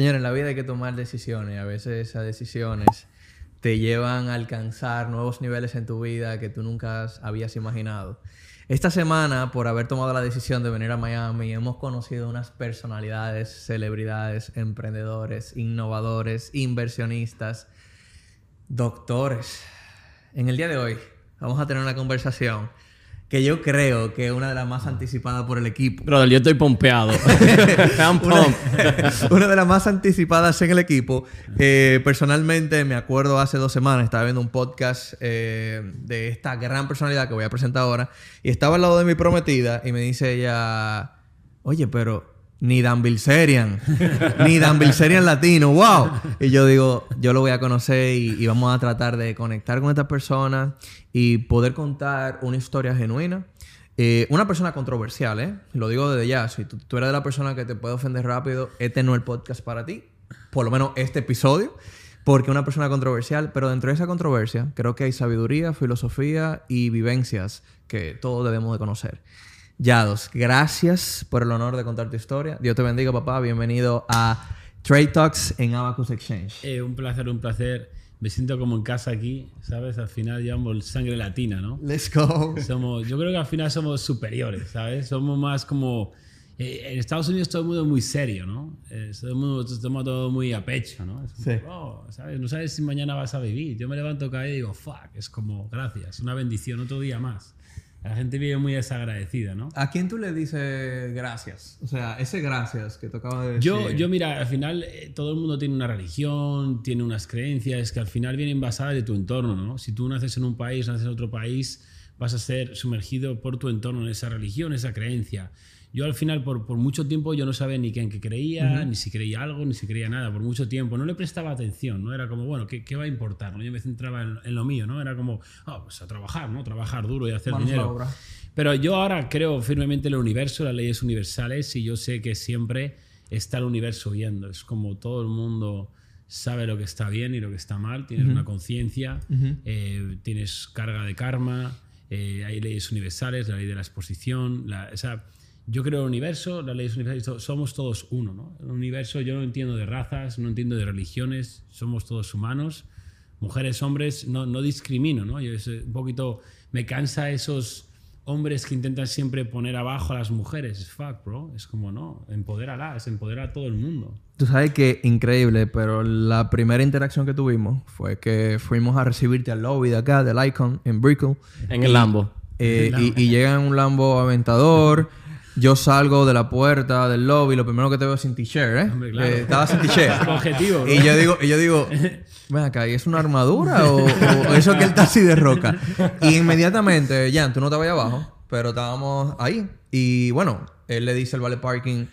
Señores, en la vida hay que tomar decisiones. A veces esas decisiones te llevan a alcanzar nuevos niveles en tu vida que tú nunca habías imaginado. Esta semana, por haber tomado la decisión de venir a Miami, hemos conocido unas personalidades, celebridades, emprendedores, innovadores, inversionistas, doctores. En el día de hoy vamos a tener una conversación que yo creo que es una de las más anticipadas por el equipo. Brother, yo estoy pompeado. una, una, de las más anticipadas en el equipo. Eh, personalmente, me acuerdo hace dos semanas, estaba viendo un podcast eh, de esta gran personalidad que voy a presentar ahora, y estaba al lado de mi prometida y me dice ella, oye, pero ni Dan Bilzerian, ni Dan Bilzerian latino, wow. Y yo digo, yo lo voy a conocer y, vamos a tratar de conectar con estas personas y poder contar una historia genuina. Eh, una persona controversial, ¿eh? Lo digo desde ya. Si tú, eres de la persona que te puede ofender rápido, este no es el podcast para ti. Por lo menos este episodio. Porque una persona controversial. Pero dentro de esa controversia, creo que hay sabiduría, filosofía y vivencias que todos debemos de conocer. Yados, gracias por el honor de contar tu historia. Dios te bendiga, papá. Bienvenido a Trade Talks en Abacus Exchange. Eh, un placer, un placer. Me siento como en casa aquí, ¿sabes? Al final llevamos sangre latina, ¿no? Let's go. Somos, yo creo que al final somos superiores, ¿sabes? Somos más como... Eh, en Estados Unidos todo el mundo es muy serio, ¿no? Eh, todo el mundo toma todo muy a pecho, ¿no? sí. Oh, ¿sabes? No sabes si mañana vas a vivir. Yo me levanto cada día y digo, fuck, es como, gracias, una bendición, otro día más. La gente vive muy desagradecida, ¿no? ¿A quién tú le dices gracias? O sea, ese gracias que tocaba de decir. Yo, yo mira, al final eh, todo el mundo tiene una religión, tiene unas creencias que al final vienen basadas de tu entorno, ¿no? Si tú naces en un país, naces en otro país, vas a ser sumergido por tu entorno en esa religión, esa creencia. Yo al final, por, por mucho tiempo, yo no sabía ni en qué creía, ni si creía algo, ni si creía nada. Por mucho tiempo no le prestaba atención, ¿no? Era como, bueno, ¿qué, qué va a importar? ¿no? Yo me centraba en, lo mío, ¿no? Era como, oh, pues a trabajar, ¿no? Trabajar duro y hacer dinero. Pero yo ahora creo firmemente en el universo, las leyes universales, y yo sé que siempre está el universo viendo. Es como todo el mundo sabe lo que está bien y lo que está mal, tienes una conciencia, eh, tienes carga de karma, eh, hay leyes universales, la ley de la exposición, la, esa, yo creo en el universo, las leyes universales, somos todos uno, ¿no? El universo yo no entiendo de razas, no entiendo de religiones, somos todos humanos, mujeres, hombres, no, no discrimino, ¿no? Yo es un poquito, me cansa esos hombres que intentan siempre poner abajo a las mujeres. Es fuck, bro. Es como, no, empodérala, es empoderar a todo el mundo. Tú sabes que increíble, pero la primera interacción que tuvimos fue que fuimos a recibirte al lobby de acá, del Icon, en Brickell. En el Lambo. Eh, y, y, llega en un Lambo aventador. Yo salgo de la puerta del lobby, lo primero que te veo es sin t-shirt, ¿eh? eh estaba sin t-shirt. objetivo, Y yo digo, y yo digo, ven acá, ¿y es una armadura o, eso que el taxi de roca? Y inmediatamente, ya, tú no te vayas abajo, pero estábamos ahí. Y bueno, él le dice al vale parking,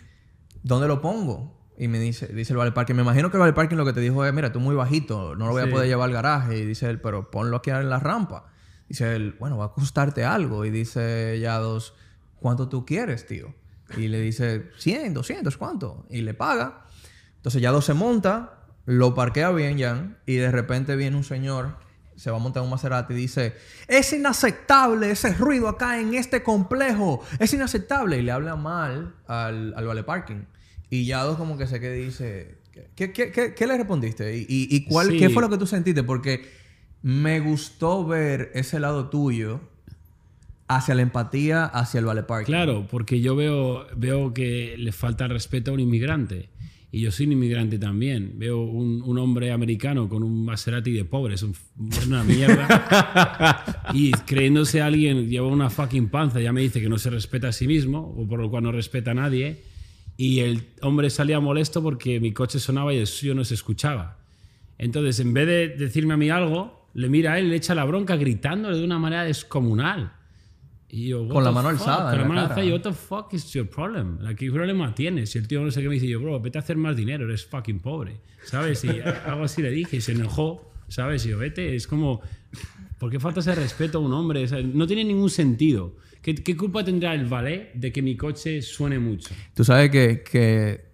¿dónde lo pongo? Y me dice, dice el vale parking, me imagino que el vale parking lo que te dijo es, mira, tú muy bajito, no lo voy a poder llevar al garaje. Y dice él, pero ponlo aquí en la rampa. Dice él, bueno, va a costarte algo. Y dice ya dos ¿cuánto tú quieres, tío? Y le dice, 100, 200, ¿cuánto? Y le paga. Entonces ya se monta, lo parquea bien ya, y de repente viene un señor, se va a montar un Maserati y dice, es inaceptable ese ruido acá en este complejo, es inaceptable. Y le habla mal al, al vale parking. Y ya dos como que se queda y dice, ¿qué, qué, qué, le respondiste? ¿Y, y, cuál, qué fue lo que tú sentiste? Porque me gustó ver ese lado tuyo hacia la empatía, hacia el vale parking. Claro, porque yo veo, veo que le falta respeto a un inmigrante. Y yo soy un inmigrante también. Veo un, un hombre americano con un Maserati de pobre, es, una mierda. y creyéndose alguien, lleva una fucking panza, ya me dice que no se respeta a sí mismo, o por lo cual no respeta a nadie. Y el hombre salía molesto porque mi coche sonaba y el suyo no se escuchaba. Entonces, en vez de decirme a mí algo, le mira a él, le echa la bronca gritándole de una manera descomunal con la mano alzada. Con la mano alzada. Y what the fuck is your problem? ¿Qué problema tienes? Y el tío no sé qué me dice, yo, bro, vete a hacer más dinero, eres fucking pobre. ¿Sabes? Y algo así le dije y se enojó. ¿Sabes? Y yo, vete, es como, ¿por qué falta ese respeto a un hombre? no tiene ningún sentido. ¿Qué, ¿Qué, culpa tendrá el ballet de que mi coche suene mucho? Tú sabes que, que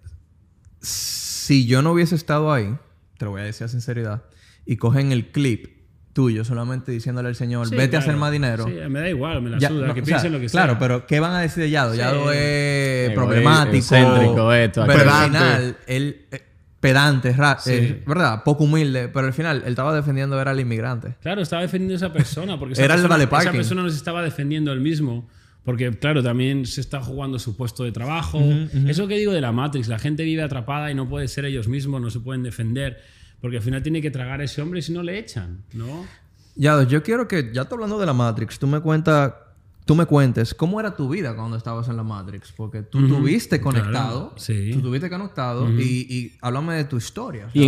si yo no hubiese estado ahí, te lo voy a decir a sinceridad, y cogen el clip tuyo, solamente diciéndole al Señor, vete a hacer más dinero. Sí, me da igual, me la suda, que piensen lo que sea. Claro, pero ¿qué van a decir de Yado? Yado es problemático. Excéntrico, esto, pero al final, él. Eh, pedante, Sí. eh, ¿verdad? Poco humilde, pero al final él estaba defendiendo era al inmigrante. Claro, estaba defendiendo a esa persona. Porque esa Era el persona, Esa persona nos estaba defendiendo él mismo. Porque, claro, también se está jugando su puesto de trabajo. Eso que digo de la Matrix, la gente vive atrapada y no puede ser ellos mismos, no se pueden defender. Porque al final tiene que tragar a ese hombre si no le echan, ¿no? Ya, yo quiero que, ya tú hablando de la Matrix, tú me cuentas, tú me cuentes cómo era tu vida cuando estabas en la Matrix, porque tú estuviste conectado, Claro, sí. tú estuviste conectado y, y háblame de tu historia. o sea,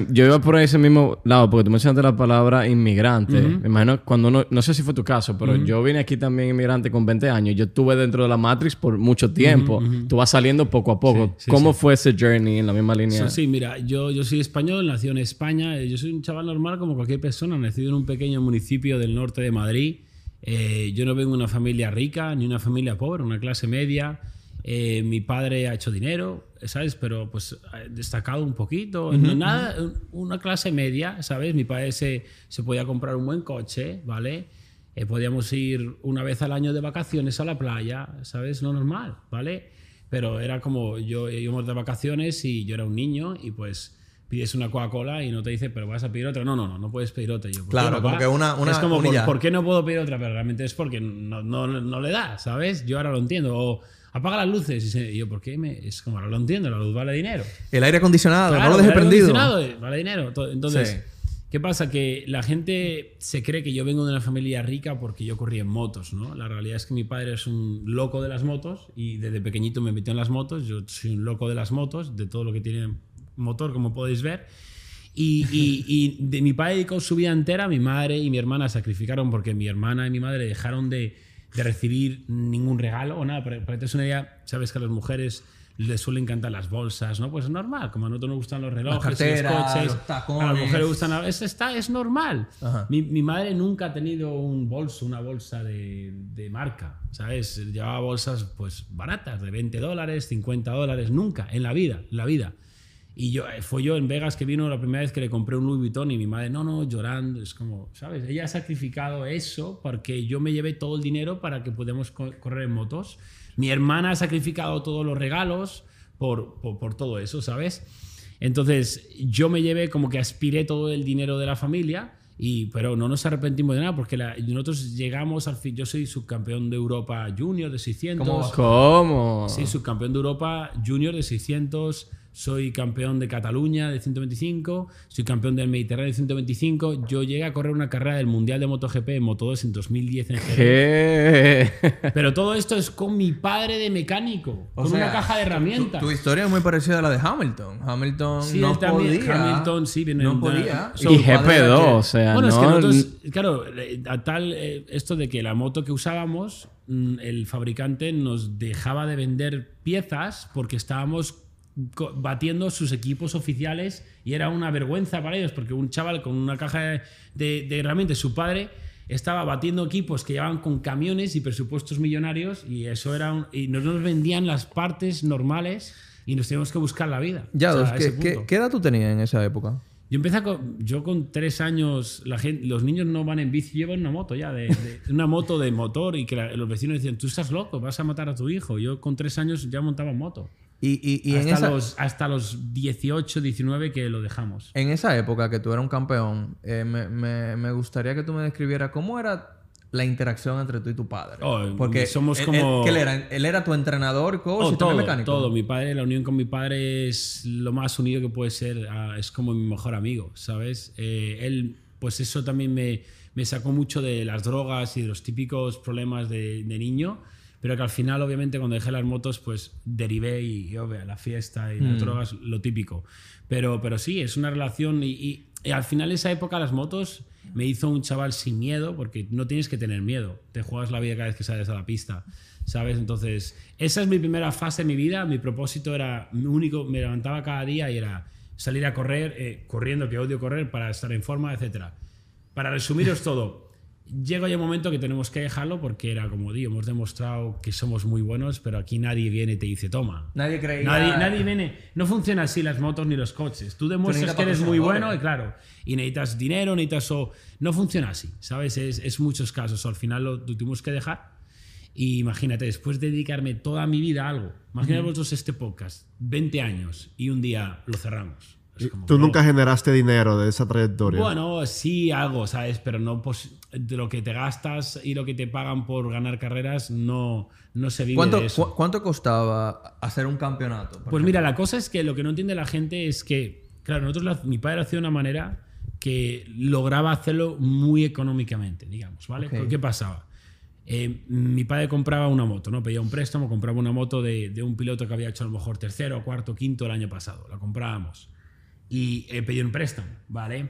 Y, yo iba por ese mismo lado, porque tú mencionaste la palabra inmigrante. Me imagino cuando uno, no sé si fue tu caso, pero yo vine aquí también inmigrante con 20 años. Yo estuve dentro de la Matrix por mucho tiempo. Tú vas saliendo poco a poco. Sí, sí, ¿Cómo fue ese journey en la misma línea? So, sí, mira, yo, yo soy español, nací en España. eh, Yo soy un chaval normal como cualquier persona, nacido en un pequeño municipio del norte de Madrid. Eh, yo no vengo de una familia rica ni una familia pobre, una clase media. Eh, mi padre ha hecho dinero, ¿sabes? Pero pues ha destacado un poquito. no, nada, una clase media, ¿sabes? Mi padre se, se podía comprar un buen coche, ¿vale? Eh, podíamos ir una vez al año de vacaciones a la playa, ¿sabes? Lo normal, ¿vale? Pero era como yo íbamos de vacaciones y yo era un niño y pues pides una Coca-Cola y no te dice, pero vas a pedir otra. No, no, no, no puedes pedir otra. Yo, ¿por qué, Claro, como que una- una- es como, ¿por, por qué no puedo pedir otra? Pero realmente es porque no, no, no le da, ¿sabes? Yo ahora lo entiendo. O apaga las luces. Y yo, ¿por qué? Me, es como ahora lo entiendo, la luz vale dinero. El aire acondicionado, Claro, no lo dejes el aire prendido. acondicionado, eh, Vale dinero. To- Entonces, Sí. ¿qué pasa? Que la gente se cree que yo vengo de una familia rica porque yo corrí en motos, ¿no? La realidad es que mi padre es un loco de las motos y desde pequeñito me metió en las motos. Yo soy un loco de las motos, de todo lo que tiene motor, como podéis ver. Y, y- y de, mi padre dedicó su vida entera, mi madre y mi hermana sacrificaron porque mi hermana y mi madre dejaron de, de recibir ningún regalo o nada. Para, para que una idea, sabes que a las mujeres les suelen encantar las bolsas, ¿no? Pues es normal, como a nosotros nos gustan los relojes, los coches, los tacones. a las mujeres les gustan... Es, está, es normal. Mi, mi madre nunca ha tenido un bolso, una bolsa de, de marca, ¿sabes? Llevaba bolsas pues baratas, de 20 dólares, 50 dólares, nunca, en la vida, en la vida. Y yo, eh, fue yo en Vegas que vino la primera vez que le compré un Louis Vuitton y mi madre, no, no, llorando. Es como, ¿sabes? Ella ha sacrificado eso porque yo me llevé todo el dinero para que podamos co- correr en motos. Mi hermana ha sacrificado todos los regalos por, por, por todo eso, ¿sabes? Entonces, yo me llevé como que aspiré todo el dinero de la familia, y, pero no nos arrepentimos de nada porque la- nosotros llegamos al fin. Yo soy subcampeón de Europa Junior de 600. ¿Cómo? ¿Cómo? Sí, subcampeón de Europa Junior de 600. Soy campeón de Cataluña de 125. Soy campeón del Mediterráneo de 125. Yo llegué a correr una carrera del Mundial de MotoGP en Moto2 en 2010 en. Pero todo esto es con mi padre de mecánico, O con sea, una caja de herramientas. Tu, tu historia es muy parecida a la de Hamilton. Hamilton Sí, no también- podía. Hamilton sí viene No podía. So- y su padre era GP2, que- o sea, Bueno, es que no... nosotros, claro, a tal eh, esto de que la moto que usábamos, mm, el fabricante nos dejaba de vender piezas porque estábamos batiendo sus equipos oficiales y era una vergüenza para ellos porque un chaval con una caja de, de- herramientas, su padre estaba batiendo equipos que llevaban con camiones y presupuestos millonarios y eso era un- y no nos vendían las partes normales y nos teníamos que buscar la vida. Ya, O sea, ¿qué, qué, qué edad tú tenías en esa época? Yo empecé con, yo con tres años, la gente, los niños no van en bici, llevan una moto ya, de, de- una moto de motor y que la- los vecinos decían, tú estás loco, vas a matar a tu hijo. Yo con tres años ya montaba moto. Y, y, y en, hasta, esa, los, hasta los 18, 19 que lo dejamos. en esa época que tú eras un campeón, eh, me, me, me gustaría que tú me describieras cómo era la interacción entre tú y tu padre. Oh, Porque somos él- como- él- ¿qué él era? ¿Él era tu entrenador, coach Oh, y todo, mecánico? todo. Mi padre, la unión con mi padre es lo más unido que puede ser. ah, es como mi mejor amigo, ¿sabes? Eh, él, pues eso también me, me sacó mucho de las drogas y de los típicos problemas de, de niño. Pero que al final, obviamente, cuando dejé las motos, pues derivé y, y, obvio, la fiesta y las drogas, lo típico. Pero, pero sí, es una relación. Y, y- y al final, esa época, las motos me hizo un chaval sin miedo, porque no tienes que tener miedo. Te juegas la vida cada vez que sales a la pista. ¿Sabes? Entonces, esa es mi primera fase de mi vida. Mi propósito era, mi único, me levantaba cada día y era salir a correr, eh, corriendo, que odio correr, para estar en forma, etc. Para resumiros todo, llega ya un momento que tenemos que dejarlo porque era como, digo, hemos demostrado que somos muy buenos, pero aquí nadie viene y te dice, toma. Nadie creía... Nadie, nadie viene. No funciona así las motos ni los coches. Tú demuestras que eres muy bueno y claro. Y necesitas dinero, necesitas. o- no funciona así, ¿sabes? Es, es muchos casos. Al final lo tuvimos que dejar. Y imagínate, después de dedicarme toda mi vida a algo, imagínate vosotros este podcast, 20 años y un día lo cerramos. Como, ¿Tú bro. nunca generaste dinero de esa trayectoria? Bueno, sí algo, ¿sabes? Pero no pues, de lo que te gastas y lo que te pagan por ganar carreras no, no se vive ¿Cuánto, de eso. cu- ¿Cuánto costaba hacer un campeonato? Pues ejemplo? mira, la cosa es que lo que no entiende la gente es que, claro, nosotros lo- mi padre lo hacía de una manera que lograba hacerlo muy económicamente, digamos, ¿vale? Ok. ¿Pero ¿Qué pasaba? Eh, mi padre compraba una moto, ¿no? Pedía un préstamo, compraba una moto de, de un piloto que había hecho a lo mejor tercero, cuarto, quinto el año pasado. La comprábamos. Y eh, pedía un préstamo, ¿vale?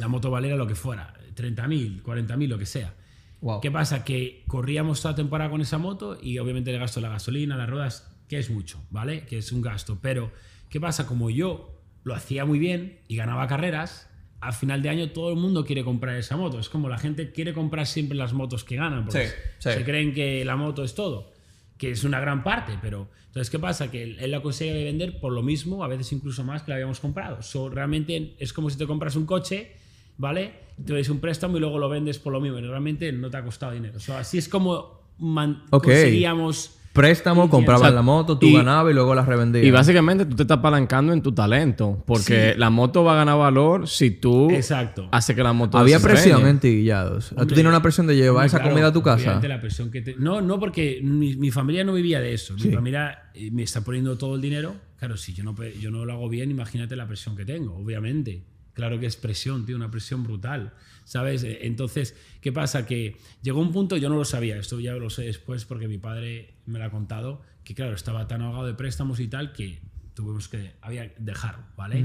La moto valera lo que fuera, 30.000, 40.000, lo que sea. Wow. ¿Qué pasa? Que corríamos toda temporada con esa moto y obviamente el gasto de la gasolina, las ruedas, que es mucho, ¿vale? Que es un gasto. Pero, ¿qué pasa? Como yo lo hacía muy bien y ganaba carreras, al final de año todo el mundo quiere comprar esa moto. Es como la gente quiere comprar siempre las motos que ganan, porque Sí, sí. se creen que la moto es todo, que es una gran parte, pero entonces, ¿qué pasa? Que él, la consigue vender por lo mismo, a veces incluso más que la habíamos comprado. So, realmente es como si te compras un coche, ¿vale? Te das un préstamo y luego lo vendes por lo mismo, realmente no te ha costado dinero. So, así es como man- Ok. conseguíamos... Préstamo, comprabas O sea, la moto, tú y- ganabas y luego la revendías. Y básicamente tú te estás apalancando en tu talento. Porque la moto va a ganar valor si tú Exacto. haces que la moto Había presión en ti, Yados. Tú Hombre, tienes una presión de llevar esa claro, comida a tu casa. la presión que te- No, no, porque mi, mi familia no vivía de eso. Mi familia eh, me está poniendo todo el dinero. Claro, si yo no, yo no lo hago bien, imagínate la presión que tengo, obviamente. Claro que es presión, tío, una presión brutal. ¿Sabes? Eh, Entonces, ¿qué pasa? Que llegó un punto, yo no lo sabía, esto ya lo sé después porque mi padre me lo ha contado, que claro, estaba tan ahogado de préstamos y tal que tuvimos que había que dejarlo, ¿vale?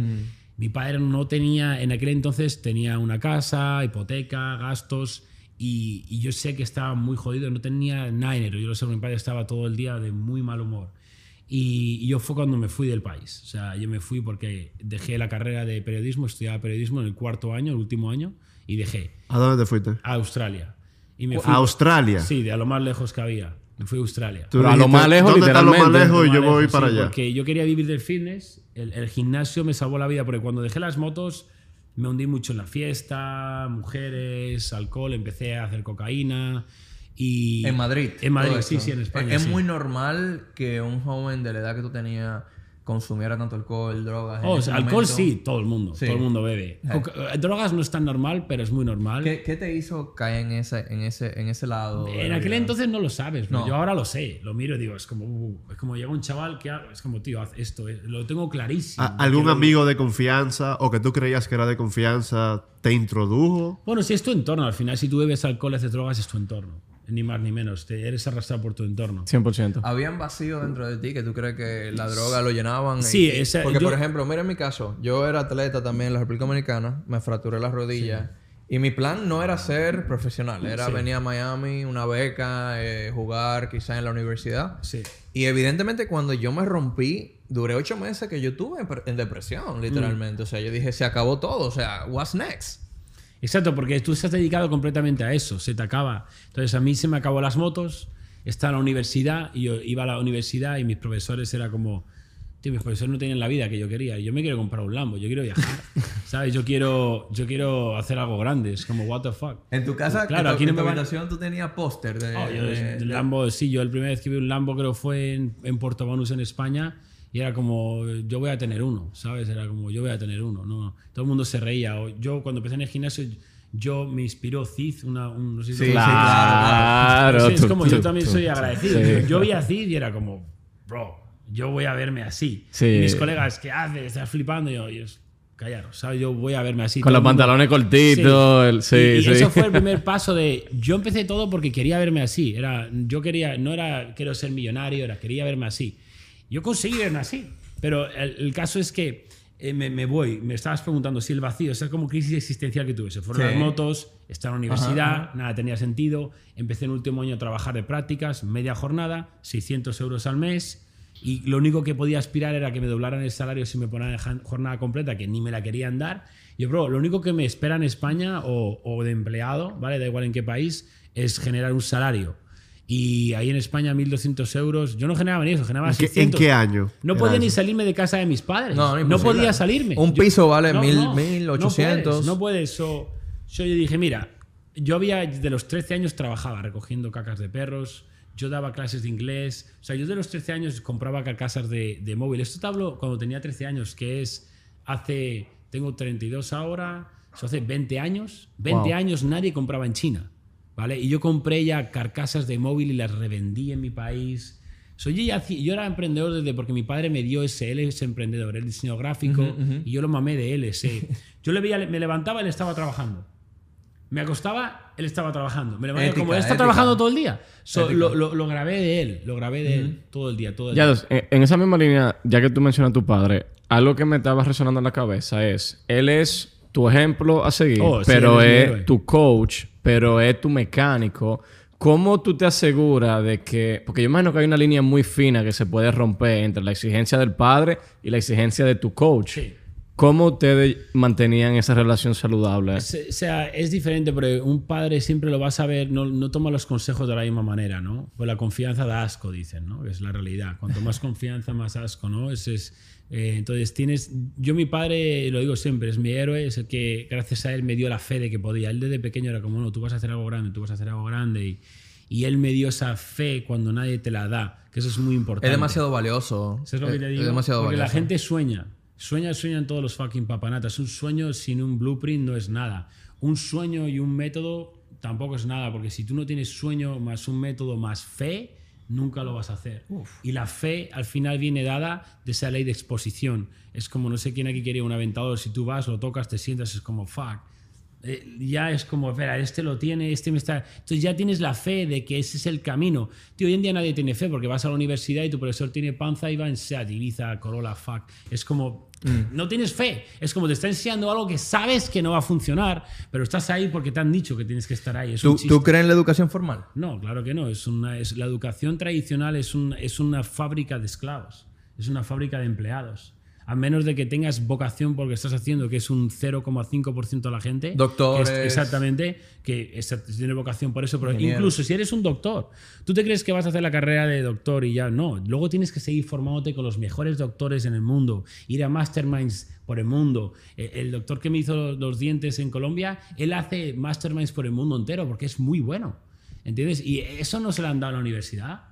Mi padre no tenía, en aquel entonces tenía una casa, hipoteca, gastos, y, y yo sé que estaba muy jodido, no tenía nada dinero. Yo lo sé, mi padre estaba todo el día de muy mal humor. Y, y yo fue cuando me fui del país. O sea, yo me fui porque dejé la carrera de periodismo, estudiaba periodismo en el cuarto año, el último año, y dejé ¿A dónde te fuiste? a Australia. Y me fui, ¿A Australia? Sí, de a lo más lejos que había. Me fui a Australia. Pero a lo más lejos, ¿Dónde está lo más lejos? Y yo más voy lejos, para sí, allá. Porque yo quería vivir del fitness. El, el gimnasio me salvó la vida porque cuando dejé las motos me hundí mucho en la fiesta, mujeres, alcohol, empecé a hacer cocaína. Y En Madrid. En Madrid, sí, sí, en España. Es sí. muy normal que un joven de la edad que tú tenías consumiera tanto alcohol, drogas. Oh, o sea, alcohol momento. sí, todo el mundo. Sí. Todo el mundo bebe. Coca- Drogas no es tan normal, pero es muy normal. ¿Qué, qué te hizo caer en ese, en ese, en ese lado? En aquel vida? entonces no lo sabes, pero No. yo ahora lo sé. Lo miro y digo, es como, uh, es como llega un chaval que ha- es como, tío, haz esto. eh, Lo tengo clarísimo. ¿A- ¿Algún amigo de confianza o que tú creías que era de confianza te introdujo? Bueno, si es tu entorno, al final, si tú bebes alcohol, haces drogas, es tu entorno. Ni más ni menos. Te eres arrastrado por tu entorno. 100%. ¿Habían vacío dentro de ti que tú crees que la droga lo llenaban? y- Sí, esa- Porque, yo- por ejemplo, mira en mi caso. Yo era atleta también en la República Dominicana. Me fracturé las rodillas. Y mi plan no era ser profesional. Era venir a Miami, una beca, eh, jugar quizá en la universidad. Sí. Y evidentemente cuando yo me rompí, duré ocho meses que yo estuve en, pre- en depresión, literalmente. O sea, yo dije, se acabó todo. O sea, what's next? Exacto, porque tú estás dedicado completamente a eso, se te acaba. Entonces a mí se me acabó las motos, estaba en la universidad y yo iba a la universidad y mis profesores era como, tío, mis profesores no tenían la vida que yo quería. Yo me quiero comprar un Lambo, yo quiero viajar, ¿sabes? Yo quiero, yo quiero hacer algo grande, es como, what the fuck. En tu casa, Claro, en tu, aquí no en tu habitación tú tenías póster de... Oh, yo, de- el de- Lambo, sí, yo la primera vez que vi un Lambo creo fue en, en Puerto Banús, en España, y era como, yo voy a tener uno, ¿sabes? Era como, yo voy a tener uno, ¿no? Todo el mundo se reía. O yo cuando empecé en el gimnasio, yo me inspiró Cid, una, un, no sé si Sí, lo- sí, claro, Claro. Sí, es como yo también soy agradecido. Sí. Yo vi a Cid y era como, bro, yo voy a verme así. Sí. Y mis colegas, ¿qué haces? ¿Estás flipando? Y yo, y es, callaros, ¿sabes? Yo voy a verme así. Con los pantalones cortitos. el- Sí, y, y sí. eso fue el primer paso de. Yo empecé todo porque quería verme así. Era, yo quería, no era quiero ser millonario, era quería verme así. Yo conseguí verme así. Pero el, el caso es que eh, me, me voy. Me estabas preguntando si el vacío, o sea, como crisis existencial que tuve. Se fueron Sí. las motos, estaba en la universidad, Ajá, nada tenía sentido. Empecé en el último año a trabajar de prácticas, media jornada, 600 euros al mes. Y lo único que podía aspirar era que me doblaran el salario si me ponían jornada completa, que ni me la querían dar. Yo, bro, lo único que me espera en España o, o de empleado, ¿vale? Da igual en qué país, es generar un salario. Y ahí en España, 1.200 euros. Yo no generaba ni eso, generaba ¿En qué, en 600. qué año? No podía ni salirme de casa de mis padres. No, No, imposible. podía salirme. Un Yo- piso vale mil- no, mil no ochocientos. puedes, No puedes. So yo dije, mira, yo había de los 13 años trabajaba recogiendo cacas de perros. Yo daba clases de inglés. O sea, yo de los 13 años compraba carcasas de, de móvil. Esto te hablo cuando tenía 13 años, que es hace, tengo 32 ahora, eso hace 20 años, 20 Wow. años nadie compraba en China, ¿vale? Y yo compré ya carcasas de móvil y las revendí en mi país. So, yo, ya yo era emprendedor desde porque mi padre me dio ese, él es emprendedor, el diseño gráfico, y yo lo mamé de él, ese. Yo le veía, me levantaba, él estaba trabajando. Me acostaba, él estaba trabajando. Me levantaba, Ética, como él está ética. trabajando todo el día. So, lo, lo- lo grabé de él, lo grabé de él todo el día, todo el Ya, día. dos, en, esa misma línea, ya que tú mencionas a tu padre, algo que me estaba resonando en la cabeza es, él es tu ejemplo a seguir, Oh, sí, pero él es tu coach, pero es tu mecánico. ¿Cómo tú te aseguras de que, porque yo imagino que hay una línea muy fina que se puede romper entre la exigencia del padre y la exigencia de tu coach? Sí. ¿Cómo ustedes mantenían esa relación saludable? O sea, es diferente, porque un padre siempre lo va a saber, no, no toma los consejos de la misma manera, ¿no? Pues la confianza da asco, dicen, ¿no? Es la realidad. Cuanto más confianza, más asco, ¿no? Ese es, eh, entonces tienes, yo mi padre, lo digo siempre, es mi héroe, es el que gracias a él me dio la fe de que podía. Él desde pequeño era como, no, tú vas a hacer algo grande, tú vas a hacer algo grande. Y, y él me dio esa fe cuando nadie te la da, que eso es muy importante. Es demasiado valioso. Eso es lo que te digo. Es demasiado porque la valioso. gente sueña. Sueña, sueñan todos los fucking papanatas. Un sueño sin un blueprint no es nada. Un sueño y un método tampoco es nada, porque si tú no tienes sueño más un método más fe, nunca lo vas a hacer. Y la fe al final viene dada de esa ley de exposición. Es como, no sé quién aquí quería un aventador, si tú vas, lo tocas, te sientas, es como, fuck. Eh, ya es como, espera, este lo tiene, este me está... Entonces ya tienes la fe de que ese es el camino. Tío, hoy en día nadie tiene fe porque vas a la universidad y tu profesor tiene panza y va en Seat, Ibiza, Corolla, fuck. Es como, no tienes fe. Es como te está enseñando algo que sabes que no va a funcionar, pero estás ahí porque te han dicho que tienes que estar ahí. Es ¿Tú, un chiste. ¿Tú crees en la educación formal? No, claro que no. Es una, es, la educación tradicional es, un- es una fábrica de esclavos, es una fábrica de empleados. A menos de que tengas vocación porque estás haciendo, que es un 0,5% de la gente. Es- exactamente, que es- tiene vocación por eso. Pero incluso si eres un doctor, tú te crees que vas a hacer la carrera de doctor y ya no. Luego tienes que seguir formándote con los mejores doctores en el mundo, ir a masterminds por el mundo. Eh, El doctor que me hizo los dientes en Colombia, él hace masterminds por el mundo entero porque es muy bueno. ¿Entiendes? Y eso no se lo han dado en la universidad.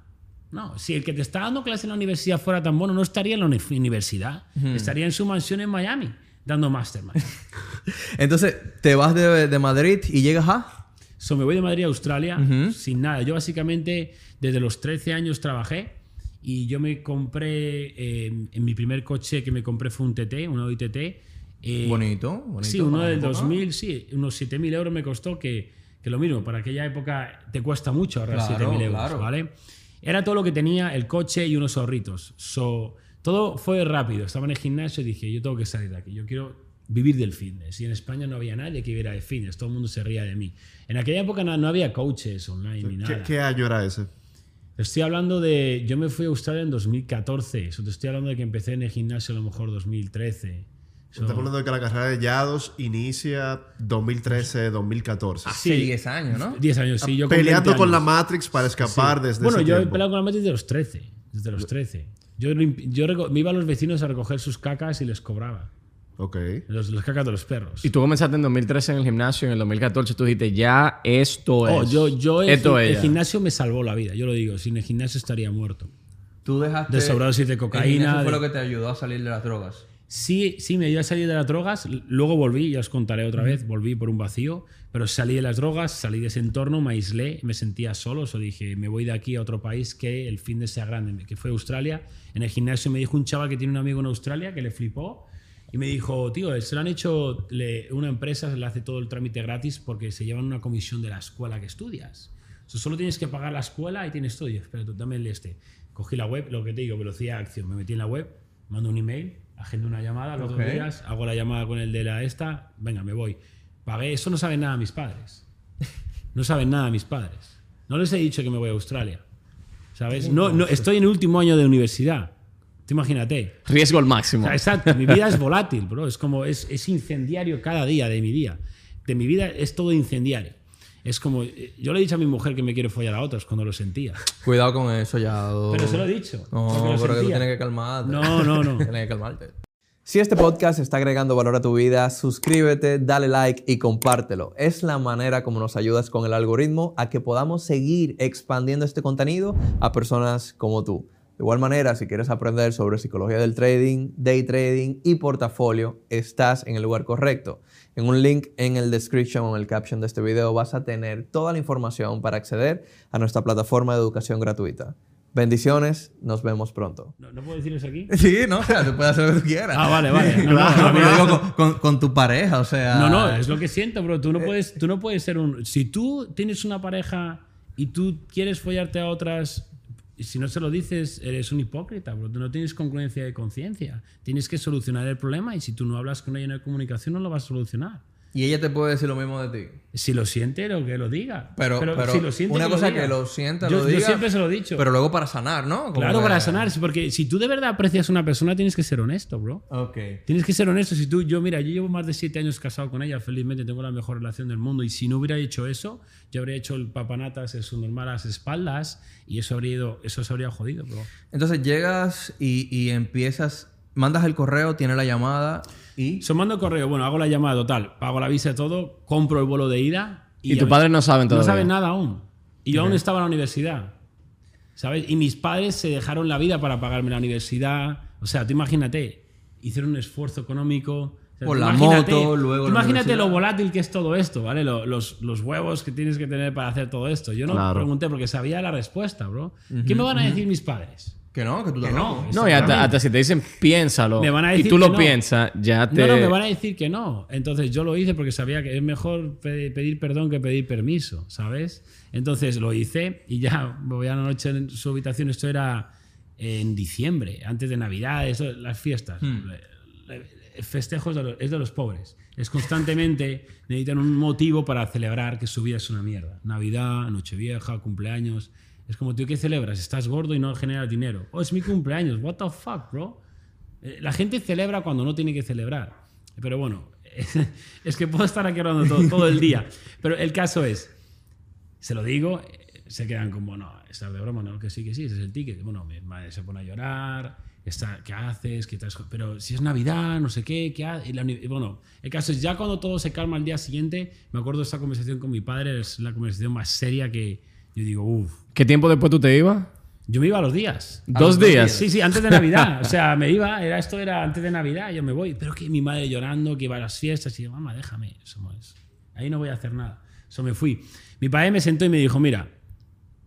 No, si el que te está dando clase en la universidad fuera tan bueno, no estaría en la uni- universidad. Estaría en su mansión en Miami dando mastermind. Entonces, te vas de, de Madrid y llegas a. So, me voy de Madrid a Australia sin nada. Yo básicamente desde los 13 años trabajé y yo me compré, eh, en mi primer coche que me compré fue un TT, un Audi TT. eh, Bonito, bonito. Sí, uno del la época. 2000, sí, unos 7.000 euros me costó, que, que lo mismo, para aquella época te cuesta mucho ahorrar Claro, 7.000 euros, claro. ¿vale? Era todo lo que tenía, el coche y unos zorritos. So, todo fue rápido. Estaba en el gimnasio y dije, yo tengo que salir de aquí, yo quiero vivir del fitness. Y en España no había nadie que viviera de fitness, todo el mundo se ría de mí. En aquella época no, no había coaches online ni ¿Qué, nada. qué año era ese? Estoy hablando de. Yo me fui a Australia en 2014. Eso te estoy hablando de que empecé en el gimnasio a lo mejor 2013. So- Estamos hablando de que la carrera de Yados inicia 2013-2014. Hace 10 años, ¿no? 10 años, sí. Yo Peleando 20 con la. Matrix para escapar desde Bueno, ese yo he peleado con la Matrix desde los 13. Desde los 13. Yo, yo me iba a los vecinos a recoger sus cacas y les cobraba. Ok. Los, los cacas de los perros. Y tú comenzaste en 2013 en el gimnasio, en el 2014 tú dijiste, ya esto Oh, es. yo, yo el, esto el es. ya. gimnasio me salvó la vida, yo lo digo. Sin el gimnasio estaría muerto. Tú dejaste. De sobredosis de el cocaína, gimnasio fue de- lo que te ayudó a salir de las drogas. Sí, sí, me dio a salir de las drogas. Luego volví, ya os contaré otra vez, volví por un vacío. Pero salí de las drogas, salí de ese entorno, me aislé, me sentía solo. O dije, me voy de aquí a otro país que el fin de sea grande, que fue Australia. En el gimnasio me dijo un chaval que tiene un amigo en Australia que le flipó. Y me dijo, tío, se lo han hecho, una empresa le hace todo el trámite gratis porque se llevan una comisión de la escuela que estudias. O sea, solo tienes que pagar la escuela y tienes todo. Yo, Espera, tú dame el este. Cogí la web, lo que te digo, velocidad acción. Me metí en la web, mando un email, agendo una llamada los dos días, hago la llamada con el de la esta, venga, me voy. Pagué, eso no saben nada mis padres. No saben nada mis padres. No les he dicho que me voy a Australia. ¿Sabes? No, no, estoy en el último año de universidad. Te imagínate. Riesgo al O máximo. sea, exacto, mi vida es volátil, bro. Es como, es, es incendiario cada día de mi día. De mi vida es todo incendiario. Es como, eh, yo le he dicho a mi mujer que me quiero follar a otros cuando lo sentía. Cuidado con eso ya. Pero se lo he dicho. No, pero que tú tienes que calmarte. No, no, no. tienes que calmarte. Si este podcast está agregando valor a tu vida, suscríbete, dale like y compártelo. Es la manera como nos ayudas con el algoritmo a que podamos seguir expandiendo este contenido a personas como tú. De igual manera, si quieres aprender sobre psicología del trading, day trading y portafolio, estás en el lugar correcto. En un link en el description o en el caption de este video vas a tener toda la información para acceder a nuestra plataforma de educación gratuita. Bendiciones, nos vemos pronto. ¿No, no puedo decir eso aquí? Sí, no, o sea, tú puedes hacer lo que quieras. Ah, vale, vale. No, no, No, digo con, con- con tu pareja, o sea. No, no, es lo que siento, bro. Tú no puedes, tú no puedes ser un. Si tú tienes una pareja y tú quieres follarte a otras, si no se lo dices, eres un hipócrita, bro. No tienes congruencia de conciencia. Tienes que solucionar el problema y si tú no hablas con ella en la comunicación, no lo vas a solucionar. Y ella te puede decir lo mismo de ti. Si lo siente, lo que lo diga. Pero, pero, si lo siente, una que cosa lo diga. que lo sienta, yo, lo yo diga. siempre se lo he dicho. Pero luego para sanar, ¿no? Como claro, que- para sanar. Porque si tú de verdad aprecias a una persona, tienes que ser honesto, bro. Ok. Tienes que ser honesto. Si tú, yo, mira, yo llevo más de siete años casado con ella, felizmente tengo la mejor relación del mundo. Y si no hubiera hecho eso, yo habría hecho el papanatas en sus normales espaldas y eso habría ido, eso se habría jodido, bro. Entonces llegas y, y empiezas, mandas el correo, tiene la llamada y. So, mando correo, bueno, hago la llamada total, pago la visa y todo, compro el vuelo de ida. Y, ves, padres no saben No todavía. saben nada aún. Y yo aún estaba en la universidad. ¿Sabes? Y mis padres se dejaron la vida para pagarme la universidad. O sea, tú imagínate, hicieron un esfuerzo económico. O sea, Por la imagínate- moto, luego Imagínate lo volátil que es todo esto, ¿vale? Lo- Los, los huevos que tienes que tener para hacer todo esto. Yo no Claro. pregunté porque sabía la respuesta, bro. ¿Qué me van a decir mis padres? Que no, que tú estás no. No, y hasta, hasta si te dicen piénsalo Me van a y tú lo no. piensas, ya te... No, no, me van a decir que no. Entonces yo lo hice porque sabía que es mejor pe- pedir perdón que pedir permiso, ¿sabes? Entonces lo hice y ya me voy a la noche en su habitación. Esto era en diciembre, antes de Navidad, eso, las fiestas. Le- le- Festejos de los- es de los pobres. Es constantemente necesitan un motivo para celebrar que su vida es una mierda. Navidad, Nochevieja, cumpleaños. Es como tú, ¿qué celebras? Estás gordo y no generas dinero. Oh, es mi cumpleaños. What the fuck, bro? Eh, La gente celebra cuando no tiene que celebrar. Pero bueno, es que puedo estar aquí hablando todo, todo el día. Pero el caso es, se lo digo, eh, se quedan como, no, estás de broma, no, que sí, que sí, ese es el ticket. Bueno, mi madre se pone a llorar, está, ¿qué haces? ¿Qué has- Pero si es Navidad, no sé qué, ¿qué haces? Bueno, el caso es, ya cuando todo se calma al día siguiente, me acuerdo de esta conversación con mi padre, es la conversación más seria que yo digo, uff. ¿Qué tiempo después tú te ibas? Yo me iba a los días. ¿Dos días? Sí, sí, antes de Navidad. O sea, me iba, era, esto era antes de Navidad, yo me voy. Pero que mi madre llorando, que iba a las fiestas, y yo, mamá, déjame. Eso no es. Ahí no voy a hacer nada. Eso me fui. Mi padre me sentó y me dijo, mira,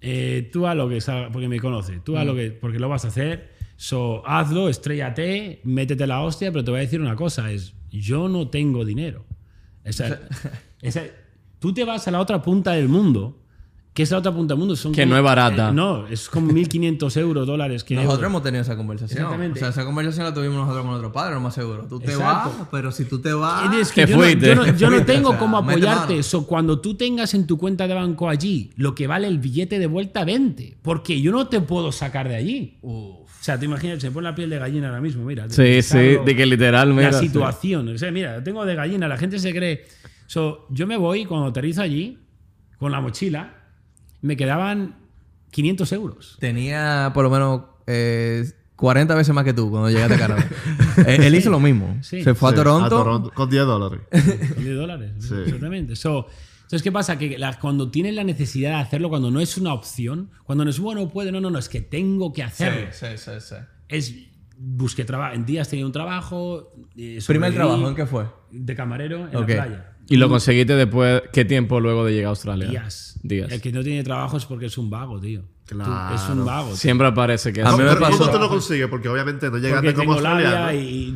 eh, tú haz lo que salga, porque me conoce, tú haz lo que, porque lo vas a hacer, so, hazlo, estrellate, métete la hostia, pero te voy a decir una cosa, es, yo no tengo dinero. Esa- esa- tú te vas a la otra punta del mundo, que es la otra punta del mundo. Son Que como- no es barata. eh, no, es como 1.500 euros, dólares. Que Nosotros euros. hemos tenido esa conversación. Exactamente. O sea, esa conversación la tuvimos nosotros con nuestro padre, lo más seguro. Tú te Exacto. vas, pero si tú te vas. Es que Te yo, no, fuiste. yo no- yo no Te fuiste, tengo o sea, cómo apoyarte. mano. So, cuando tú tengas en tu cuenta de banco allí lo que vale el billete de vuelta, vente. Porque yo no te puedo sacar de allí. O sea, te imaginas, se me pone la piel de gallina ahora mismo, mira. Sí, sí, de que literal, mira, La sí. situación. O sea, mira, tengo de gallina, la gente se cree. So, yo me voy, cuando aterrizo allí, con la mochila, me quedaban 500 euros. Tenía por lo menos eh, 40 veces más que tú cuando llegaste a Canadá. Eh, él hizo lo mismo. Sí. Se fue Sí, a, Toronto, con 10 dólares. Con 10 dólares. Sí. Exactamente. So, entonces, ¿qué pasa? Que la- cuando tienes la necesidad de hacerlo, cuando no es una opción, cuando no es bueno, puede, no, no, no, es que tengo que hacerlo. sí, sí, sí. Es, busqué trabajo, en días tenía un trabajo. eh, ¿Primer trabajo en qué fue? De camarero en Ok. la playa. Y lo conseguiste después, ¿qué tiempo luego de llegar a Australia? Días. Días. El que no tiene trabajo es porque es un vago, tío. Tú- Claro. es un vago. tío. Siempre parece que me Pero pasó- ¿Cómo tú lo consigues? Porque obviamente no llegaste Porque como tengo labia australiano. y, y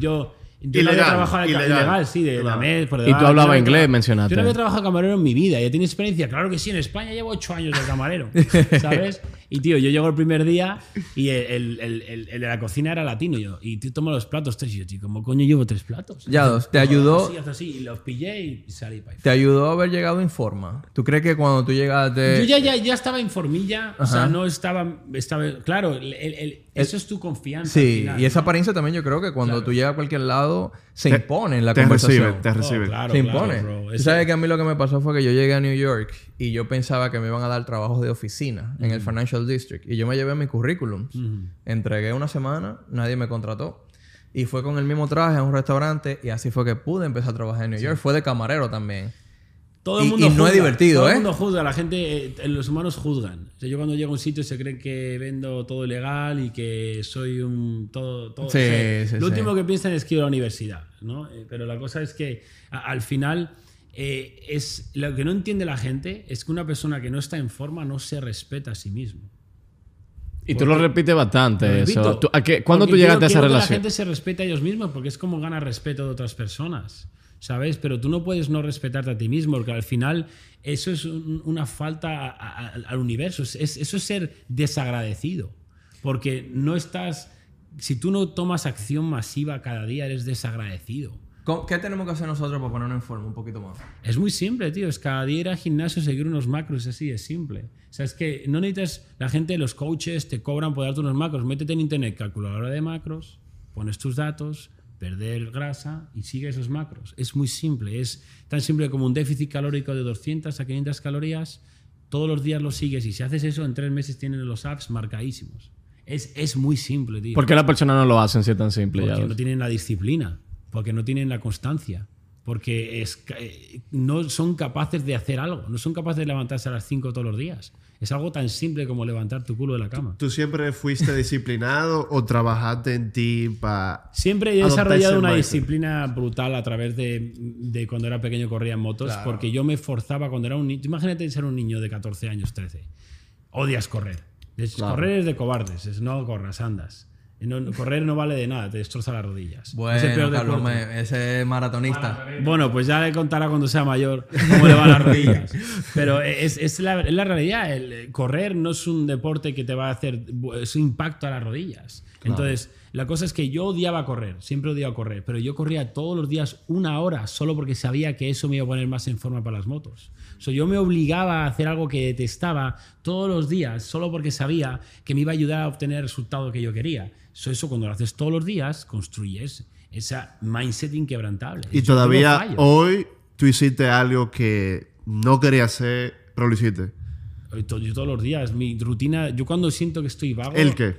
yo. Yo no Ilegal, había trabajado ca- ilegal. ilegal, sí, de la. MED, por Y tú hablabas no inglés, mencionaste. Yo no había trabajado camarero en mi vida. ¿Ya tienes experiencia? Claro que sí, en España llevo ocho años de camarero, ¿sabes? Y tío, yo llego el primer día y el, el- el- el- el de la cocina era latino yo. Y tú tomas los platos tres y yo, tío, ¿cómo coño llevo tres platos? Ya dos. ¿Te ayudó, Así, haz así, y los pillé y salí para ahí. ¿Te ayudó a haber llegado en forma? ¿Tú crees que cuando tú llegaste... Yo ya, ya, ya estaba en formilla, o sea, Ajá. no estaba, estaba claro, el- el- el- eso es tu confianza. Sí, al final, y esa ¿no? apariencia también yo creo que cuando Claro. tú llegas a cualquier lado se Te- impone en la te conversación. reciben, te Oh, reciben. claro, se claro, impone. bro. Sabes que a mí lo que me pasó fue que yo llegué a New York y yo pensaba que me iban a dar trabajos de oficina en el Financial District. Y yo me llevé mi currículum. Entregué una semana, nadie me contrató. Y fue con el mismo traje a un restaurante y así fue que pude empezar a trabajar en New York. Fue de camarero también. Todo el Y- mundo y no es juzga, divertido, todo ¿eh? el mundo juzga, la gente, eh, los humanos juzgan. O sea, yo cuando llego a un sitio se creen que vendo todo ilegal y que soy un todo, todo Sí, o sea, sí, Lo sí. último que piensan es que ir a la universidad, ¿no? Eh, Pero la cosa es que a- al final eh, es lo que no entiende la gente es que una persona que no está en forma no se respeta a sí mismo. Y tú lo repites bastante Lo eso. ¿Tú- a qué- ¿Cuándo porque tú llegaste a esa que relación? la gente se respete a ellos mismos porque es como ganar respeto de otras personas, ¿sabes? Pero tú no puedes no respetarte a ti mismo porque al final eso es un- una falta a- a- al universo. Es- es- eso es ser desagradecido porque no estás... Si tú no tomas acción masiva cada día, eres desagradecido. ¿Cómo- ¿Qué tenemos que hacer nosotros para ponernos en forma un poquito más? Es muy simple, tío. Es cada día ir al gimnasio, seguir unos macros, así es simple. O sea, es que no necesitas. La gente, los coaches te cobran por darte unos macros. Métete en internet, calculadora de macros, pones tus datos, perder grasa y sigue esos macros. Es muy simple. Es tan simple como un déficit calórico de 200 a 500 calorías. Todos los días lo sigues y si haces eso, en tres meses tienes los apps marcadísimos. Es, es muy simple, tío. ¿Por qué las personas no lo hacen si es tan simple? Porque ya no tienen la disciplina, porque no tienen la constancia, porque es, eh, no son capaces de hacer algo, no son capaces de levantarse a las 5 todos los días. Es algo tan simple como levantar tu culo de la cama. ¿Tú siempre fuiste disciplinado o trabajaste en ti para... Siempre he desarrollado una disciplina brutal a través de, de cuando era pequeño corría en motos, porque yo me forzaba cuando era un niño. Imagínate ser un niño de 14 años, 13. Odias correr. Es- Correr es de cobardes, es no corras, andas. No- correr no vale de nada, te destroza las rodillas. es el Bueno, Carlos, me- ese maratonista. Bueno, pues ya le contará cuando sea mayor cómo le van las rodillas. Pero es, es la, es la realidad. El eh, correr no es un deporte que te va a hacer. Es un impacto a las rodillas. Entonces, la cosa es que yo odiaba correr. Siempre odiaba correr. Pero yo corría todos los días una hora solo porque sabía que eso me iba a poner más en forma para las motos. O sea, yo me obligaba a hacer algo que detestaba todos los días solo porque sabía que me iba a ayudar a obtener el resultado que yo quería. So, eso cuando lo haces todos los días, construyes esa mindset inquebrantable. Y Yo todavía hoy tú hiciste algo que no querías hacer, pero lo hiciste. Yo to- yo todos los días, mi rutina, yo cuando siento que estoy vago... ¿El qué?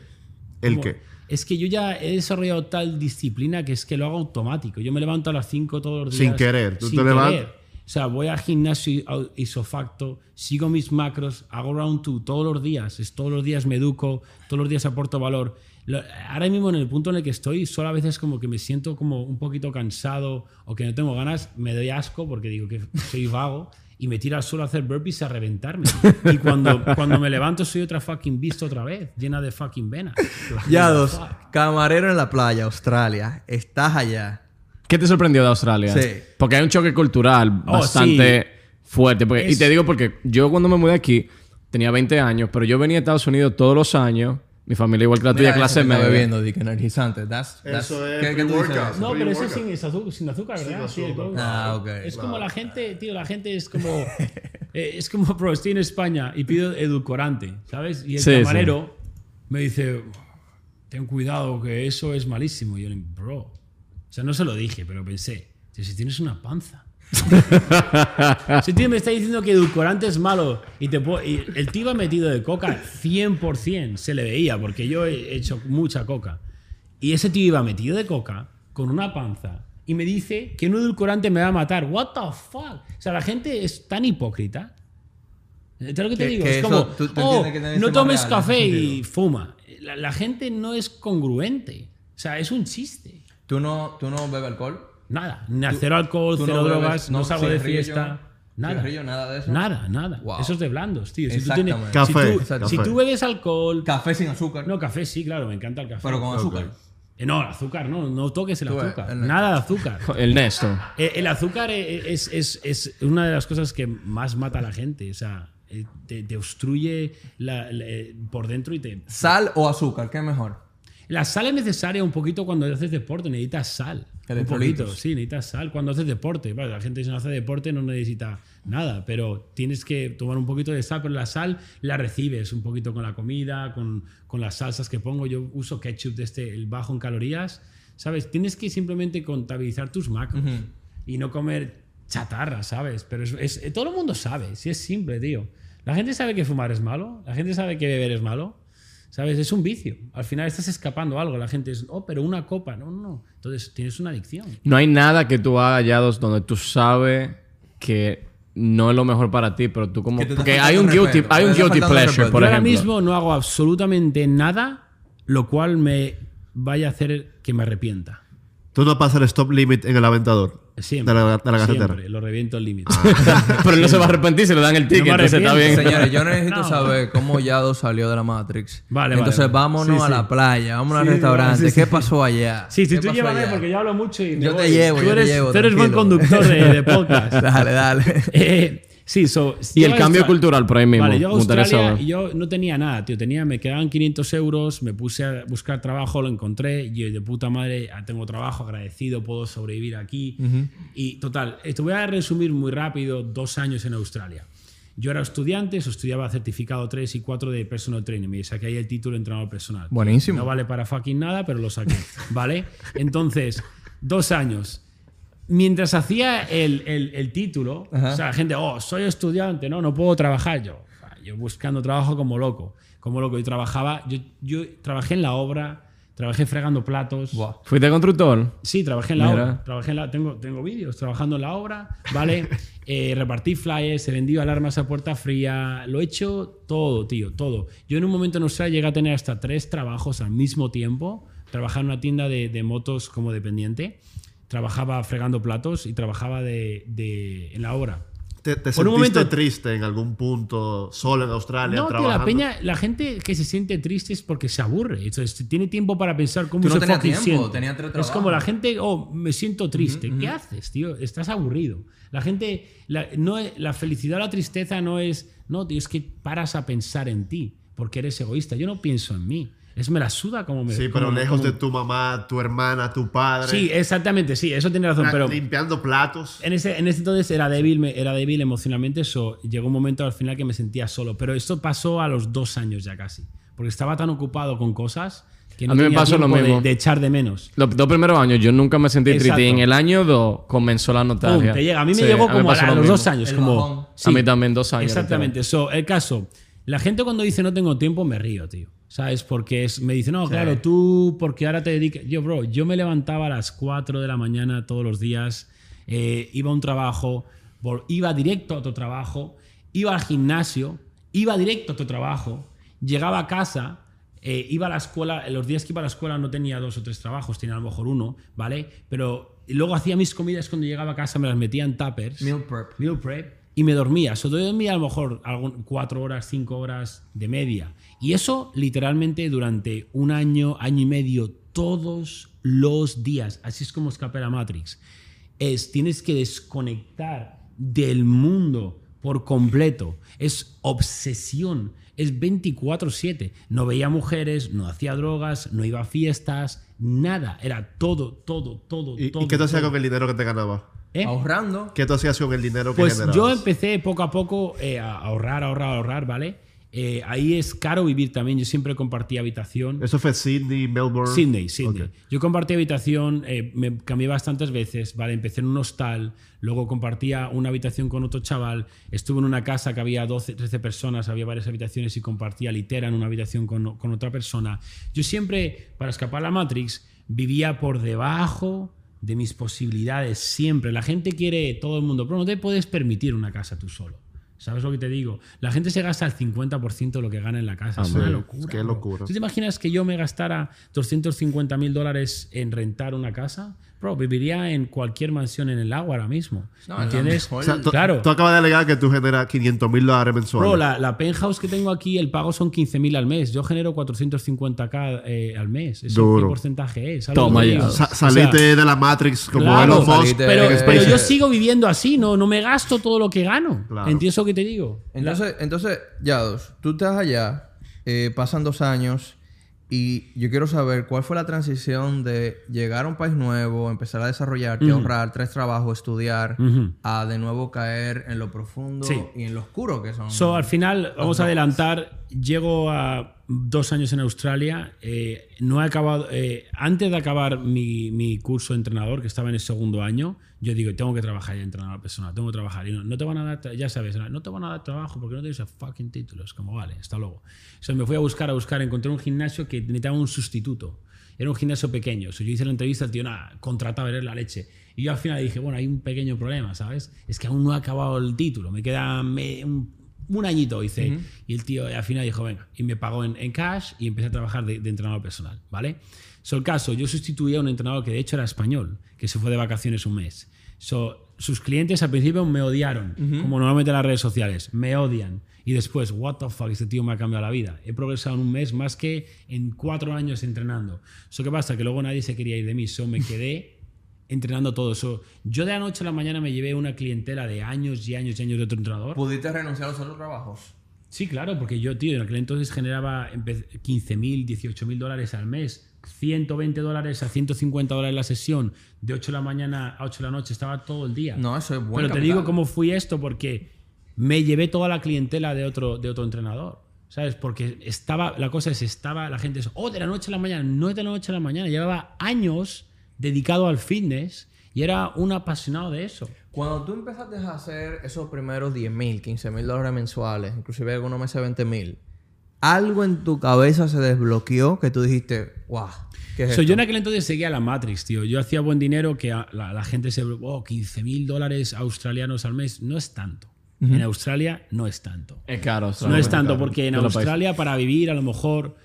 ¿El como- qué? Es que yo ya he desarrollado tal disciplina que es que lo hago automático. Yo me levanto a las 5 todos los días. Sin querer, tú sin te levantas- querer. O sea, voy al gimnasio isofacto, sigo mis macros, hago round two todos los días. Es, todos los días me educo, todos los días aporto valor. Lo- ahora mismo en el punto en el que estoy, solo a veces como que me siento como un poquito cansado o que no tengo ganas, me doy asco porque digo que soy vago y me tiro al suelo a hacer burpees a reventarme. Y cuando, cuando me levanto soy otra fucking beast otra vez, llena de fucking venas. Ya dos. Camarero en la playa, Australia. Estás allá. ¿Qué te sorprendió de Australia? Sí. Porque hay un choque cultural Oh, bastante fuerte. Porque- Y Es- te digo porque yo cuando me mudé aquí tenía 20 años, pero yo venía a Estados Unidos todos los años. Mi familia igual que la tuya, Mira, clase media. bebiendo, que energizante. That's, that's- Eso es ¿qué- qué tú dices de? No, pero eso es sin, es azu- sin azúcar, ¿verdad? Sí, azúcar. claro. Ah, ok. Es como la gente, tío, la gente es como. eh, es como, bro, estoy en España y pido edulcorante, ¿sabes? Y el Sí, camarero me dice, ten cuidado que eso es malísimo. Y yo le digo, bro. O sea, no se lo dije, pero pensé, si tienes una panza. si tío me está diciendo que edulcorante es malo y, te puedo- y el tío iba metido de coca 100%, se le veía, porque yo he hecho mucha coca. Y ese tío iba metido de coca, con una panza, y me dice que un edulcorante me va a matar. ¿What the fuck? O sea, la gente es tan hipócrita. ¿Sabes lo que te Que- digo? que es como, tú- tú oh, no tomes real café y fuma. La, la gente no es congruente. O sea, es un chiste. ¿Tú no, ¿Tú no bebes alcohol? Nada. Ni cero alcohol, ¿Tú cero no bebes- drogas, no, no, salgo de fiesta. Nada. cigarrillo, nada de eso? Nada, nada. Wow. Eso es de blandos, tío. Si tú, tienes- Exactamente. si Café, tú- si tú bebes alcohol. Café sin azúcar. No, café sí, claro, me encanta el café. pero con azúcar. Eh, No, el azúcar, no, no toques el Tú ves, azúcar. el- Nada de azúcar. El Néstor. Eh, El azúcar es, es- es una de las cosas que más mata a la gente. O sea, eh, te, te obstruye la- la- eh, por dentro y te... ¿Sal o azúcar? ¿Qué es mejor? La sal es necesaria un poquito cuando haces deporte, necesitas sal. Un poquito, sí, necesitas sal cuando haces deporte. Vale, la gente si no hace deporte no necesita nada, pero tienes que tomar un poquito de sal, pero la sal la recibes un poquito con la comida, con, con las salsas que pongo. Yo uso ketchup de este, el bajo en calorías. ¿Sabes? Tienes que simplemente contabilizar tus macros y no comer chatarra, ¿sabes? Pero es, es- todo el mundo sabe, si es simple, tío. La gente sabe que fumar es malo, la gente sabe que beber es malo. ¿Sabes? Es un vicio. Al final estás escapando algo. La gente es, oh, pero una copa. No, no, no. Entonces tienes una adicción. No hay nada que tú hagas ya dos donde tú sabes que no es lo mejor para ti, pero tú como... Que Porque hay un guilty, hay un guilty pleasure, por Yo ahora mismo no hago absolutamente nada, lo cual me vaya a hacer que me arrepienta. Tú no pasas el stop limit en el aventador Siempre. de la, de la carretera. Siempre, lo reviento al límite. pero él no se va a arrepentir si le dan el ticket, entonces está bien. Señores, yo necesito No. saber cómo Yado salió de la Matrix. Vale, Entonces vale, vámonos Sí, a sí. la playa, vámonos Sí, al restaurante. sí, sí. ¿Qué pasó allá? Sí, sí, ¿Qué tú llévame porque yo hablo mucho y me Yo te llevo, tú yo te eres, llevo, Tú eres buen conductor de, de podcast. Dale, dale. Eh, sí, so, Y el cambio cultural por ahí mismo. Vale, yo Australia, yo no tenía nada, tío. Tenía, me quedaban 500 euros, me puse a buscar trabajo, lo encontré. Y yo, de puta madre, ah, tengo trabajo, agradecido, puedo sobrevivir aquí. Y total, eh, te voy a resumir muy rápido dos años en Australia. Yo era estudiante, eso estudiaba certificado 3 y 4 de personal training. Me saqué ahí el título de entrenador personal. Buenísimo. No vale para fucking nada, pero lo saqué. ¿Vale? Entonces, dos años. Mientras hacía el, el- el título, o sea, la gente, oh, soy estudiante, no, no puedo trabajar. Yo, yo buscando trabajo como loco. Como loco. Yo trabajaba, yo, yo trabajé en la obra, trabajé fregando platos. Buah. ¿Fuiste constructor? Sí, trabajé en la Mira. obra. Trabajé en la, tengo, tengo vídeos trabajando en la obra, ¿vale? Eh, repartí flyers, he vendido alarmas a puerta fría, lo he hecho todo, tío, todo. Yo en un momento en Australia llegué a tener hasta tres trabajos al mismo tiempo. Trabajaba en una tienda de, de motos como dependiente, trabajaba fregando platos y trabajaba de, de- en la obra. ¿Te, te Por un sentiste momento- triste en algún punto solo en Australia No, tío, la peña, la gente que se siente triste es porque se aburre. Entonces, tiene tiempo para pensar cómo Tú no se fucking tiempo, siente. Es como la gente, oh, me siento triste. ¿Qué haces, tío? Estás aburrido. La gente, la, no la felicidad o la tristeza no es, no, tío, es que paras a pensar en ti porque eres egoísta. Yo no pienso en mí. Es me la suda como me Sí, pero como- lejos como- de tu mamá, tu hermana, tu padre. Sí, exactamente, sí, eso tiene razón. Pero limpiando platos. en ese, en ese entonces era débil, me- era débil emocionalmente, eso llegó un momento al final que me sentía solo. Pero esto pasó a los dos años ya casi. Porque estaba tan ocupado con cosas que no A mí me pasó lo tiempo de- mismo. De, echar de menos. Los dos primeros años yo nunca me sentí triste. En el año 2 comenzó la Pum, nostalgia. te llega. A mí me Sí, llegó me como a, pasó a lo los mismo. dos años. El como. A mí también, dos años, Exactamente. So, el caso, la gente cuando dice no tengo tiempo me río, tío. ¿Sabes? Porque es, me dicen, no, claro, tú, porque ahora te dedicas. Yo, bro, yo me levantaba a las 4 de la mañana todos los días, eh, iba a un trabajo, iba directo a otro trabajo, iba al gimnasio, iba directo a otro trabajo, llegaba a casa, eh, iba a la escuela, en los días que iba a la escuela no tenía dos o tres trabajos, tenía a lo mejor uno, ¿vale? Pero luego hacía mis comidas cuando llegaba a casa, me las metía en tuppers Meal prep. meal prep y me dormía. So, yo dormía a lo mejor cuatro horas, cinco horas de media. Y eso literalmente durante un año, año y medio, todos los días. Así es como escapé a la Matrix. Es, tienes que desconectar del mundo por completo. Es obsesión. Es 24/7. No veía mujeres, no hacía drogas, no iba a fiestas, nada. Era todo, todo, todo, ¿Y, y todo. qué tú hacías todo. con el dinero que te ganaba? ¿Eh? Ahorrando. ¿Qué tú hacías con el dinero que Pues generabas? yo empecé poco a poco eh, a ahorrar, ahorrar, ahorrar, ¿vale? Eh, ahí es caro vivir también. Yo siempre compartí habitación. ¿Eso fue Sydney, Melbourne? Sydney, Sydney. Ok. Yo compartí habitación, eh, me cambié bastantes veces, ¿vale? Empecé en un hostal, luego compartía una habitación con otro chaval, estuve en una casa que había 12, 13 personas, había varias habitaciones y compartía litera en una habitación con, con otra persona. Yo siempre, para escapar a la Matrix, vivía por debajo de mis posibilidades, siempre. La gente quiere, todo el mundo, pero no te puedes permitir una casa tú solo. ¿Sabes lo que te digo? La gente se gasta el 50% de lo que gana en la casa. es sí, una locura. qué locura. ¿Tú te imaginas que yo me gastara 250 mil dólares en rentar una casa? Bro, viviría en cualquier mansión en el agua ahora mismo. No, ¿Me en la ¿Entiendes? mejor- O sea, tú, Claro. tú acabas de alegar que tú generas 500 mil dólares mensuales. Bro, la, la penthouse que tengo aquí, el pago son 15 mil al mes. Yo genero 450k eh, al mes. ¿Eso Duro. qué porcentaje es? ¿Sabes Toma ya. Sa- O sea, saliste de la Matrix como Claro, Elon Musk. pero, Eh, pero yo sigo viviendo así, no, no me gasto todo lo que gano. Claro. ¿Entiendes lo que te digo? Entonces, entonces, Yados, tú estás allá, eh, pasan dos años y yo quiero saber cuál fue la transición de llegar a un país nuevo, empezar a desarrollarte, ahorrar, tres trabajos, estudiar, a de nuevo caer en lo profundo Sí. y en lo oscuro que son. So, al final, vamos a adelantar. Llego a dos años en Australia. eh, no he acabado. eh, antes de acabar mi, mi curso de entrenador, que estaba en el segundo año, yo digo, tengo que trabajar ya entrenador personal, tengo que trabajar. Y no, no te van a dar, ya sabes, no te van a dar trabajo porque no tienes fucking título. Es como, vale, hasta luego. O sea, me fui a buscar, a buscar, encontré un gimnasio que necesitaba un sustituto. Era un gimnasio pequeño. O sea, yo hice la entrevista, el tío, nada, contrataba, era la leche. Y yo al final dije, bueno, hay un pequeño problema, ¿sabes? Es que aún no he acabado el título, me queda me- un, un añito, hice. Y el tío al final dijo, venga, y me pagó en, en cash y empecé a trabajar de, de entrenador personal, ¿vale? So, el caso, yo sustituí a un entrenador que de hecho era español, que se fue de vacaciones un mes. So, sus clientes al principio me odiaron, como normalmente en las redes sociales, me odian. Y después, what the fuck, este tío me ha cambiado la vida. He progresado en un mes más que en cuatro años entrenando. So, ¿Qué pasa? Que luego nadie se quería ir de mí. So, me quedé entrenando todo eso. Yo de la noche a la mañana me llevé una clientela de años y años y años de otro entrenador. ¿Pudiste renunciar a los otros trabajos? Sí, claro, porque yo, tío, en aquel entonces generaba 15 mil, 18 mil dólares al mes. 120 dólares a 150 dólares la sesión. De 8 de la mañana a 8 de la noche estaba todo el día. No, eso es bueno. Pero te digo cómo fui esto porque me llevé toda la clientela de otro, de otro entrenador. ¿Sabes? Porque estaba, la cosa es, estaba la gente, oh, de la noche a la mañana, no es de la noche a la mañana, llevaba años dedicado al fitness y era un apasionado de eso. Cuando tú empezaste a hacer esos primeros 10 mil, 15 mil dólares mensuales, inclusive algunos meses 20 mil, algo en tu cabeza se desbloqueó que tú dijiste, wow, ¿qué es So, esto? yo en aquel entonces seguía la Matrix, tío. Yo hacía buen dinero que a- la, la gente se... Oh, 15 mil dólares australianos al mes. No es tanto. En Australia no es tanto. Es caro. no Australia, es tanto caro. porque en. Australia para vivir a lo mejor...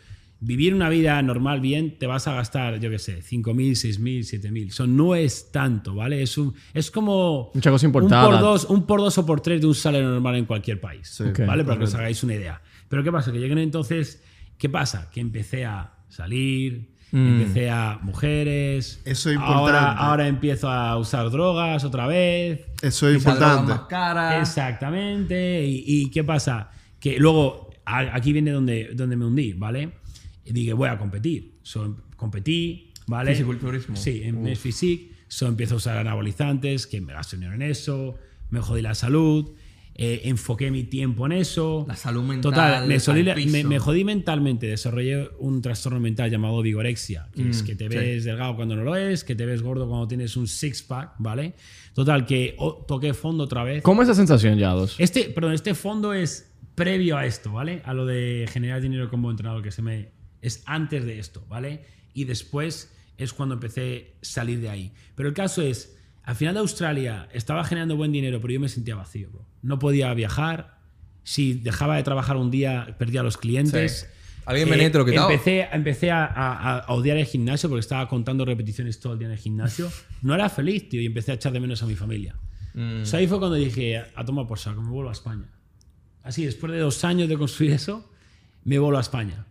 Vivir una vida normal bien, te vas a gastar, yo qué sé, 5.000, 6.000, 7.000. Eso no es tanto, ¿vale? Es, un, es como... Mucha cosa Un importada. por, dos, un por dos o por tres de un salario normal en cualquier país. Sí, Ok. ¿Vale? Para que os hagáis una idea. Pero ¿qué pasa? Que llegué entonces. ¿Qué pasa? Que empecé a salir, empecé a mujeres. Eso es Ahora, importante. ahora empiezo a usar drogas otra vez. Eso es importante. más caras. Exactamente. ¿Y, y qué pasa? Que luego, a- aquí viene donde, donde me hundí, ¿vale? Y dije, voy a competir. So, competí, ¿vale? Fisiculturismo. Sí, en Physique. So, empiezo a usar anabolizantes, que me gasto dinero en eso, me jodí la salud, eh, enfoqué mi tiempo en eso. La salud mental Total, me, solí- me- me jodí mentalmente, desarrollé un trastorno mental llamado vigorexia, que es que te ves delgado cuando no lo es, que te ves gordo cuando tienes un six-pack, ¿vale? Total, que oh, toqué fondo otra vez. ¿Cómo es esa sensación, Yados? Este, perdón, este fondo es previo a esto, ¿vale? A lo de generar dinero como entrenador, que se me. Es antes de esto, ¿vale? Y después es cuando empecé a salir de ahí. Pero el caso es, al final de Australia estaba generando buen dinero, pero yo me sentía vacío, bro. No podía viajar. Si dejaba de trabajar un día, perdía a los clientes. Sí. Alguien y te lo. Empecé, empecé a, a- a odiar el gimnasio porque estaba contando repeticiones todo el día en el gimnasio. No era feliz, tío, y empecé a echar de menos a mi familia. Mm. O sea, ahí fue cuando dije, a tomar por saco, me vuelvo a España. Así, después de dos años de construir eso, me vuelvo a España.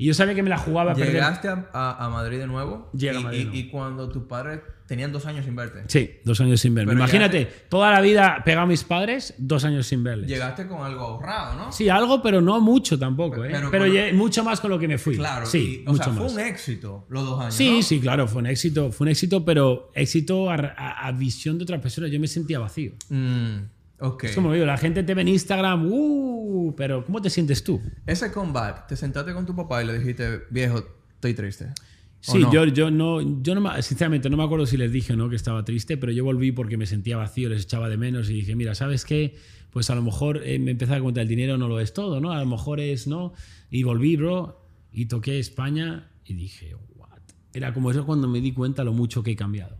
Y yo sabía que me la jugaba a perder. ¿Llegaste a, a- a Madrid de nuevo? Llega a y, Madrid y- cuando tus padres tenían dos años sin verte. Sí, dos años sin verme. Pero Imagínate, toda la vida pegado a mis padres, dos años sin verles. Llegaste con algo ahorrado, ¿no? Sí, algo, pero no mucho tampoco, ¿eh? Pero mucho más con lo que me fui. Claro. Sí, y, o mucho sea, más. fue un éxito los dos años. Sí, ¿no? sí, claro, fue un éxito, fue un éxito, pero éxito a, a- a visión de otras personas. Yo me sentía vacío. Mm, ok. Es como digo, la gente te ve en Instagram, uh, pero ¿cómo te sientes tú? Ese comeback, te sentaste con tu papá y le dijiste, viejo, estoy triste. ¿O Sí, no? yo, yo no, yo no, me- sinceramente no me acuerdo si les dije o no que estaba triste, pero yo volví porque me sentía vacío, les echaba de menos y dije, mira, ¿sabes qué? Pues a lo mejor eh, me empezaba a contar el dinero no lo es todo, ¿no? A lo mejor es, ¿no? Y volví, bro, y toqué España y dije, what? Era como eso cuando me di cuenta lo mucho que he cambiado.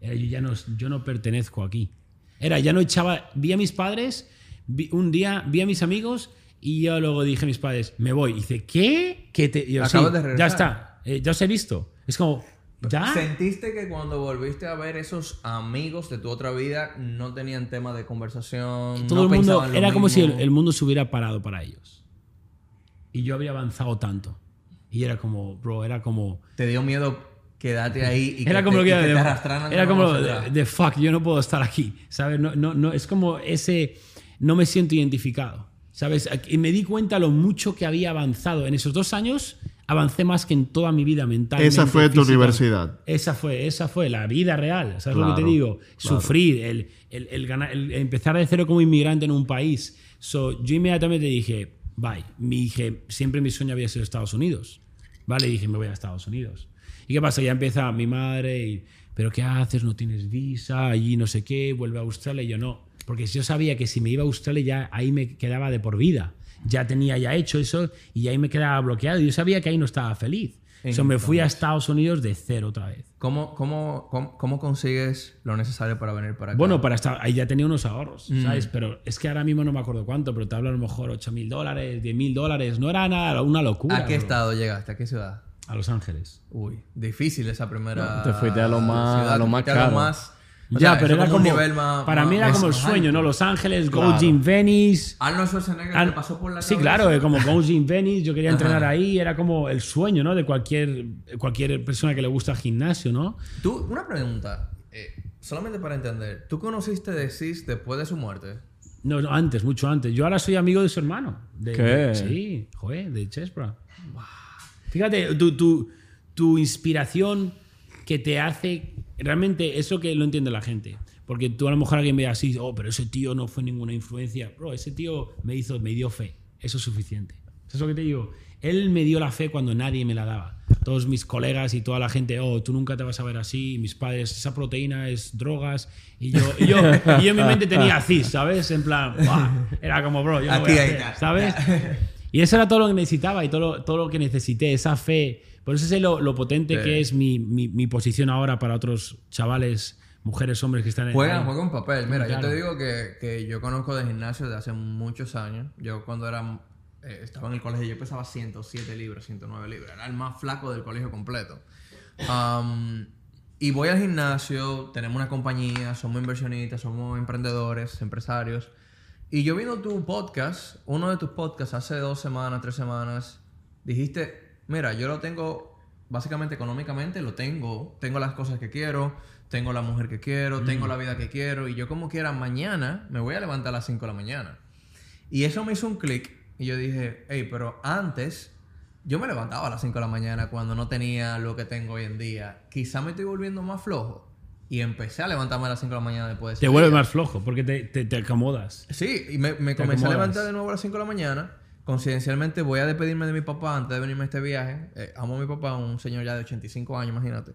Era, yo ya no, yo no pertenezco aquí. Era, ya no echaba, vi a mis padres, vi- un día vi a mis amigos y yo luego dije a mis padres, me voy. Y dice, ¿qué? ¿Qué te, y yo, Acabas "Sí, de Ya regresar". está, eh, ya os he visto. Es como, ¿ya? ¿Sentiste que cuando volviste a ver esos amigos de tu otra vida no tenían tema de conversación? Todo no el mundo, era como si el, mismo? el mundo se hubiera parado para ellos. Y yo había avanzado tanto. Y era como, bro, era como... Te dio miedo quedarte ahí y Era que como te, lo que y que de, te arrastraran era como de, de fuck, yo no puedo estar aquí, ¿sabes? No, no, no, es como ese, no me siento identificado, ¿sabes? Y me di cuenta lo mucho que había avanzado. En esos dos años avancé más que en toda mi vida mental. Esa fue tu universidad. Esa fue, esa fue la vida real, ¿sabes lo que te Claro, digo? Sufrir, el, el, el ganar- el empezar de cero como inmigrante en un país. So, yo inmediatamente dije, bye. Mi, dije, siempre mi sueño había sido Estados Unidos. Vale, y dije, me voy a Estados Unidos. ¿Y qué pasa? Ya empieza mi madre y pero ¿qué haces? No tienes visa, allí no sé qué, vuelve a Australia. Y yo no, porque yo sabía que si me iba a Australia ya ahí me quedaba de por vida. Ya tenía ya hecho eso y ahí me quedaba bloqueado. Yo sabía que ahí no estaba feliz. Eso me fui a Estados Unidos de cero otra vez. ¿Cómo, cómo, cómo, cómo consigues lo necesario para venir para acá? Bueno, para estar, ahí ya tenía unos ahorros, ¿sabes? Pero es que ahora mismo no me acuerdo cuánto, pero te hablo a lo mejor 8 mil dólares, 10 mil dólares. No era nada, una locura. ¿A qué bro. estado llegaste? ¿A qué ciudad? A Los Ángeles. Uy, difícil esa primera. Te fuiste a lo más- ciudad, a lo más caro. más- o ya, sea, pero era un como. nivel más- para más- mí era más como el alto. sueño, ¿no? Los Ángeles, Claro. Gym Venice. Arnold Schwarzenegger An- te pasó por la sí, cabeza? claro, eh, como Gym Venice, yo quería entrenar ahí, era como el sueño, ¿no? De cualquier, cualquier persona que le gusta el gimnasio, ¿no? Tú, una pregunta, eh, solamente para entender. ¿Tú conociste de Cis después de su muerte? No, no, antes, mucho antes. Yo ahora soy amigo de su hermano. De- ¿Qué? de- sí, joder, de Chespra. Fíjate, tu, tu, tu inspiración que te hace. Realmente, eso que lo entiende la gente. Porque tú a lo mejor alguien ve así, oh, pero ese tío no fue ninguna influencia. Bro, ese tío me hizo, me dio fe. Eso es suficiente. ¿Sabes lo que te digo? Él me dio la fe cuando nadie me la daba. Todos mis colegas y toda la gente, oh, tú nunca te vas a ver así. Y mis padres, esa proteína es drogas. Y yo, y yo, y yo en mi mente tenía CIS, ¿sabes? En plan, "Buah". era como, bro, yo no voy a hacer". ¿sabes? Y eso era todo lo que necesitaba y todo lo, todo lo que necesité, esa fe. Por eso sé lo, lo potente Sí. que es mi, mi, mi posición ahora para otros chavales, mujeres, hombres que están en Juega, ahí. juega un papel. Mira, yo Claro. te digo que, que yo conozco de gimnasio desde hace muchos años. Yo cuando era eh, estaba en el colegio, yo pesaba 107 libras, 109 libras. Era el más flaco del colegio completo. Um, y voy al gimnasio, tenemos una compañía, somos inversionistas, somos emprendedores, empresarios. Y yo viendo tu podcast, uno de tus podcasts hace dos semanas, tres semanas, dijiste, mira, yo lo tengo, básicamente económicamente lo tengo, tengo las cosas que quiero, tengo la mujer que quiero, tengo la vida que quiero, y yo como quiera, mañana me voy a levantar a las 5 de la mañana. Y eso me hizo un clic, y yo dije, hey, pero antes yo me levantaba a las 5 de la mañana cuando no tenía lo que tengo hoy en día. Quizá me estoy volviendo más flojo. Y empecé a levantarme a las 5 de la mañana después de Te vuelves más flojo porque te, te, te acomodas. Sí, y me, comencé a levantar de nuevo a las 5 de la mañana. Coincidencialmente voy a despedirme de mi papá antes de venirme a este viaje. Eh, amo a mi papá, un señor ya de 85 años, imagínate.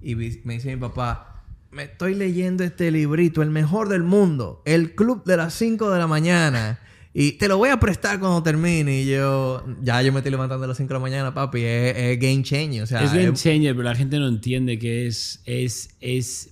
Y me dice mi papá, me estoy leyendo este librito, el mejor del mundo, El Club de las 5 de la mañana. Y te lo voy a prestar cuando termine. Y yo, ya yo me estoy levantando a las 5 de la mañana, papi. Es, es game changer. O sea, es game es- changer, pero la gente no entiende que es, es, es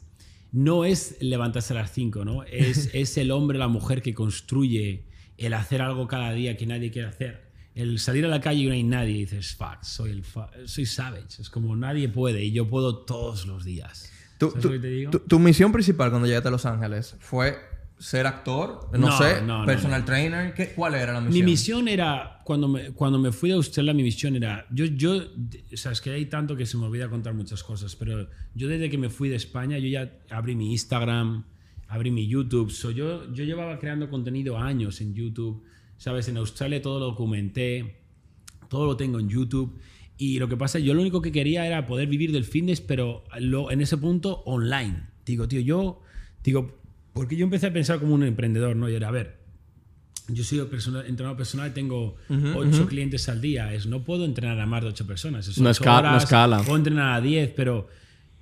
no es levantarse a las 5, ¿no? Es, es el hombre, la mujer que construye el hacer algo cada día que nadie quiere hacer. El salir a la calle y no hay nadie y dices, fuck, soy, el soy savage. Es como nadie puede y yo puedo todos los días. Tu, ¿Sabes tu- lo que te digo? tu- tu misión principal cuando llegaste a Los Ángeles fue ser actor, no, No, sé, no, personal no. trainer. ¿Qué, ¿Cuál era la misión? Mi misión era, cuando me, cuando me fui de Australia, mi misión era, yo, yo, o sea, es que hay tanto que se me olvida contar muchas cosas, pero yo desde que me fui de España, yo ya abrí mi Instagram, abrí mi YouTube, so, yo, yo llevaba creando contenido años en YouTube, ¿sabes? En Australia todo lo documenté, todo lo tengo en YouTube. Y lo que pasa, yo lo único que quería era poder vivir del fitness, pero lo- en ese punto online. Digo, tío, yo, digo, porque yo empecé a pensar como un emprendedor, ¿no? Y era, a ver, yo soy persona- entrenador personal, tengo ocho clientes al día. Es, no puedo entrenar a más de ocho personas. Es No ocho esca- no horas, escala. Puedo entrenar a 10, pero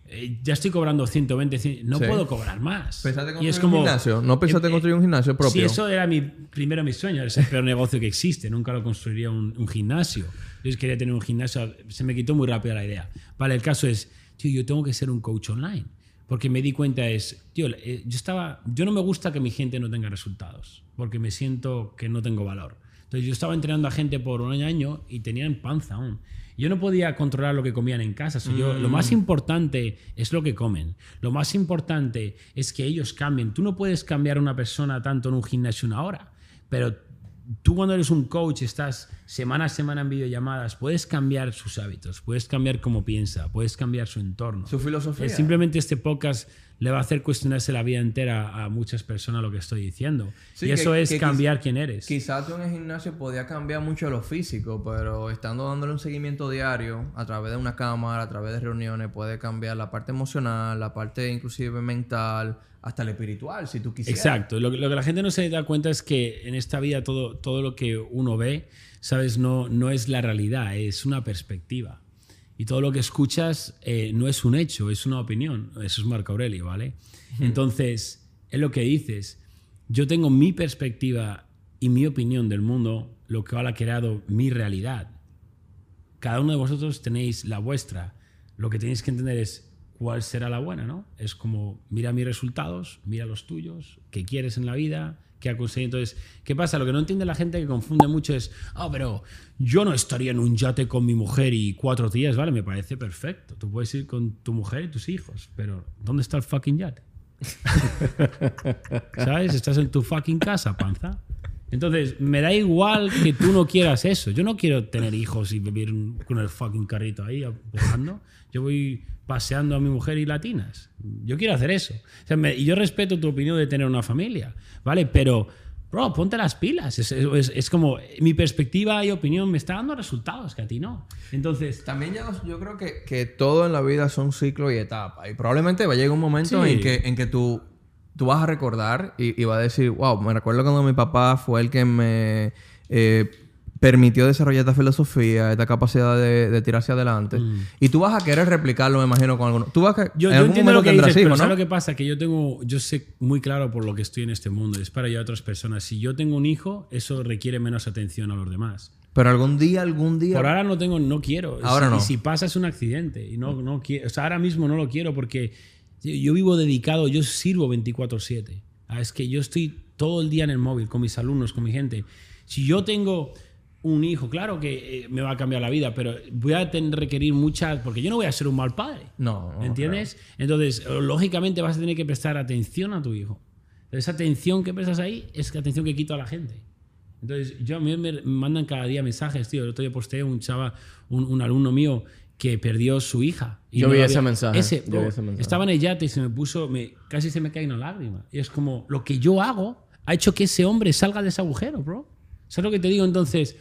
eh, ya estoy cobrando 120. 100, no Sí. puedo cobrar más. ¿Pensaste en y construir es como, un gimnasio? ¿No pensaste en eh, construir un gimnasio propio? Sí, eso era mi primero mi sueño. Es el peor negocio que existe. Nunca lo construiría un, un gimnasio. Yo quería tener un gimnasio. Se me quitó muy rápido la idea. Vale, el caso es, tío, yo tengo que ser un coach online. Porque me di cuenta es, tío, eh, yo estaba, yo no me gusta que mi gente no tenga resultados. Porque me siento que no tengo valor. Entonces yo estaba entrenando a gente por un año y tenían panza aún. Yo no podía controlar lo que comían en casa. So, yo, Lo más importante es lo que comen. Lo más importante es que ellos cambien. Tú no puedes cambiar a una persona tanto en un gimnasio una hora, pero tú cuando eres un coach estás semana a semana en videollamadas, puedes cambiar sus hábitos, puedes cambiar cómo piensa, puedes cambiar su entorno. Su filosofía. Eh, Simplemente este podcast le va a hacer cuestionarse la vida entera a muchas personas lo que estoy diciendo. Sí, y que- eso es que cambiar quién eres. Quizás tú en el gimnasio podía cambiar mucho lo físico, pero estando dándole un seguimiento diario a través de una cámara, a través de reuniones, puede cambiar la parte emocional, la parte inclusive mental, hasta el espiritual, si tú quisieras. Exacto. Lo, que- lo que la gente no se da cuenta es que en esta vida todo, todo lo que uno ve, sabes, no, no es la realidad, es una perspectiva. Y todo lo que escuchas eh, no es un hecho, es una opinión. Eso es Marco Aurelio, ¿vale? Entonces, es lo que dices. Yo tengo mi perspectiva y mi opinión del mundo, lo que ha creado mi realidad. Cada uno de vosotros tenéis la vuestra. Lo que tenéis que entender es cuál será la buena, ¿no? Es como, mira mis resultados, mira los tuyos, qué quieres en la vida, qué ha conseguido. Entonces, ¿qué pasa? Lo que no entiende la gente que confunde mucho es, ah, pero yo no estaría en un yate con mi mujer y cuatro días, ¿vale? Me parece perfecto. Tú puedes ir con tu mujer y tus hijos, pero ¿dónde está el fucking yate? ¿Sabes? Estás en tu fucking casa, panza. Entonces, me da igual que tú no quieras eso. Yo no quiero tener hijos y vivir con el fucking carrito ahí empujando. Yo voy paseando a mi mujer y latinas. Yo quiero hacer eso. y yo respeto tu opinión de tener una familia, ¿vale? Pero, bro, ponte las pilas. Es, es, como mi perspectiva y opinión me está dando resultados que a ti no. Entonces... También yo, yo creo que, que, todo en la vida son ciclos y etapas. Y probablemente va a llegar un momento en, que, en que tú, tú vas a recordar y, y vas a decir, wow, me recuerdo cuando mi papá fue el que me... Eh, permitió desarrollar esta filosofía, esta capacidad de, tirarse adelante. Mm. Y tú vas a querer replicarlo, me imagino, con alguno. Tú vas a, yo, entiendo lo que dices, pero ¿sabes lo que pasa? Que yo tengo... Yo sé muy claro por lo que estoy en este mundo. Es para ayudar a otras personas. Si yo tengo un hijo, eso requiere menos atención a los demás. Pero algún día, algún día... Por ahora no tengo... No quiero. Ahora no. Y si pasa es un accidente. Y no, no quiero... O sea, ahora mismo no lo quiero porque yo vivo dedicado... Yo sirvo 24-7. Ah, es que yo estoy todo el día en el móvil con mis alumnos, con mi gente. Si yo tengo un hijo, claro que eh, me va a cambiar la vida, pero voy a tener, requerir muchas, porque yo no voy a ser un mal padre. No. ¿Entiendes? Entonces, lógicamente vas a tener que prestar atención a tu hijo. Esa atención que prestas ahí es la atención que quito a la gente. Entonces, yo a mí me mandan cada día mensajes, tío. El otro día posté un chava, un, alumno mío que perdió su hija. Y yo, vi ese mensaje. Ese, Estaba en el yate y se me puso, me, casi se me cae una lágrima. Y es como, lo que yo hago ha hecho que ese hombre salga de ese agujero, bro. ¿Sabes lo que te digo? Entonces,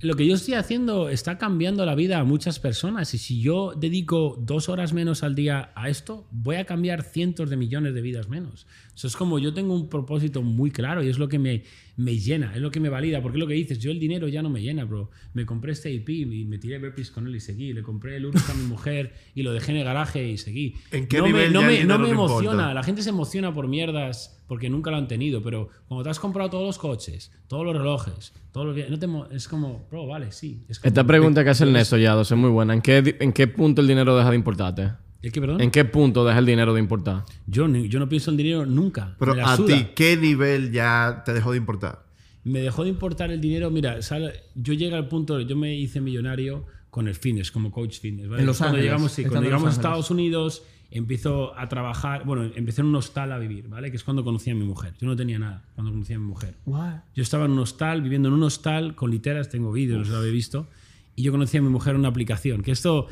lo que yo estoy haciendo está cambiando la vida a muchas personas y si yo dedico dos horas menos al día a esto, voy a cambiar cientos de millones de vidas menos. Eso es como yo tengo un propósito muy claro y es lo que me, me llena, es lo que me valida, porque es lo que dices, yo el dinero ya no me llena, bro. Me compré este IP y me tiré burpees con él y seguí, le compré el Urus a mi mujer y lo dejé en el garaje y seguí. ¿En qué no nivel me, no me, no me emociona, la gente se emociona por mierdas porque nunca lo han tenido, pero cuando te has comprado todos los coches, todos los relojes, todos los no te, es como, bro, vale, sí. Esta pregunta que hace el Neso ya, es muy buena. ¿En qué, ¿En qué punto el dinero deja de importarte? Qué, perdón? ¿En qué punto deja el dinero de importar? Yo, yo no pienso en dinero nunca. Pero a ti, ¿qué nivel ya te dejó de importar? Me dejó de importar el dinero. Mira, yo llegué al punto, yo me hice millonario con el fitness, como coach fitness. En Los cuando Ángeles. llegamos, sí, cuando llegamos a Estados Unidos, empiezo a trabajar, bueno, empecé en un hostal a vivir, ¿vale? Que es cuando conocí a mi mujer. Yo no tenía nada cuando conocí a mi mujer. Yo estaba en un hostal, viviendo en un hostal con literas, tengo vídeos, no se lo había visto, y yo conocí a mi mujer en una aplicación, que esto,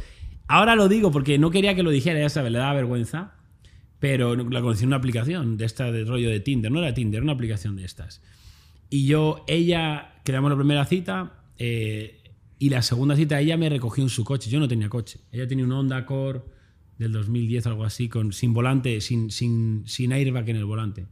ahora lo digo porque no quería que lo dijera, ya sabes, le daba vergüenza, pero la conocí en una aplicación de esta de rollo de Tinder, no era Tinder, era una aplicación de estas. Y yo, ella, quedamos la primera cita, eh, y la segunda cita ella me recogió en su coche, yo no tenía coche, ella tenía un Honda Accord del 2010, algo así, con, sin volante, sin, sin, sin airbag en el volante.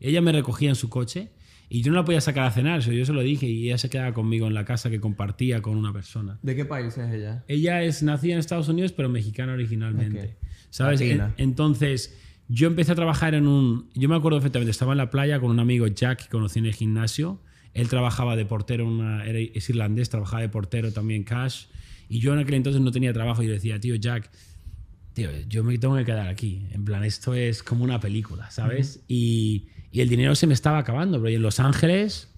Ella me recogía en su coche y yo no la podía sacar a cenar, yo se lo dije y ella se quedaba conmigo en la casa que compartía con una persona. ¿De qué país es ella? Ella es nacida en Estados Unidos, pero mexicana originalmente. ¿Sabes? entonces, yo empecé a trabajar en un. Yo me acuerdo perfectamente, estaba en la playa con un amigo Jack que conocí en el gimnasio. Él trabajaba de portero, una, era, es irlandés, trabajaba de portero también cash. Y yo en aquel entonces no tenía trabajo y yo decía, tío, Jack, tío, yo me tengo que quedar aquí. En plan, esto es como una película, ¿sabes? y, y, el dinero se me estaba acabando, pero y en Los Ángeles...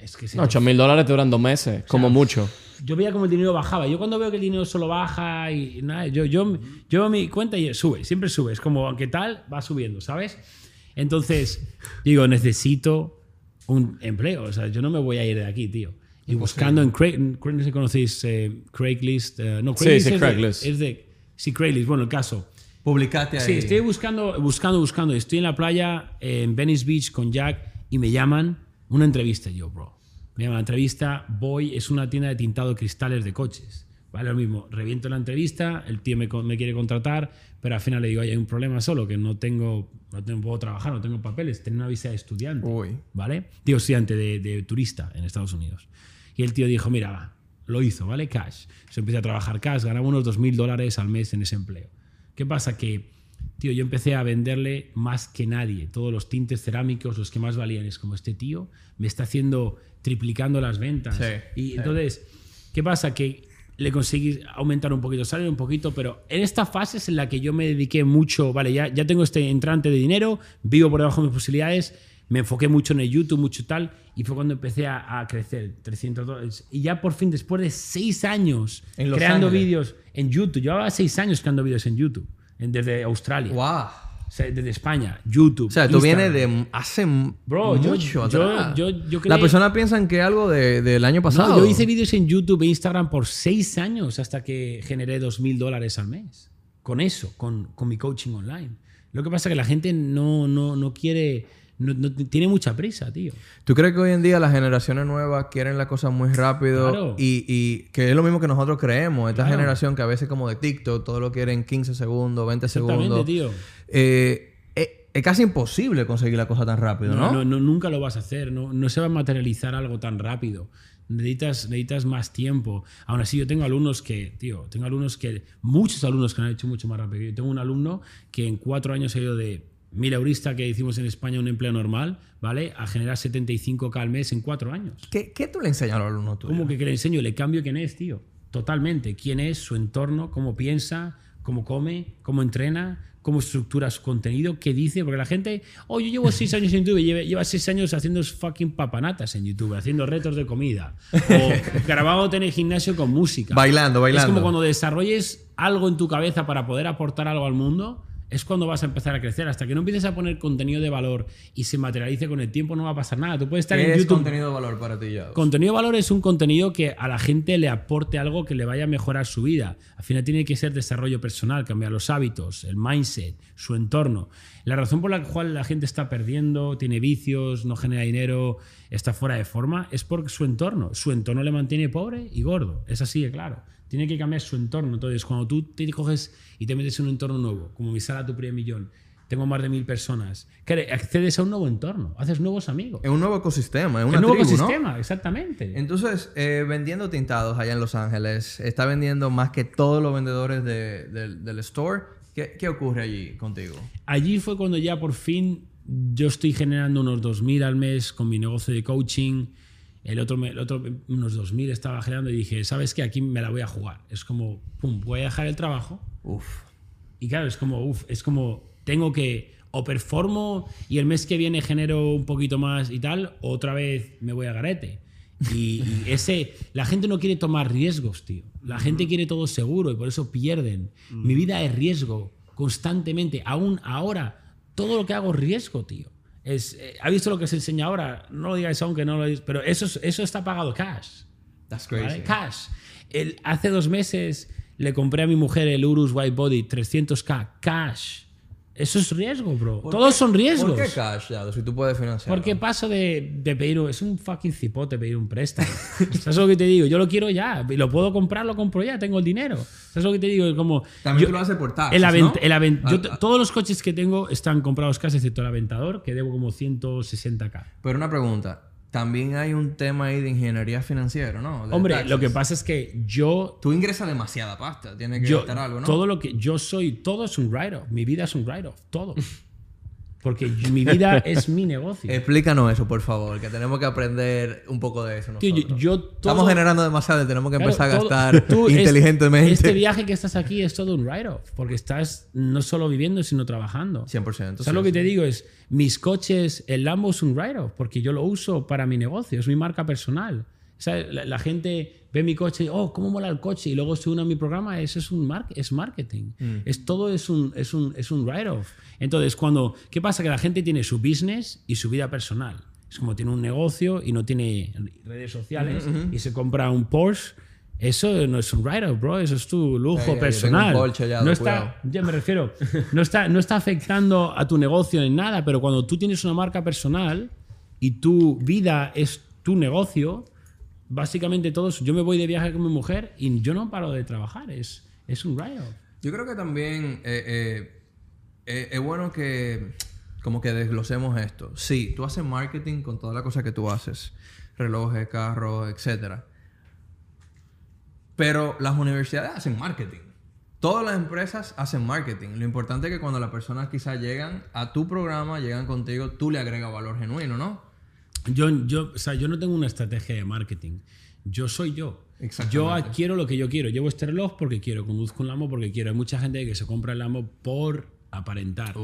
Es que 8 mil dólares te duran dos meses, como mucho. Yo veía como el dinero bajaba. Yo cuando veo que el dinero solo baja y nada, yo, yo, yo mi cuenta y sube, siempre sube. Es como, aunque tal, va subiendo, ¿sabes? Entonces, digo, necesito un empleo. O sea, yo no me voy a ir de aquí, tío. Y buscando en Craig, no sé si conocéis eh, Craigslist. Uh, no, Craigslist sí, es, Craigslist. De, es de Sí, Craigslist, bueno, el caso. Publicate ahí. Sí, estoy buscando, buscando, buscando. Estoy en la playa en Venice Beach con Jack y me llaman una entrevista. Yo, bro, me llaman entrevista. Voy, es una tienda de tintado de cristales de coches. Vale, lo mismo. Reviento la entrevista, el tío me, me quiere contratar, pero al final le digo, hay un problema solo, que no tengo, no tengo, puedo trabajar, no tengo papeles, tengo una visa de estudiante. Uy. ¿Vale? Digo, estudiante de, de turista en Estados Unidos. Y el tío dijo, mira, va, lo hizo, ¿vale? Cash. Se empecé a trabajar cash, ganaba unos 2.000 dólares al mes en ese empleo. ¿Qué pasa? Que, tío, yo empecé a venderle más que nadie. Todos los tintes cerámicos, los que más valían, es como este tío me está haciendo triplicando las ventas. Sí, y sí. entonces, ¿qué pasa? Que le conseguí aumentar un poquito, salir un poquito, pero en esta fase es en la que yo me dediqué mucho, vale, ya, ya tengo este entrante de dinero, vivo por debajo de mis posibilidades, me enfoqué mucho en el YouTube, mucho tal, y fue cuando empecé a, a crecer, 300 dólares. Y ya por fin, después de seis años En creando vídeos en YouTube, yo llevaba seis años creando vídeos en YouTube, en- desde Australia, ¡Wow! o sea, desde España, YouTube. O sea, tú Instagram. vienes de hace Bro, mucho yo- atrás. yo- yo La creé- persona piensa que algo de- del año pasado. No, yo hice vídeos en YouTube e Instagram por seis años hasta que generé dos mil dólares al mes. Con eso, con, con mi coaching online. Lo que pasa es que la gente no, no, no quiere, no, no- tiene mucha prisa, tío. ¿Tú crees que hoy en día las generaciones nuevas quieren las cosas muy rápido? Claro. Y, y que es lo mismo que nosotros creemos. Esta Claro. generación que a veces como de TikTok, todo lo quieren 15 segundos, 20 Exactamente, segundos. tío. Eh, es, es casi imposible conseguir la cosa tan rápido, ¿no? No, nunca lo vas a hacer. No, no se va a materializar algo tan rápido. Necesitas, necesitas más tiempo. Aún así, yo tengo alumnos que, tío, tengo alumnos que, muchos alumnos que han hecho mucho más rápido. Yo tengo un alumno que en cuatro años ha ido de mil eurista que hicimos en España un empleo normal, ¿vale? A generar 75k al mes en cuatro años. ¿Qué, qué tú le enseñas a los alumnos tuyos? ¿Cómo que, que le enseño? Le cambio quién es, tío. Totalmente. Quién es, su entorno, cómo piensa, cómo come, cómo entrena, cómo estructura su contenido, qué dice. Porque la gente, oh, yo llevo seis años en YouTube lleva seis años haciendo fucking papanatas en YouTube, haciendo retos de comida. O grabándote en el gimnasio con música. Bailando, bailando. Es como cuando desarrolles algo en tu cabeza para poder aportar algo al mundo. Es cuando vas a empezar a crecer. Hasta que no empieces a poner contenido de valor y se materialice con el tiempo, no va a pasar nada. Tú puedes estar ¿Qué en es YouTube. contenido de valor para ti, ya? Contenido de valor es un contenido que a la gente le aporte algo que le vaya a mejorar su vida. Al final tiene que ser desarrollo personal, cambiar los hábitos, el mindset, su entorno. La razón por la cual la gente está perdiendo, tiene vicios, no genera dinero, está fuera de forma, es por su entorno. Su entorno le mantiene pobre y gordo. Es así de claro. Tiene que cambiar su entorno. Entonces, cuando tú te coges y te metes en un entorno nuevo, como mi sala tu primer millón, tengo más de mil personas, que accedes a un nuevo entorno, haces nuevos amigos. Es un nuevo ecosistema, es un nuevo tribu, ¿no? ecosistema, exactamente. Entonces, eh, vendiendo tintados allá en Los Ángeles, está vendiendo más que todos los vendedores de- del- del store. ¿Qué, qué ocurre allí contigo? Allí fue cuando ya por fin yo estoy generando unos 2.000 al mes con mi negocio de coaching. El otro, el otro unos 2.000 estaba generando y dije, ¿sabes qué? Aquí me la voy a jugar. Es como, pum, voy a dejar el trabajo. Uf. Y claro, es como, uf, es como, tengo que, o performo y el mes que viene genero un poquito más y tal, o otra vez me voy a garete. Y, y ese, la gente no quiere tomar riesgos, tío. La gente quiere todo seguro y por eso pierden. Mi vida es riesgo constantemente. Aún ahora, todo lo que hago es riesgo, tío. Es, eh, ¿Ha visto lo que se enseña ahora? No lo digáis aunque no lo digáis, pero eso, es- eso está pagado cash. That's ¿vale? crazy. Cash. El- hace dos meses le compré a mi mujer el Urus White Body 300k. Cash. Eso es riesgo, bro. ¿Por Todos qué- son riesgos. ¿Por qué cash, Yado, si tú puedes financiar? Porque paso de, de pedir un, es un fucking cipote pedir un préstamo. ¿Sabes lo que te digo? Yo lo quiero ya. Lo puedo comprar, lo compro ya, tengo el dinero. ¿Sabes lo que te digo? Como, También yo- tú lo haces por taxes, el avent- ¿no? el avent- yo Ah, ah. todos los coches que tengo están comprados casi, excepto el Aventador, que debo como 160k. Pero una pregunta. También hay un tema ahí de ingeniería financiera, ¿no? De Hombre, taxes. lo que pasa es que yo Tú ingresas demasiada pasta. Tienes que yo, gastar algo, ¿no? todo lo que yo soy, todo es un write-off. Mi vida es un write-off, todo. Porque mi vida es mi negocio. Explícanos eso, por favor, que tenemos que aprender un poco de eso Tío, yo- yo todo- Estamos generando demasiado y tenemos que Claro, empezar a todo- gastar tú, es- inteligentemente. Este viaje que estás aquí es todo un write-off, porque estás no solo viviendo, sino trabajando. 100%. ¿Sabes lo que te digo? Es, mis coches, el Lambo es un write-off, porque yo lo uso para mi negocio, es mi marca personal. O sea, la, la gente ve mi coche y, oh, ¿cómo mola el coche? Y luego se une a mi programa, eso es, un mar- es marketing. Mm. Es, todo es un, es un, es un write-off. Entonces, cuando, ¿qué pasa? Que la gente tiene su business y su vida personal. Es como tiene un negocio y no tiene redes sociales y se compra un Porsche. Eso no es un write-off, bro. Eso es tu lujo personal. ya, no está, ya me refiero, no está, no está afectando a tu negocio en nada, pero cuando tú tienes una marca personal y tu vida es tu negocio, básicamente todos, yo me voy de viaje con mi mujer y yo no paro de trabajar, es, es un write-off. Yo creo que también eh, eh, eh, es bueno que como que desglosemos esto. Sí, tú haces marketing con toda la cosa que tú haces. Relojes, carros, etcétera. Pero las universidades hacen marketing. Todas las empresas hacen marketing. Lo importante es que cuando las personas quizás llegan a tu programa, llegan contigo, tú le agregas valor genuino, ¿no? Yo, yo, o sea, yo no tengo una estrategia de marketing. Yo soy yo. Yo adquiero lo que yo quiero. Llevo este reloj porque quiero, conduzco un Lambo porque quiero. Hay mucha gente que se compra el Lambo por aparentar.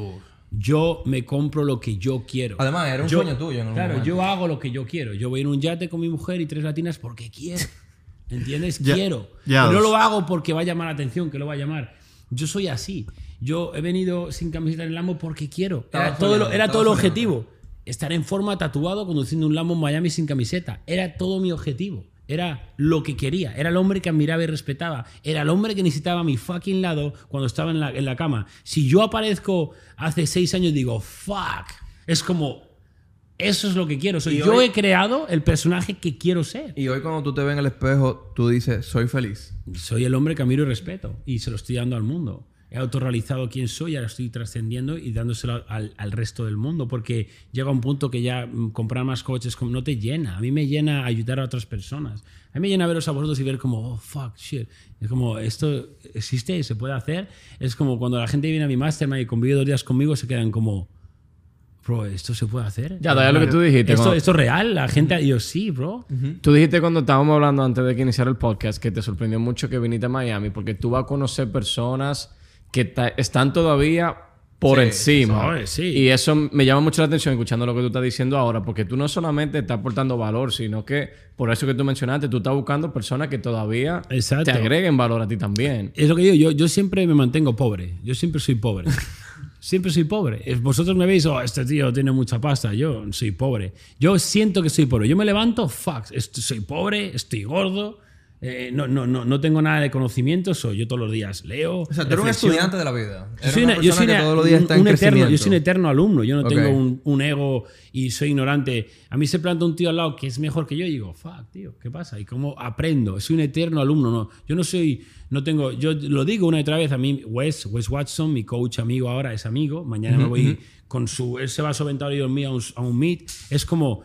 Yo me compro lo que yo quiero. Además, era un Yo- sueño tuyo. En Claro, momento. yo hago lo que yo quiero. Yo voy en un yate con mi mujer y tres latinas porque quiero. ¿Entiendes? Ya- quiero. ya no lo hago porque va a llamar la atención, que lo va a llamar. Yo soy así. Yo he venido sin camiseta en el Lambo porque quiero. Era todo, lo- soñando, era estaba todo el objetivo. Estar en forma tatuado conduciendo un Lambo en Miami sin camiseta. Era todo mi objetivo. Era lo que quería. Era el hombre que admiraba y respetaba. Era el hombre que necesitaba a mi fucking lado cuando estaba en la, en la cama. Si yo aparezco hace seis años y digo, fuck, es como, eso es lo que quiero. Y yo hoy- he creado el personaje que quiero ser. Y hoy cuando tú te ves en el espejo, tú dices, soy feliz. Soy el hombre que admiro y respeto y se lo estoy dando al mundo. He autorrealizado quién soy, ahora estoy trascendiendo y dándoselo al, al resto del mundo porque llega un punto que ya mm, comprar más coches como- no te llena. A mí me llena ayudar a otras personas. A mí me llena veros a vosotros y ver como, oh, fuck, shit. Es como, esto existe y se puede hacer. Es como cuando la gente viene a mi mastermind y convive dos días conmigo, se quedan como, bro, ¿esto se puede hacer? Ya, da lo que tú dijiste. ¿Esto, cuando- esto es real? La gente, y yo, sí, bro. Tú dijiste cuando estábamos hablando antes de que iniciara el podcast que te sorprendió mucho que viniste a Miami porque tú vas a conocer personas que están todavía por Sí, encima. Sí. Y eso me llama mucho la atención escuchando lo que tú estás diciendo ahora, porque tú no solamente estás aportando valor, sino que por eso que tú mencionaste, tú estás buscando personas que todavía Exacto. te agreguen valor a ti también. Es lo que digo, yo, yo siempre me mantengo pobre. Yo siempre soy pobre. siempre soy pobre. Es- Vosotros me veis, oh, este tío tiene mucha pasta. Yo soy pobre. Yo siento que soy pobre. Yo me levanto, fuck, soy pobre, estoy gordo, eh, no, no, no, no tengo nada de conocimiento. Soy, yo todos los días leo. O sea, tú eres un estudiante de la vida. Yo soy, una una- yo una- un eterno, yo crecimiento. soy un eterno alumno. Yo no tengo un, un ego y soy ignorante. A mí se planta un tío al lado que es mejor que yo y digo, fuck, tío, ¿qué pasa? ¿Y cómo aprendo? Soy un eterno alumno. No, yo no soy, no tengo, yo lo digo una y otra vez. A mí, Wes, Wes Watson, mi coach amigo ahora es amigo. Mañana me voy con su, él se va a soventar y mío a un, a un meet. Es como,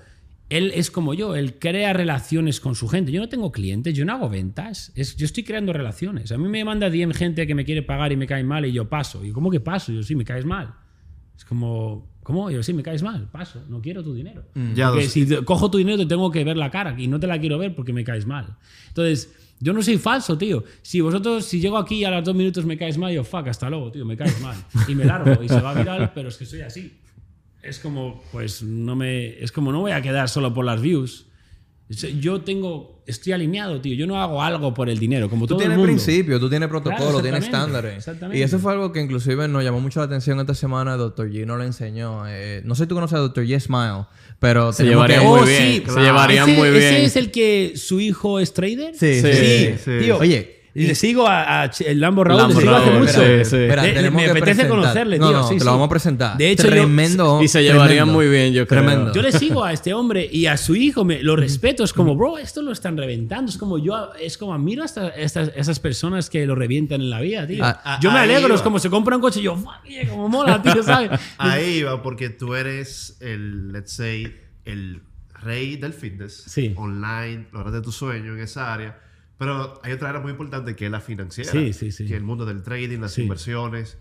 él es como yo, él crea relaciones con su gente. Yo no tengo clientes, yo no hago ventas. Es, yo estoy creando relaciones. A mí me manda 10 gente que me quiere pagar y me cae mal y yo paso. Y yo, ¿cómo que paso? Yo sí, me caes mal. Es como, ¿cómo? Yo sí, me caes mal, paso. No quiero tu dinero. Ya Porque si te- cojo tu dinero te tengo que ver la cara y no te la quiero ver porque me caes mal. Entonces, yo no soy falso, tío. Si vosotros, si llego aquí y a los dos minutos me caes mal, yo, fuck, hasta luego, tío, me caes mal. Y me largo y se va viral, pero es que soy así es como, pues no me. Es como no voy a quedar solo por las views. Yo tengo. Estoy alineado, tío. Yo no hago algo por el dinero, como Tú todo el tienes mundo. principios, tú tienes protocolo, Claro, tienes estándares. exactamente. Y eso fue algo que inclusive nos llamó mucho la atención esta semana. Dr. G nos lo enseñó. Eh, no sé si tú conoces a Dr. G Smile, pero Se llevarían que- muy Oh, bien. sí, se claro. llevarían ¿Ese, muy bien. ¿Ese es el que su hijo es trader? Sí, Sí, sí. sí. Tío, Oye, y le sigo a, a Lambo Raúl, Lambo le sigo hace Raúl, mucho. sí, sí. Espera, Le- me apetece presentar. conocerle, No, tío. no, sí, te lo sí. vamos a presentar. De hecho, yo- tremendo. y se llevarían tremendo. muy bien, yo creo. Tremendo. Yo le sigo a este hombre y a su hijo, me, lo respeto. Es como, bro, esto lo están reventando. Es como yo, es como admiro a esas personas que lo revientan en la vida, tío. Ah, ah, yo me alegro, va. es como se compra un coche y yo, fuck, yeah, como mola, tío, ¿sabes? Ahí va, porque tú eres el, let's say, el rey del fitness. Sí. Online, lograr de tu sueño en esa área. Pero hay otra área muy importante que es la financiera. Sí, sí, sí. Que es el mundo del trading, las inversiones.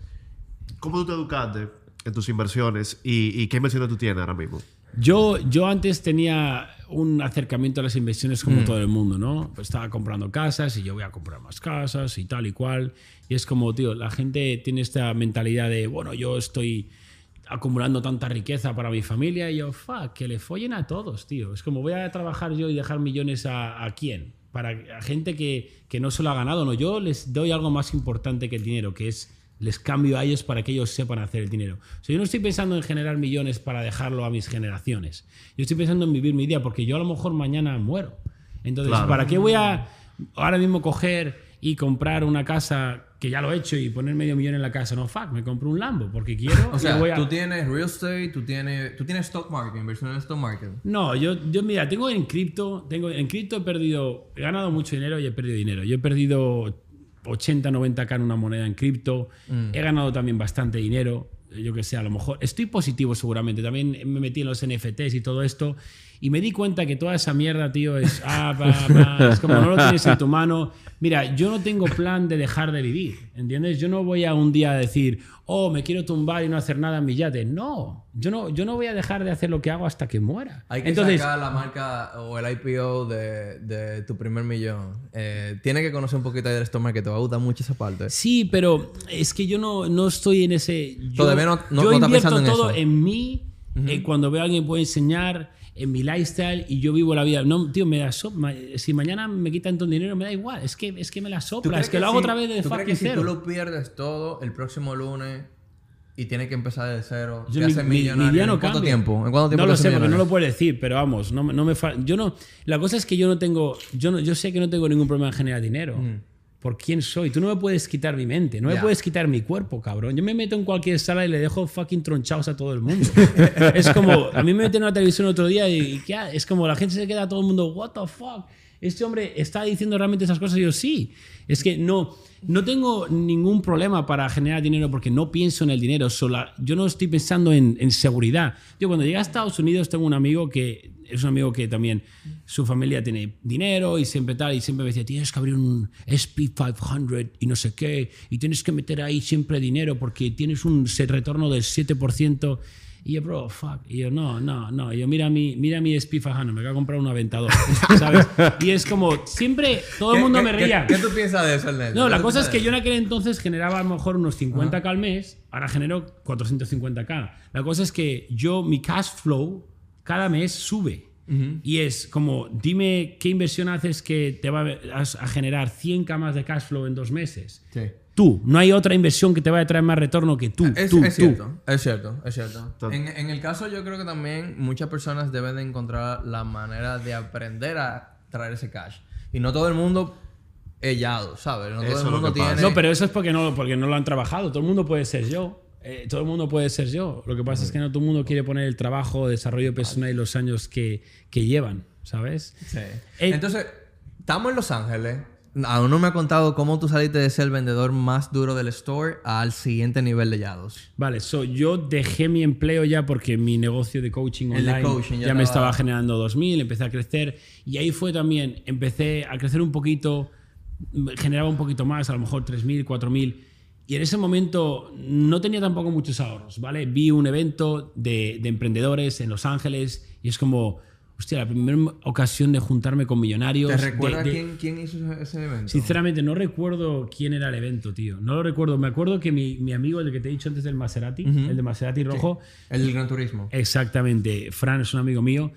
¿Cómo tú te educaste en tus inversiones y, y qué inversiones tú tienes ahora mismo? Yo, yo antes tenía un acercamiento a las inversiones como todo el mundo, ¿no? Pues estaba comprando casas y yo voy a comprar más casas y tal y cual. Y es como, tío, la gente tiene esta mentalidad de, bueno, yo estoy acumulando tanta riqueza para mi familia y yo, fuck, que le follen a todos, tío. Es como, voy a trabajar yo y dejar millones a, a quién? Para gente que, que no se lo ha ganado, no. Yo les doy algo más importante que el dinero, que es les cambio a ellos para que ellos sepan hacer el dinero. O sea, yo no estoy pensando en generar millones para dejarlo a mis generaciones. Yo estoy pensando en vivir mi día porque yo a lo mejor mañana muero. Entonces, Claro. ¿para qué voy a ahora mismo coger y comprar una casa que ya lo he hecho y poner medio millón en la casa? No, fuck, me compro un Lambo porque quiero. O sea, voy a- tú tienes real estate, tú tienes, tú tienes stock market, inversión en stock market. No, yo, yo mira, tengo en cripto, tengo en cripto he perdido, he ganado mucho dinero y he perdido dinero. Yo he perdido 80, 90k en una moneda en cripto. He ganado también bastante dinero. Yo que sé, a lo mejor estoy positivo seguramente. También me metí en los NFTs y todo esto. Y me di cuenta que toda esa mierda, tío, es, ah, pa, pa, es como no lo tienes en tu mano. Mira, yo no tengo plan de dejar de vivir, ¿entiendes? Yo no voy a un día a decir, oh, me quiero tumbar y no hacer nada en mi yate. No, yo no, yo no voy a dejar de hacer lo que hago hasta que muera. Hay que Entonces, sacar la marca o el IPO de, de tu primer millón. Eh, tiene que conocer un poquito del stock market. Te va a gustar mucho esa parte. Sí, pero es que yo no, no estoy en ese. Yo, Todavía no- no- yo invierto en todo eso. en mí. eh, cuando veo a alguien que puede enseñar en mi lifestyle y yo vivo la vida. No, tío, me da so- ma- si mañana me quitan todo el dinero, me da igual. Es que, es que me la ¿Tú sopla. Es que, lo hago si- otra vez de ¿tú crees fucking que si cero. tú lo pierdes todo el próximo lunes y tienes que empezar de cero, Yo- te mi, haces mi- mi millonario día ¿en no cuánto cambia. tiempo? ¿En cuánto tiempo no lo sé porque no millonario? lo puedo decir, pero vamos, no, no me yo no. La cosa es que yo no tengo, yo no, yo sé que no tengo ningún problema en generar dinero. Por quién soy. Tú no me puedes quitar mi mente, no me puedes quitar mi cuerpo, cabrón. Yo me meto en cualquier sala y le dejo fucking tronchados a todo el mundo. es como, a mí me meten en una televisión otro día y, y ¿qué es como la gente se queda todo el mundo, what the fuck. Este hombre está diciendo realmente esas cosas y yo sí. Es que no, no tengo ningún problema para generar dinero porque no pienso en el dinero. Sola, yo no estoy pensando en, en seguridad. Yo cuando llegué a Estados Unidos tengo un amigo que es un amigo que también su familia tiene dinero y siempre tal y siempre me decía tienes que abrir un SP500 y no sé qué y tienes que meter ahí siempre dinero porque tienes un retorno del 7%. Y yo, bro, fuck. Y yo, no, no, no. Y yo, mira mi, mira mi SP500, me voy a comprar un aventador. ¿Sabes? Y es como, siempre, todo el ¿Qué- mundo me reía. ¿Qué, qué tú piensas de eso, Ernesto? No, ¿Qué la cosa es que yo en aquel entonces generaba a lo mejor unos 50k al mes, ahora genero 450k. La cosa es que yo, mi cash flow cada mes sube. Y es como, dime qué inversión haces que te va a a generar 100k más de cash flow en dos meses. Sí. Tú, no hay otra inversión que te vaya a traer más retorno que tú. Es, tú, es tú. cierto, es cierto, es cierto. En, en el caso yo creo que también muchas personas deben de encontrar la manera de aprender a traer ese cash. Y no todo el mundo es yado, ¿sabes? No todo el mundo tiene... No, pero eso es porque no, porque no lo han trabajado. Todo el mundo puede ser yo. Eh, todo el mundo puede ser yo. Lo que pasa es que no todo el mundo quiere poner el trabajo, desarrollo personal y los años que, que llevan, ¿sabes? Sí. Eh, Entonces, estamos en Los Ángeles. Aún no me ha contado cómo tú saliste de ser el vendedor más duro del store al siguiente nivel de yados. Vale, so, yo dejé mi empleo ya porque mi negocio de coaching de online coaching ya ya, me estaba- estaba generando 2.000, empecé a crecer y ahí fue también, empecé a crecer un poquito, generaba un poquito más, a lo mejor 3.000, 4.000 y en ese momento no tenía tampoco muchos ahorros, ¿vale? Vi un evento de, de emprendedores en Los Ángeles y es como, hostia, la primera ocasión de juntarme con millonarios. ¿Te de- de- quién, quién hizo ese- evento? Sinceramente, no recuerdo quién era el evento, tío. No lo recuerdo. Me acuerdo que mi, mi amigo, el que te he dicho antes del Maserati, el de Maserati rojo, El del Gran Turismo. exactamente, Fran es un amigo mío.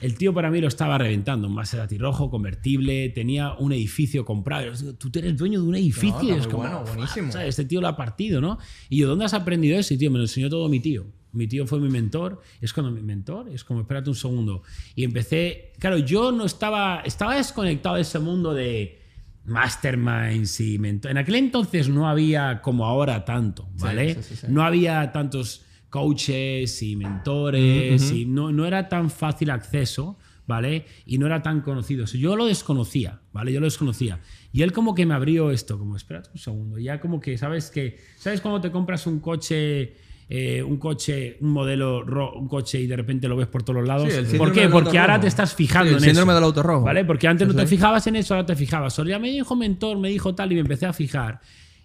El tío para mí lo estaba reventando. Un Maserati rojo, convertible, tenía un edificio comprado. Yo Tú eres dueño de un edificio. es como, bueno, buenísimo. ¿sabes? Este tío lo ha partido, ¿no? Y yo, ¿dónde has aprendido eso? Y tío, me lo enseñó todo mi tío. Mi tío fue mi mentor. Es cuando mi mentor, es como, espérate un segundo. Y empecé, claro, yo no estaba, estaba desconectado de ese mundo de masterminds y mentor. En aquel entonces no había como ahora tanto, ¿vale? sí, sí, sí. No había tantos coaches y mentores y no, no era tan fácil acceso, ¿vale? Y no era tan conocido. O sea, yo lo desconocía, ¿vale? Yo lo desconocía. Y él como que me abrió esto, como, espérate un segundo, ya como que, ¿sabes que ¿Sabes cuando te compras un coche... eh, un coche, un modelo, un coche y de repente lo ves por todos los lados. Sí, ¿Por qué? Porque ahora rojo. te estás fijando Sí, el en síndrome eso. del auto rojo. ¿Vale? Porque antes no te fijabas en eso, ahora te fijabas. Solo ya me dijo mentor, me dijo tal y me empecé a fijar.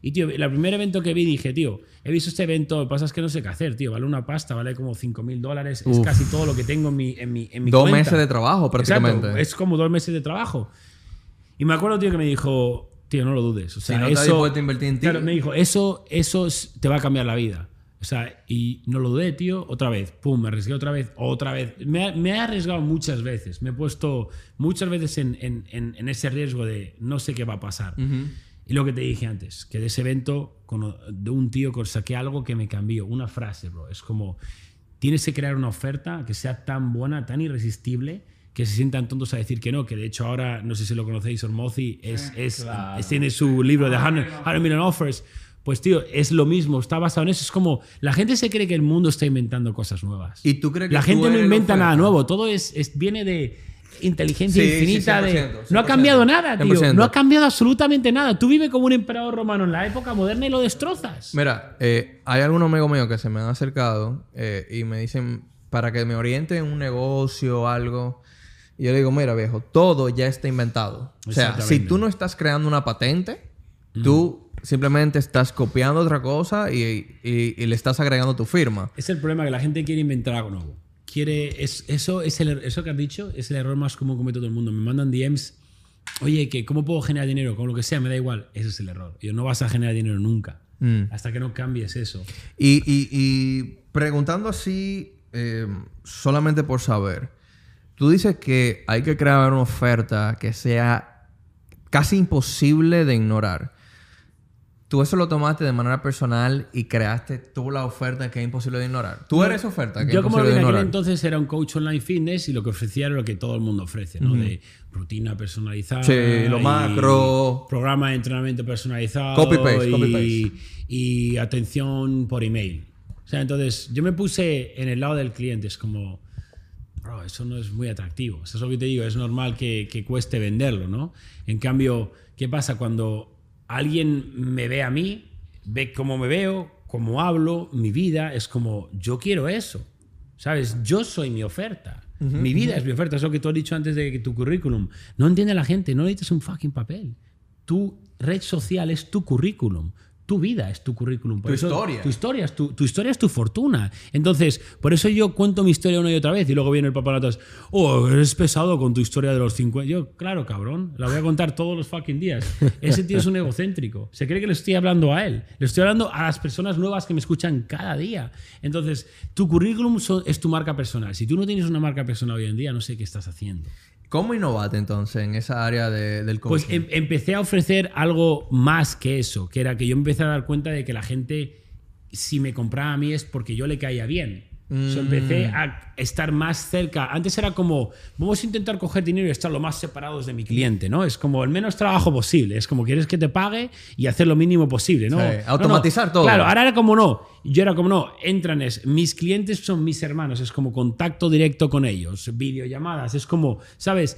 Y tío, el primer evento que vi dije, tío, he visto este evento, lo que pasa es que no sé qué hacer, tío, vale una pasta, vale como 5 mil dólares, es casi todo lo que tengo en mi, en mi, en mi Dos cuenta. meses de trabajo, prácticamente. Exacto, es como dos meses de trabajo. Y me acuerdo, tío, que me dijo, tío, no lo dudes. O sea, Si no eso, a invertir en ti. Claro, me dijo, eso, eso es- te va a cambiar la vida. O sea, y no lo dudé, tío, otra vez, pum, me arriesgué otra vez, otra vez. Me, me he arriesgado muchas veces, me he puesto muchas veces en, en- en- en ese riesgo de no sé qué va a pasar. Y lo que te dije antes, que de ese evento, con- de un tío que saqué algo que me cambió, una frase, bro. Es como, tienes que crear una oferta que sea tan buena, tan irresistible, que se sientan tontos a decir que no, que de hecho ahora, no sé si lo conocéis, Ormozi es, es, es- tiene su libro de 100, 100 Million Offers. Pues tío, es lo mismo, está basado en eso. Es como, la gente se cree que el mundo está inventando cosas nuevas. ¿Y tú crees que La gente no inventa nada nuevo, todo es, es- viene de inteligencia Sí, sí, infinita. de, 100%, no ha 100%, cambiado nada, tío. 100%. No ha cambiado absolutamente nada. Tú vives como un emperador romano en la época moderna y lo destrozas. Mira, eh, hay algunos amigos míos que se me han acercado eh, y me dicen para que me oriente en un negocio o algo. Y yo le digo, mira viejo, todo ya está inventado. O sea, si tú no estás creando una patente, tú simplemente estás copiando otra cosa y, y- y le estás agregando tu firma. Es el problema que la gente quiere inventar algo nuevo. Quiere, es, eso, es el, er- eso que has dicho es el error más común que comete todo el mundo. Me mandan DMs, oye, que ¿cómo puedo generar dinero? Con lo que sea, me da igual. Ese es el error. Yo no vas a generar dinero nunca. Mm. Hasta que no cambies eso. Y, y- y preguntando así, eh, solamente por saber, tú dices que hay que crear una oferta que sea casi imposible de ignorar. Tú eso lo tomaste de manera personal y creaste tú la oferta que es imposible de ignorar. Tú eres oferta que es Yo como imposible en aquel entonces era un coach online fitness y lo que ofrecía era lo que todo el mundo ofrece, ¿no? De rutina personalizada. Sí, lo macro. Programa de entrenamiento personalizado. Copy-paste, y, copy-paste. y atención por email. O sea, entonces yo me puse en el lado del cliente, es como, bro, eso no es muy atractivo. Eso es lo que te digo, es normal que, que cueste venderlo, ¿no? En cambio, ¿qué pasa cuando alguien me ve a mí, ve cómo me veo, cómo hablo, mi vida, es como, yo quiero eso, ¿sabes? Yo soy mi oferta. mi vida es mi oferta, es lo que tú has dicho antes de que tu currículum. No entiende la gente, no necesitas un fucking papel. Tu red social es tu currículum. Tu vida es tu currículum. Por Tu eso- historia. Tu historia, es tu, tu historia es tu fortuna. Entonces, por eso yo cuento mi historia una y otra vez y luego viene el papá atrás, oh, eres pesado con tu historia de los 50. Yo, claro, cabrón, la voy a contar todos los fucking días. Ese tío es un egocéntrico. Se cree que le estoy hablando a él. Le estoy hablando a las personas nuevas que me escuchan cada día. Entonces, tu currículum es tu marca personal. Si tú no tienes una marca personal hoy en día, no sé qué estás haciendo. ¿Cómo innovaste entonces en esa área de- del Pues coaching? em- empecé a ofrecer algo más que eso, que era que yo empecé a dar cuenta de que la gente, si me compraba a mí es porque yo le caía bien. O sea, empecé Mm. a estar más cerca. Antes era como, vamos a intentar coger dinero y estar lo más separados de mi cliente, ¿no? Es como el menos trabajo posible. Es como quieres que te pague y hacer lo mínimo posible, ¿no? Sí, No, no. automatizar todo. Claro, ahora era como no. Yo era como no. Entran es, mis clientes son mis hermanos. Es como contacto directo con ellos. Videollamadas. Es como, ¿sabes?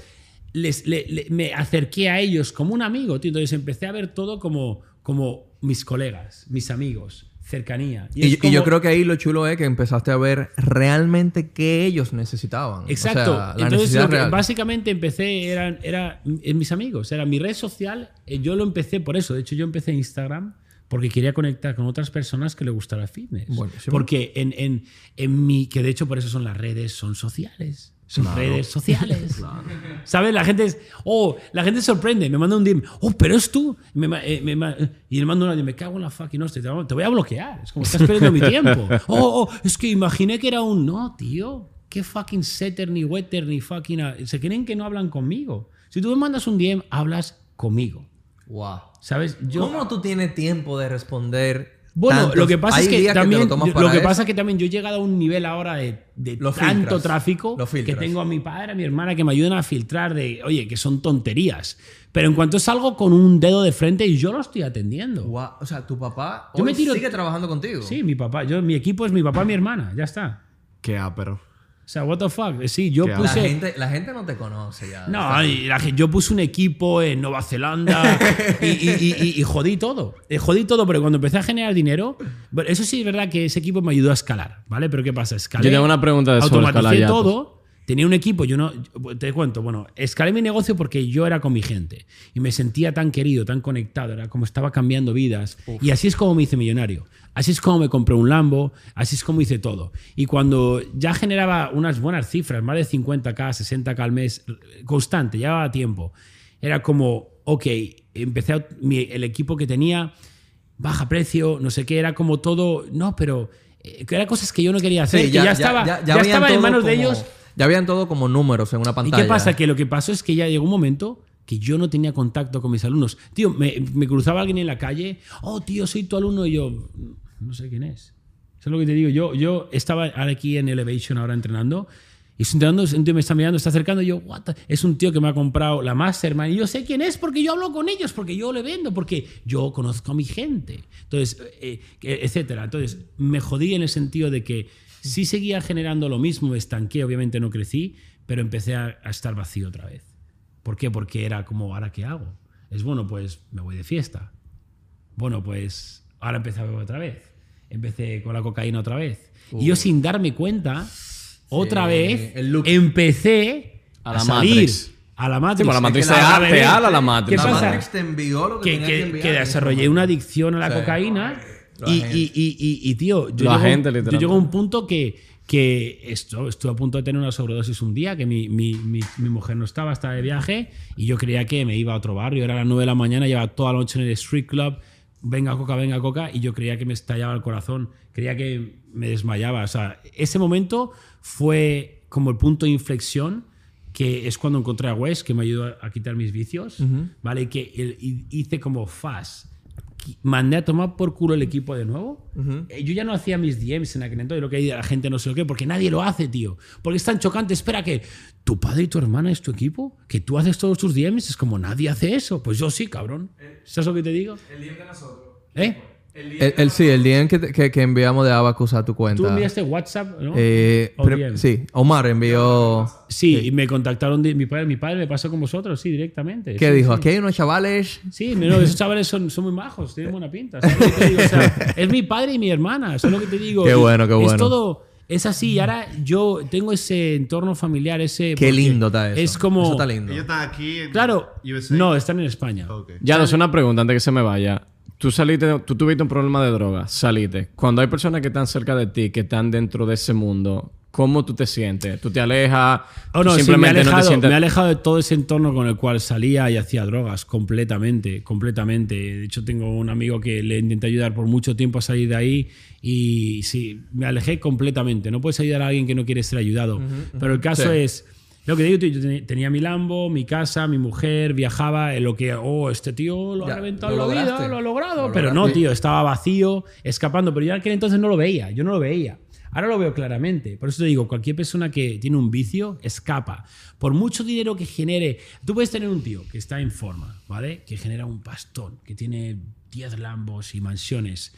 Les, le- le- me acerqué a ellos como un amigo, tío. Entonces empecé a ver todo como, como mis colegas, mis amigos, cercanía. Y, yo creo que ahí lo chulo es que empezaste a ver realmente qué ellos necesitaban. Exacto. O sea, la Entonces, necesidad lo que real. básicamente empecé eran era, en mis amigos. Era mi red social. eh, Yo lo empecé por eso. De hecho, yo empecé Instagram porque quería conectar con otras personas que le gustara fitness. Buenísimo. Porque en, en, en mi. Que de hecho, por eso son las redes, son sociales. Son redes sociales. ¿Sabes? La gente es. Oh, la gente se sorprende. Me manda un DM. Oh, pero es tú. Me eh, me ma- y le mando un audio. Me cago en la fucking hostia. Te te voy a bloquear. Es como estás perdiendo mi tiempo. Oh, oh, es que imaginé que era un. No, tío. ¿Qué fucking setter, ni wetter, ni fucking. a- Se creen que no hablan conmigo. Si tú me mandas un DM, hablas conmigo. Wow. ¿Sabes? Yo. ¿Cómo tú tienes tiempo de responder? Bueno, tantos- lo que pasa es que también lo que eso. pasa es que también yo he llegado a un nivel ahora de, tanto filtras, tráfico que tengo a mi padre, a mi hermana que me ayudan a filtrar de, oye, que son tonterías. Pero en cuanto salgo con un dedo de frente y yo lo estoy atendiendo. O sea, tu papá Yo hoy me tiro- sigue trabajando contigo. Sí, mi papá, yo mi equipo es mi papá, y mi hermana, ya está. Qué ápero. O sea, what the fuck. Sí, yo Qué La puse gente, la gente no te conoce ya. No, y la yo puse un equipo en Nueva Zelanda y, y- y- y- y jodí todo. Eh, jodí todo, pero cuando empecé a generar dinero, eso sí es verdad que ese equipo me ayudó a escalar, ¿vale? Pero ¿qué pasa? Escalé, Yo tengo una pregunta de sobre automaticé escalar ya, pues. Tenía un equipo, yo no. Te cuento, bueno, escalé mi negocio porque yo era con mi gente y me sentía tan querido, tan conectado, era como estaba cambiando vidas. Y así es como me hice millonario. Así es como me compré un Lambo, así es como hice todo. Y cuando ya generaba unas buenas cifras, más de 50k, 60k al mes, constante, llevaba tiempo, era como, ok, empecé a- mi- el equipo que tenía, baja precio, no sé qué, era como todo, no, pero eh, eran cosas que yo no quería hacer, Sí, que ya, estaba, ya, habían estaba en manos de como- ellos. Ya habían todo como números en una ¿Y pantalla. qué pasa? Que lo que pasó es que ya llegó un momento que yo no tenía contacto con mis alumnos. Tío, me, me cruzaba alguien en la calle, oh, tío, soy tu alumno, y yo, no sé quién es. Eso es lo que te digo. Yo, yo estaba ahora aquí en Elevation ahora entrenando, y entrenando, un tío me está mirando, está acercando, y yo, what the-?" Es un tío que me ha comprado la Mastermind, y yo sé quién es porque yo hablo con ellos, porque yo le vendo, porque yo conozco a mi gente. Entonces, eh, eh, etcétera. Entonces, me jodí en el sentido de que sí seguía generando lo mismo, me estanqué, obviamente no crecí, pero empecé a, a estar vacío otra vez. ¿Por qué? Porque era como, ¿ahora qué hago? Es bueno, pues me voy de fiesta. Bueno, pues ahora empecé a beber otra vez. Empecé con la cocaína otra vez. Y yo sin darme cuenta, otra vez empecé A a, la salir Matrix. a la Matrix. Sí, pues la Matrix Es que te la- Matrix. ¿Qué La pasa? Matrix te envió lo que, que, que- que que desarrollé una adicción a la Sí. cocaína y, y, y, y- tío, yo llego, yo llego a un punto que, que esto, estuve a punto de tener una sobredosis un día, que mi, mi, mi, mi mujer no estaba, estaba de viaje y yo creía que me iba a otro barrio, era las 9 de la mañana, llevaba toda la noche en el street club, venga coca, venga coca, y yo creía que me estallaba el corazón, creía que me desmayaba. O sea, ese momento fue como el punto de inflexión que es cuando encontré a Wes, que me ayudó a, a quitar mis vicios, ¿vale? Que el- hice como fast. Mandé a tomar por culo el equipo de nuevo. Eh, Yo ya no hacía mis DMs en aquel entonces, lo que hay de la gente no sé lo que, porque nadie lo hace, tío. Porque es tan chocante. Espera que tu padre y tu hermana es tu equipo, que tú haces todos tus DMs, es como nadie hace eso. Pues yo sí, cabrón. ¿Sabes lo que te digo? El día de nosotros. ¿Eh? El día El, el- sí, el día en que, que, que enviamos de Abacus a tu cuenta. Tú enviaste WhatsApp, ¿no? Eh, ¿O pre- DM? sí, Omar envió. Sí, y me contactaron de, mi padre. Mi padre me pasó con vosotros, sí, directamente. ¿Qué Sí, dijo? sí. Aquí hay unos chavales. Sí, no, esos chavales son, son muy majos, tienen buena pinta. ¿sabes lo que te digo? O sea, es mi padre y mi hermana, eso es lo que te digo. Qué bueno, qué Es bueno. todo, es así. Y ahora yo tengo ese entorno familiar, ese. Qué lindo está eso. Es como. Eso está lindo. Ellos están aquí en Claro, USA. no, están en España. Ok. Ya, no es una pregunta antes que se me vaya. Tú saliste, tú tuviste un problema de droga, saliste. Cuando hay personas que están cerca de ti, que están dentro de ese mundo, ¿cómo tú te sientes? ¿Tú te alejas? Oh, ¿Tú no, sí, me, he simplemente alejado, no te sientes... me he alejado de todo ese entorno con el cual salía y hacía drogas, completamente, completamente. De hecho, tengo un amigo que le intenté ayudar por mucho tiempo a salir de ahí y sí, me alejé completamente. No puedes ayudar a alguien que no quiere ser ayudado. Pero el caso Sí. es, lo que digo, tío, yo ten- tenía mi Lambo, mi casa, mi mujer, viajaba, en lo que, oh, este tío lo Ya, ha reventado lo la vida, lo ha logrado. Lo pero no, tío, estaba vacío, escapando. Pero yo en aquel entonces no lo veía, yo no lo veía. Ahora lo veo claramente. Por eso te digo, cualquier persona que tiene un vicio escapa. Por mucho dinero que genere. Tú puedes tener un tío que está en forma, ¿vale? Que genera un pastón, que tiene 10 lambos y mansiones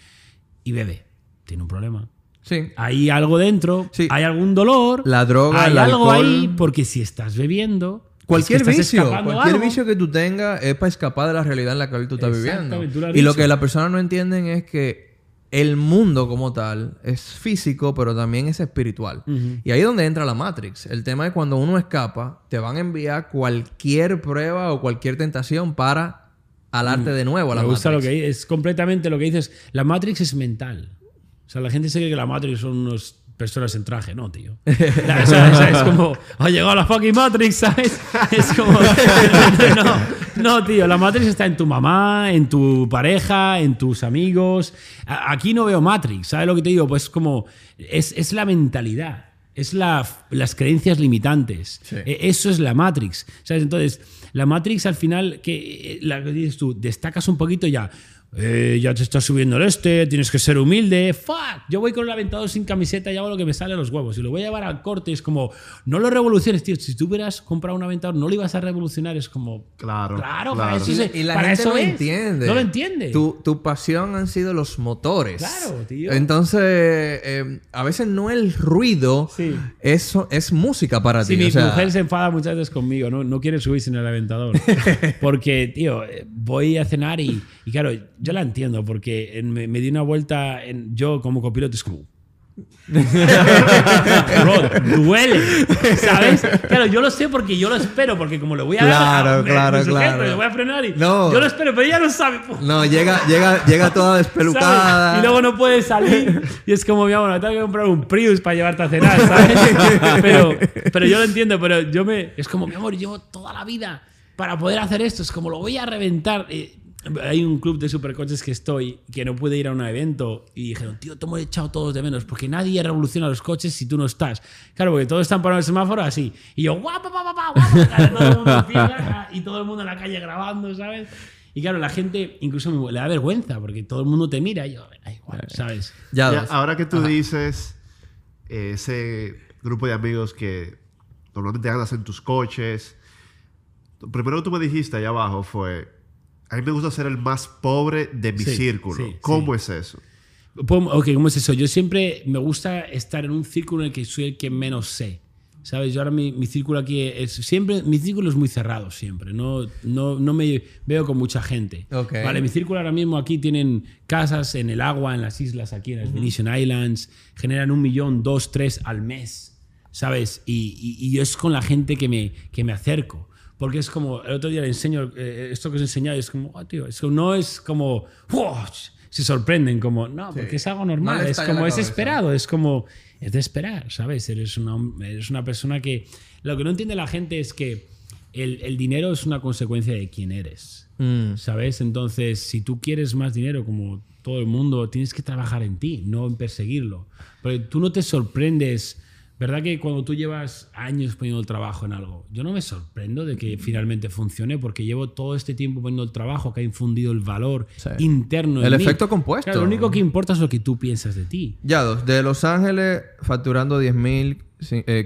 y bebe. Tiene un problema. Sí. Hay algo dentro, Sí. hay algún dolor. La droga, hay el algo alcohol. ahí, porque si estás bebiendo. Cualquier es que estás vicio, cualquier algo. vicio que tú tengas es para escapar de la realidad en la que tú estás viviendo. Tú lo Y lo que las personas no entienden es que el mundo como tal es físico, pero también es espiritual. Y ahí es donde entra la Matrix. El tema es cuando uno escapa, te van a enviar cualquier prueba o cualquier tentación para alarte de nuevo a la Me gusta lo que es completamente lo que dices. La Matrix es mental. O sea, la gente se cree que la Matrix son unas personas en traje, no, tío. La- o sea, o sea, es como, ha llegado la fucking Matrix, ¿sabes? Es como, no, no, tío, la Matrix está en tu mamá, en tu pareja, en tus amigos. Aquí no veo Matrix, ¿sabes lo que te digo? Pues como, es, es la mentalidad. Es la, las creencias limitantes. E- Eso es la Matrix. ¿Sabes? Entonces, la Matrix al final, que eh, la que dices tú, destacas un poquito ya. Eh, ya te está subiendo el este, tienes que ser humilde. Fuck, yo voy con el aventador sin camiseta y hago lo que me sale a los huevos. Y lo voy a llevar al corte. Es como, no lo revoluciones, tío. Si tú hubieras comprado un aventador, no lo ibas a revolucionar. Es como, Claro. Claro, para claro. eso Y, y la para gente eso no es. entiende. No lo entiende. Tu, tu pasión han sido los motores. Claro, tío. Entonces, eh, a veces no el ruido, Sí. eso es música para Sí, ti. mi o sea, mujer se enfada muchas veces conmigo, no, no quiere subirse en el aventador. Porque, tío, eh, voy a cenar y, y claro, yo la entiendo, porque en- me, me di una vuelta, en, yo como copiloto es como... Bro, duele, ¿sabes? Claro, yo lo sé porque yo lo espero, porque como lo voy a Claro, me- claro, claro. lo voy a frenar y No. yo lo espero, pero ella no sabe. No, llega, llega, llega toda despelucada. ¿sabes? Y luego no puedes salir. Y es como, mi amor, tengo que comprar un Prius para llevarte a cenar, ¿sabes? Pero, pero yo lo entiendo, pero yo me. Es como, mi amor, llevo toda la vida para poder hacer esto. Es como, lo voy a reventar. Eh, hay un club de supercoches que estoy que no pude ir a un evento y dijeron, tío, te hemos echado todos de menos porque nadie revoluciona los coches si tú no estás. Claro, porque todos están parados en el semáforo así. Y yo, guapa, guapa, guapa, guapa. Todo el mundo encima, y todo el mundo en la calle grabando, ¿sabes? Y claro, la gente incluso me- le da vergüenza porque todo el mundo te mira y yo, da igual, ¿sabes? Ya, ahora que tú dices eh, ese grupo de amigos que normalmente andas en tus coches, primero que tú me dijiste allá abajo fue, a mí me gusta ser el más pobre de mi Sí, círculo. sí, ¿Cómo es eso? Ok, ¿cómo es eso? Yo siempre me gusta estar en un círculo en el que soy el que menos sé. ¿Sabes? Yo ahora mi, mi círculo aquí es siempre, mi círculo es muy cerrado siempre. No, no, no me veo con mucha gente. Ok. Vale, mi círculo ahora mismo aquí tienen casas en el agua, en las islas, aquí en las Venetian Islands. Generan un millón, dos, tres al mes. ¿sabes? Y, y- y es con la gente que me, que me acerco. Porque es como, el otro día le enseño eh, esto que os he enseñado y es como, oh, tío, eso no es como, "Wow", se sorprenden, como, no, porque es algo No normal, es como, es esperado, es como, es de esperar, ¿sabes? Eres una, eres una persona que, lo que no entiende la gente es que el, el dinero es una consecuencia de quién eres. Mm. ¿Sabes? Entonces, si tú quieres más dinero, como todo el mundo, tienes que trabajar en ti, no en perseguirlo. Porque tú no te sorprendes. ¿Verdad que cuando tú llevas años poniendo el trabajo en algo, yo no me sorprendo de que finalmente funcione porque llevo todo este tiempo poniendo el trabajo que ha infundido el valor Sí. interno. en El mí. efecto compuesto. Claro, lo único que importa es lo que tú piensas de ti. Ya de Los Ángeles facturando 10 mil,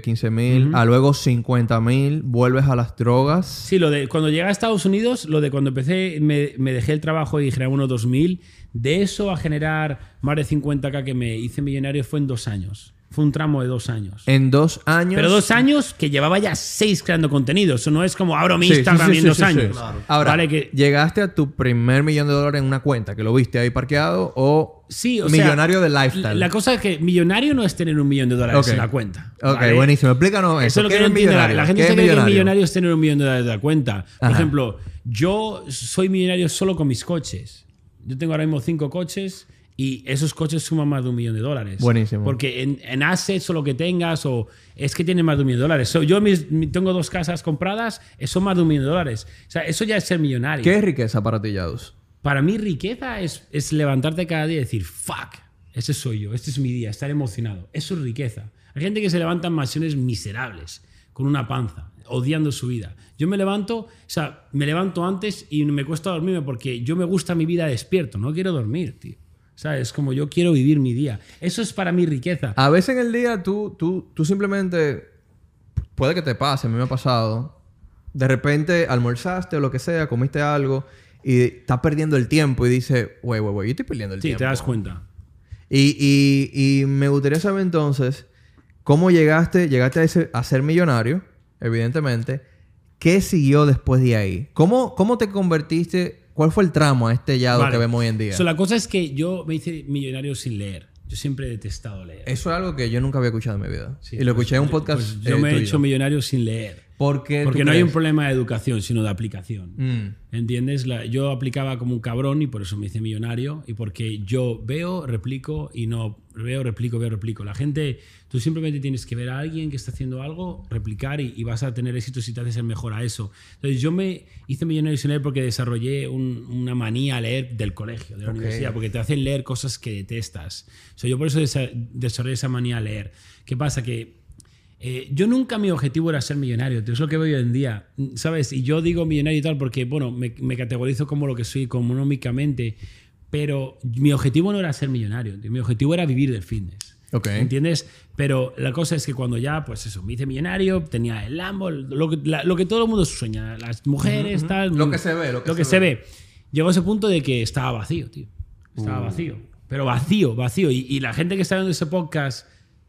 15 mil, a luego 50 mil, vuelves a las drogas. Sí, lo de cuando llegué a Estados Unidos, lo de cuando empecé, me, me dejé el trabajo y generaba unos 2000, de eso a generar más de 50k que me hice millonario fue en dos años. Fue un tramo de dos años. En dos años. Pero dos años que llevaba ya seis creando contenido. Eso no es como abro mi Sí, Instagram sí, en sí, dos sí, sí. años. Ahora, Vale, que, llegaste a tu primer millón de dólares en una cuenta, que lo viste ahí parqueado, o sí, o sea, millonario de lifestyle. La cosa es que millonario no es tener un millón de dólares en la cuenta. Ok, ¿vale? buenísimo. Explícanos eso. Eso es lo ¿Qué que no es entiende la, millonario? la gente ¿Qué se es cree que millonario? millonario es tener un millón de dólares de la cuenta. Por Ajá. ejemplo, yo soy millonario solo con mis coches. Yo tengo ahora mismo cinco coches y esos coches suman más de un millón de dólares. Buenísimo. Porque en, en assets o lo que tengas, o es que tienen más de un millón de dólares. So, yo mis- mi- tengo dos casas compradas, eh, son más de un millón de dólares. O sea, eso ya es ser millonario. ¿Qué es riqueza para ti, Yadus? Para mí, riqueza es, es levantarte cada día y decir, fuck, ese soy yo, este es mi día, estar emocionado. Eso es riqueza. Hay gente que se levanta en mansiones miserables, con una panza, odiando su vida. Yo me levanto, o sea, me levanto antes y me cuesta dormirme porque yo me gusta mi vida despierto, no quiero dormir, tío. ¿Sabes? Es como yo quiero vivir mi día. Eso es para mí riqueza. A veces en el día tú, tú, tú simplemente. Puede que te pase, a mí me ha pasado. De repente almorzaste o lo que sea, comiste algo y estás perdiendo el tiempo y dices, güey, güey, güey, yo estoy perdiendo el Sí, tiempo. te das cuenta. Y, y, y me gustaría saber entonces cómo llegaste, llegaste a, ese- a ser millonario, evidentemente. ¿Qué siguió después de ahí? ¿Cómo, cómo te convertiste? ¿Cuál fue el tramo a este yado Vale. que vemos hoy en día? So, la cosa es que yo me hice millonario sin leer. Yo siempre he detestado leer. Eso es algo que yo nunca había escuchado en mi vida. Sí, y lo pues, escuché en un yo- podcast. pues yo eh, me he hecho millonario sin leer. ¿Por qué Porque no hay un crees? problema de educación, sino de aplicación. Mm. ¿Entiendes? La- yo aplicaba como un cabrón y por eso me hice millonario. Y porque yo veo, replico y no veo, replico, veo, replico. La gente, tú simplemente tienes que ver a alguien que está haciendo algo, replicar y, y vas a tener éxito si te haces el mejor a eso. Entonces yo me hice millonario sin leer porque desarrollé un- una manía a leer del colegio, de la Ok. universidad, porque te hacen leer cosas que detestas. O sea, yo por eso desa- desarrollé esa manía a leer. ¿Qué pasa? Que eh, yo nunca mi objetivo era ser millonario, tío, es lo que veo hoy en día, ¿sabes? Y yo digo millonario y tal porque, bueno, me, me categorizo como lo que soy económicamente, pero mi objetivo no era ser millonario, tío, mi objetivo era vivir del fitness. Ok. ¿Entiendes? Pero la cosa es que cuando ya, pues eso, me hice millonario, tenía el Lambo, lo que, la- lo que todo el mundo sueña, las mujeres, tal. Lo que se ve, lo que se se ve. ve. Llegó ese punto de que estaba vacío, tío. Estaba Uh. vacío. Pero vacío, vacío. Y, y la gente que está viendo ese podcast,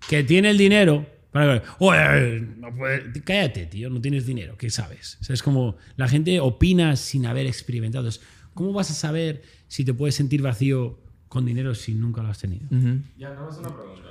que tiene el dinero, para ver, "Oye, no puede-". cállate, tío, no tienes dinero, ¿qué sabes? O sea, es como la gente opina sin haber experimentado. Es, ¿Cómo vas a saber si te puedes sentir vacío con dinero si nunca lo has tenido? Ya, no es una pregunta.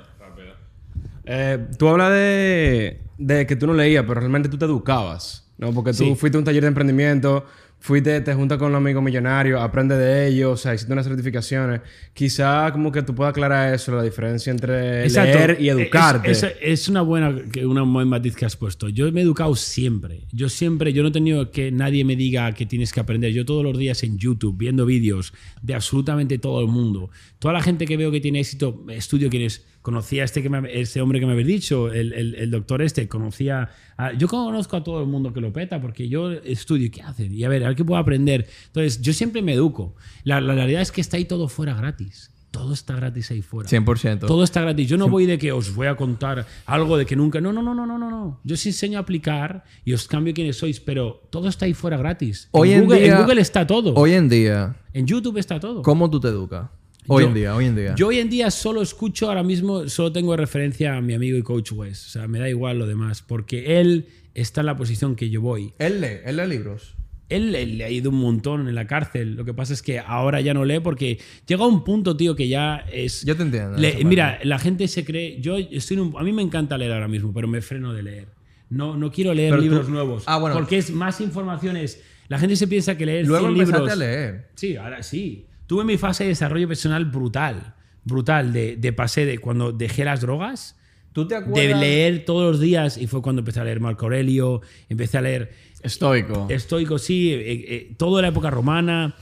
Eh, tú hablas de, de que tú no leías, pero realmente tú te educabas, ¿no? Porque tú Sí. fuiste a un taller de emprendimiento, fuiste, te juntas con un amigo millonario, aprendes de ellos, o sea, hiciste unas certificaciones. Quizá como que tú puedas aclarar eso, la diferencia entre Exacto. leer y educarte. Es, es- es una buena una buen matiz que has puesto. Yo me he educado siempre. Yo siempre, yo no he tenido que nadie me diga que tienes que aprender. Yo todos los días en YouTube viendo vídeos de absolutamente todo el mundo. Toda la gente que veo que tiene éxito, estudio quienes conocía a este, que me- este hombre que me habéis dicho, el, el- el doctor este, conocía a- yo conozco a todo el mundo que lo peta porque yo estudio qué hacen y a ver, a ver qué puedo aprender. Entonces, yo siempre me educo. La, la realidad es que está ahí todo fuera gratis. Todo está gratis ahí fuera. 100%. Todo está gratis. Yo no voy de que os voy a contar algo de que nunca. No, no, no, no, no, no. Yo os enseño a aplicar y os cambio quiénes sois, pero todo está ahí fuera gratis. Hoy en Google, día- Google está todo. Hoy en día, en YouTube está todo. ¿cómo tú te educas? Hoy Yo- en día, hoy en día. Yo hoy en día solo escucho, ahora mismo, solo tengo de referencia a mi amigo y coach Wes. O sea, me da igual lo demás, porque él está en la posición que yo voy. Él lee, él lee libros. Él, le ha ido un montón en la cárcel. Lo que pasa es que ahora ya no lee porque llega un punto, tío, que ya es. Yo te entiendo. Le- mira, la gente se cree. Yo estoy en un- a mí me encanta leer ahora mismo, pero me freno de leer. No, no quiero leer Pero tú- libros nuevos. Ah, bueno. Porque es más informaciones. La gente se piensa que leer Luego 100 empezaste libros. a leer. Sí, ahora sí. Tuve mi fase de desarrollo personal brutal. Brutal. De, de pasé de cuando dejé las drogas. ¿Tú te De acuerdas? leer todos los días. Y fue cuando empecé a leer Marco Aurelio. Empecé a leer Estoico. estoico, sí, eh, eh, toda la época romana.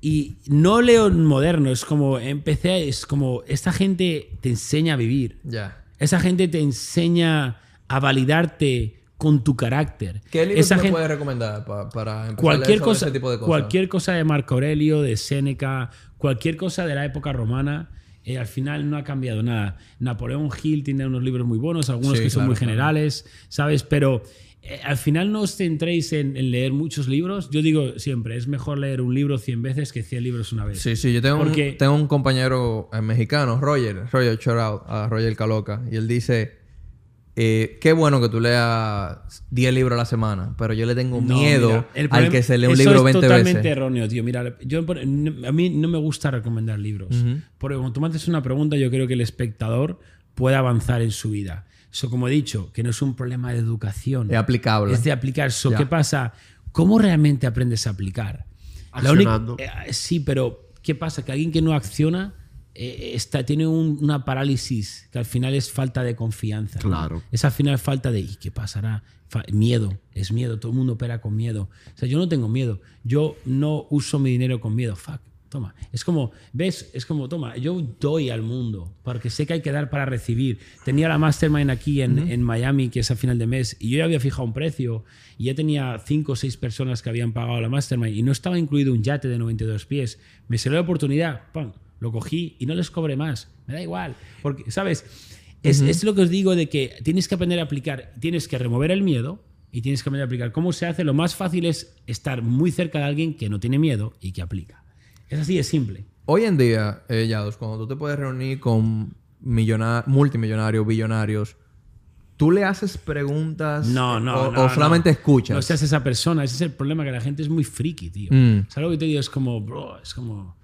Y no leo moderno, es como, empecé, es como, esta gente te enseña a vivir. Ya. Esa gente te enseña a validarte con tu carácter. ¿Qué libro Esa gente- puedes recomendar pa- para empezar a cualquier cosa, ese tipo de cosas? cualquier cosa de Marco Aurelio, de Séneca, cualquier cosa de la época romana, eh, al final no ha cambiado nada. Napoleón Hill tiene unos libros muy buenos, algunos Sí, que son claro, muy claro. generales, ¿sabes? Pero eh, al final no os centréis en, en leer muchos libros. Yo digo siempre, es mejor leer un libro 100 veces que 100 libros una vez. Sí, sí, yo tengo, Porque- un, tengo un compañero eh, mexicano, Roger, Roger, shout out a Roger Caloca, y él dice, eh, qué bueno que tú leas 10 libros a la semana, pero yo le tengo No, miedo mira, el al que se lee un eso libro es 20 totalmente veces. erróneo, tío. Mira, yo, a mí no me gusta recomendar libros. Porque cuando tú me haces una pregunta, yo creo que el espectador puede avanzar en su vida. Eso, como he dicho, que no es un problema de educación. Es aplicable. Es de aplicar. So. ¿Qué pasa? ¿Cómo realmente aprendes a aplicar? La Accionando. única- eh, sí, pero ¿qué pasa? Que alguien que no acciona eh, está, tiene un- una parálisis que al final es falta de confianza. ¿no? Claro. Es al final falta de ¿y qué pasará? Fa- miedo, es miedo, todo el mundo opera con miedo. O sea, yo no tengo miedo, yo no uso mi dinero con miedo. Fuck, toma. Es como, ¿ves? Es como, toma, yo doy al mundo porque sé que hay que dar para recibir. Tenía la Mastermind aquí en, en Miami, que es a final de mes, y yo ya había fijado un precio y ya tenía cinco o seis personas que habían pagado la Mastermind y no estaba incluido un yate de 92 pies. Me salió la oportunidad, ¡pam! Lo cogí y no les cobré más. Me da igual. Porque, ¿sabes? Es, es lo que os digo de que tienes que aprender a aplicar, tienes que remover el miedo y tienes que aprender a aplicar. ¿Cómo se hace? Lo más fácil es estar muy cerca de alguien que no tiene miedo y que aplica. Es así, es simple. Hoy en día, eh, Yados, cuando tú te puedes reunir con millonar- multimillonarios, billonarios, ¿tú le haces preguntas No, no, o, no, o solamente no. escuchas? No seas esa persona. Ese es el problema, que la gente es muy friki, tío. Mm. ¿Sabes lo que te digo? Es como, bro, es como...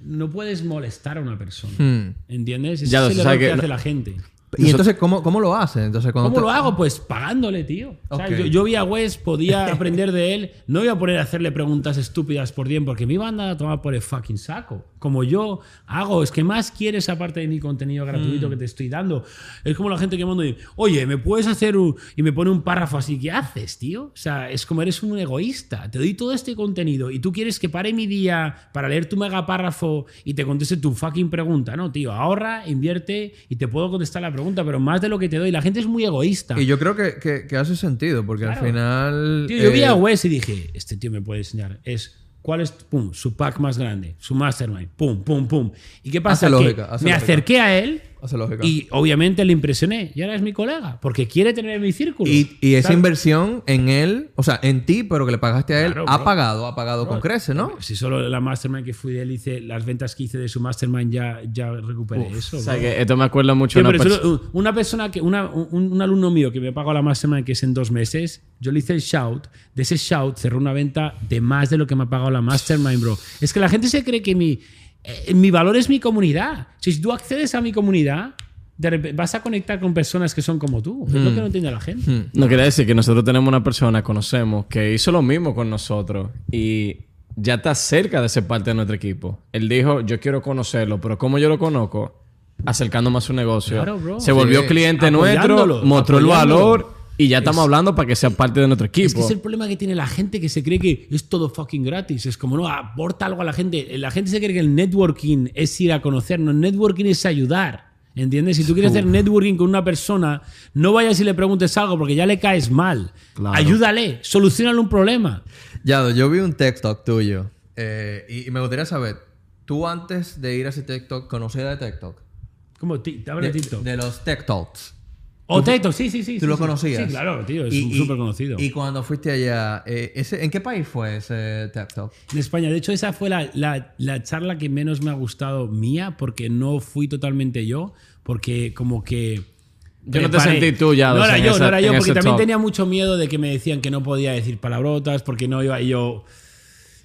No puedes molestar a una persona. Mm. ¿Entiendes? Ese Ya lo es el sé, error ¿sabes que que hace no- la gente. ¿Y entonces cómo, cómo lo haces? Entonces, cuando ¿Cómo te- lo hago? Pues pagándole, tío. O sea, yo, yo vi a Wes, podía aprender de él. No iba a poner a hacerle preguntas estúpidas por bien, porque me iban a tomar por el fucking saco. Como yo hago, es que más quieres aparte de mi contenido gratuito que te estoy dando. Es como la gente que me manda y oye, ¿me puedes hacer un... y me pone un párrafo así? ¿Qué haces, tío? O sea, es como eres un egoísta. Te doy todo este contenido y tú quieres que pare mi día para leer tu mega párrafo y te conteste tu fucking pregunta. No, tío, ahorra, invierte y te puedo contestar la pregunta, pero más de lo que te doy. La gente es muy egoísta. Y yo creo que, que- que hace sentido, porque Claro. al final... Tío, yo vi eh, a Wes y dije, este tío me puede enseñar. Es, ¿cuál es pum, su pack más grande? Su mastermind. Pum, pum, pum. ¿Y qué pasa? Hace Que lógica, hace me lógica. acerqué a él lógica. y obviamente le impresioné. Y ahora es mi colega, porque quiere tener en mi círculo. Y, y esa inversión en él, o sea, en ti, pero que le pagaste a él, Claro, ha bro. pagado, ha pagado con creces, ¿no? Si solo la mastermind que fui de él hice, las ventas que hice de su mastermind ya, ya recuperé eso. O sea, bro. que esto me acuerda mucho Sí, de una solo, uh, una persona que, una- un, un alumno mío que me pagó la mastermind que es en dos meses, yo le hice el shout, de ese shout cerró una venta de más de lo que me ha pagado la mastermind, bro. Es que la gente se cree que mi, eh, mi valor es mi comunidad. Si tú accedes a mi comunidad, de repente vas a conectar con personas que son como tú. Es lo que no entiende la gente. No quiere decir que nosotros tenemos una persona, conocemos, que hizo lo mismo con nosotros y ya está cerca de ser parte de nuestro equipo. Él dijo, yo quiero conocerlo, pero como yo lo conozco, acercándome a su negocio. Claro, bro. Se volvió Sí. cliente nuestro, mostró el valor y ya estamos hablando para que sea parte de nuestro equipo. Es que es el problema que tiene la gente que se cree que es todo fucking gratis. Es como, no, aporta algo a la gente. La gente se cree que el networking es ir a conocer. No, el networking es ayudar. ¿Entiendes? Si tú quieres hacer networking con una persona, no vayas y le preguntes algo porque ya le caes mal. Claro. Ayúdale, solucionale un problema. Yado, yo vi un TikTok tuyo eh, y, y me gustaría saber, ¿tú antes de ir a ese TikTok conocías de TikTok? ¿Cómo? ¿Te de TikTok? de los TikToks. O TikTok, sí, sí, sí. ¿Tú sí, lo sí. conocías? Sí, claro, tío, es súper conocido. Y cuando fuiste allá, eh, ese, ¿en qué país fue ese TikTok? En España. De hecho, esa fue la, la- la charla que menos me ha gustado mía, porque no fui totalmente yo, porque como que Yo no te sentí tú ya, No era yo, esa- no era yo, porque también top. tenía mucho miedo de que me decían que no podía decir palabrotas, porque no iba. Y yo.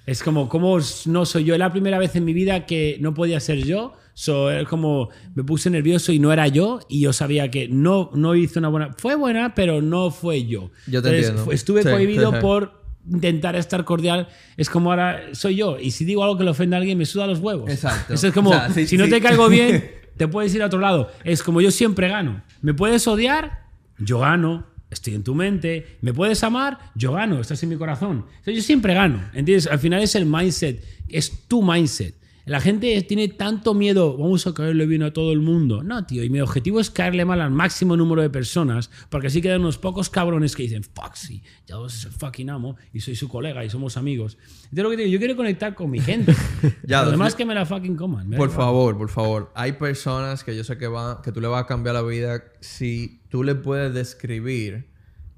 Es como, ¿cómo no soy yo? Es la primera vez en mi vida que no podía ser yo. So, es como me puse nervioso y no era yo. Y yo sabía que no, no hice una buena. Fue buena, pero no fue yo. Yo te Entonces, entiendo. Estuve Sí, cohibido sí, sí. por intentar estar cordial. Es como ahora soy yo. Y si digo algo que le ofenda a alguien, me suda los huevos. Exacto. Eso es como, O sea, si no te caigo bien, te puedes ir a otro lado. Es como yo siempre gano. Me puedes odiar, yo gano. Estoy en tu mente. Me puedes amar, yo gano. Estás en mi corazón. Sea, yo siempre gano. ¿Entiendes? Al final es el mindset. Es tu mindset. La gente tiene tanto miedo, vamos a caerle bien a todo el mundo. No, tío, y mi objetivo es caerle mal al máximo número de personas, porque así quedan unos pocos cabrones que dicen, fuck, sí, ya vos es el fucking amo, y soy su colega, y somos amigos. Entonces, lo que te digo, yo quiero conectar con mi gente. Ya, demás que me la fucking coman. Por favor, por favor. Hay personas que yo sé que, van, que tú le vas a cambiar la vida si tú le puedes describir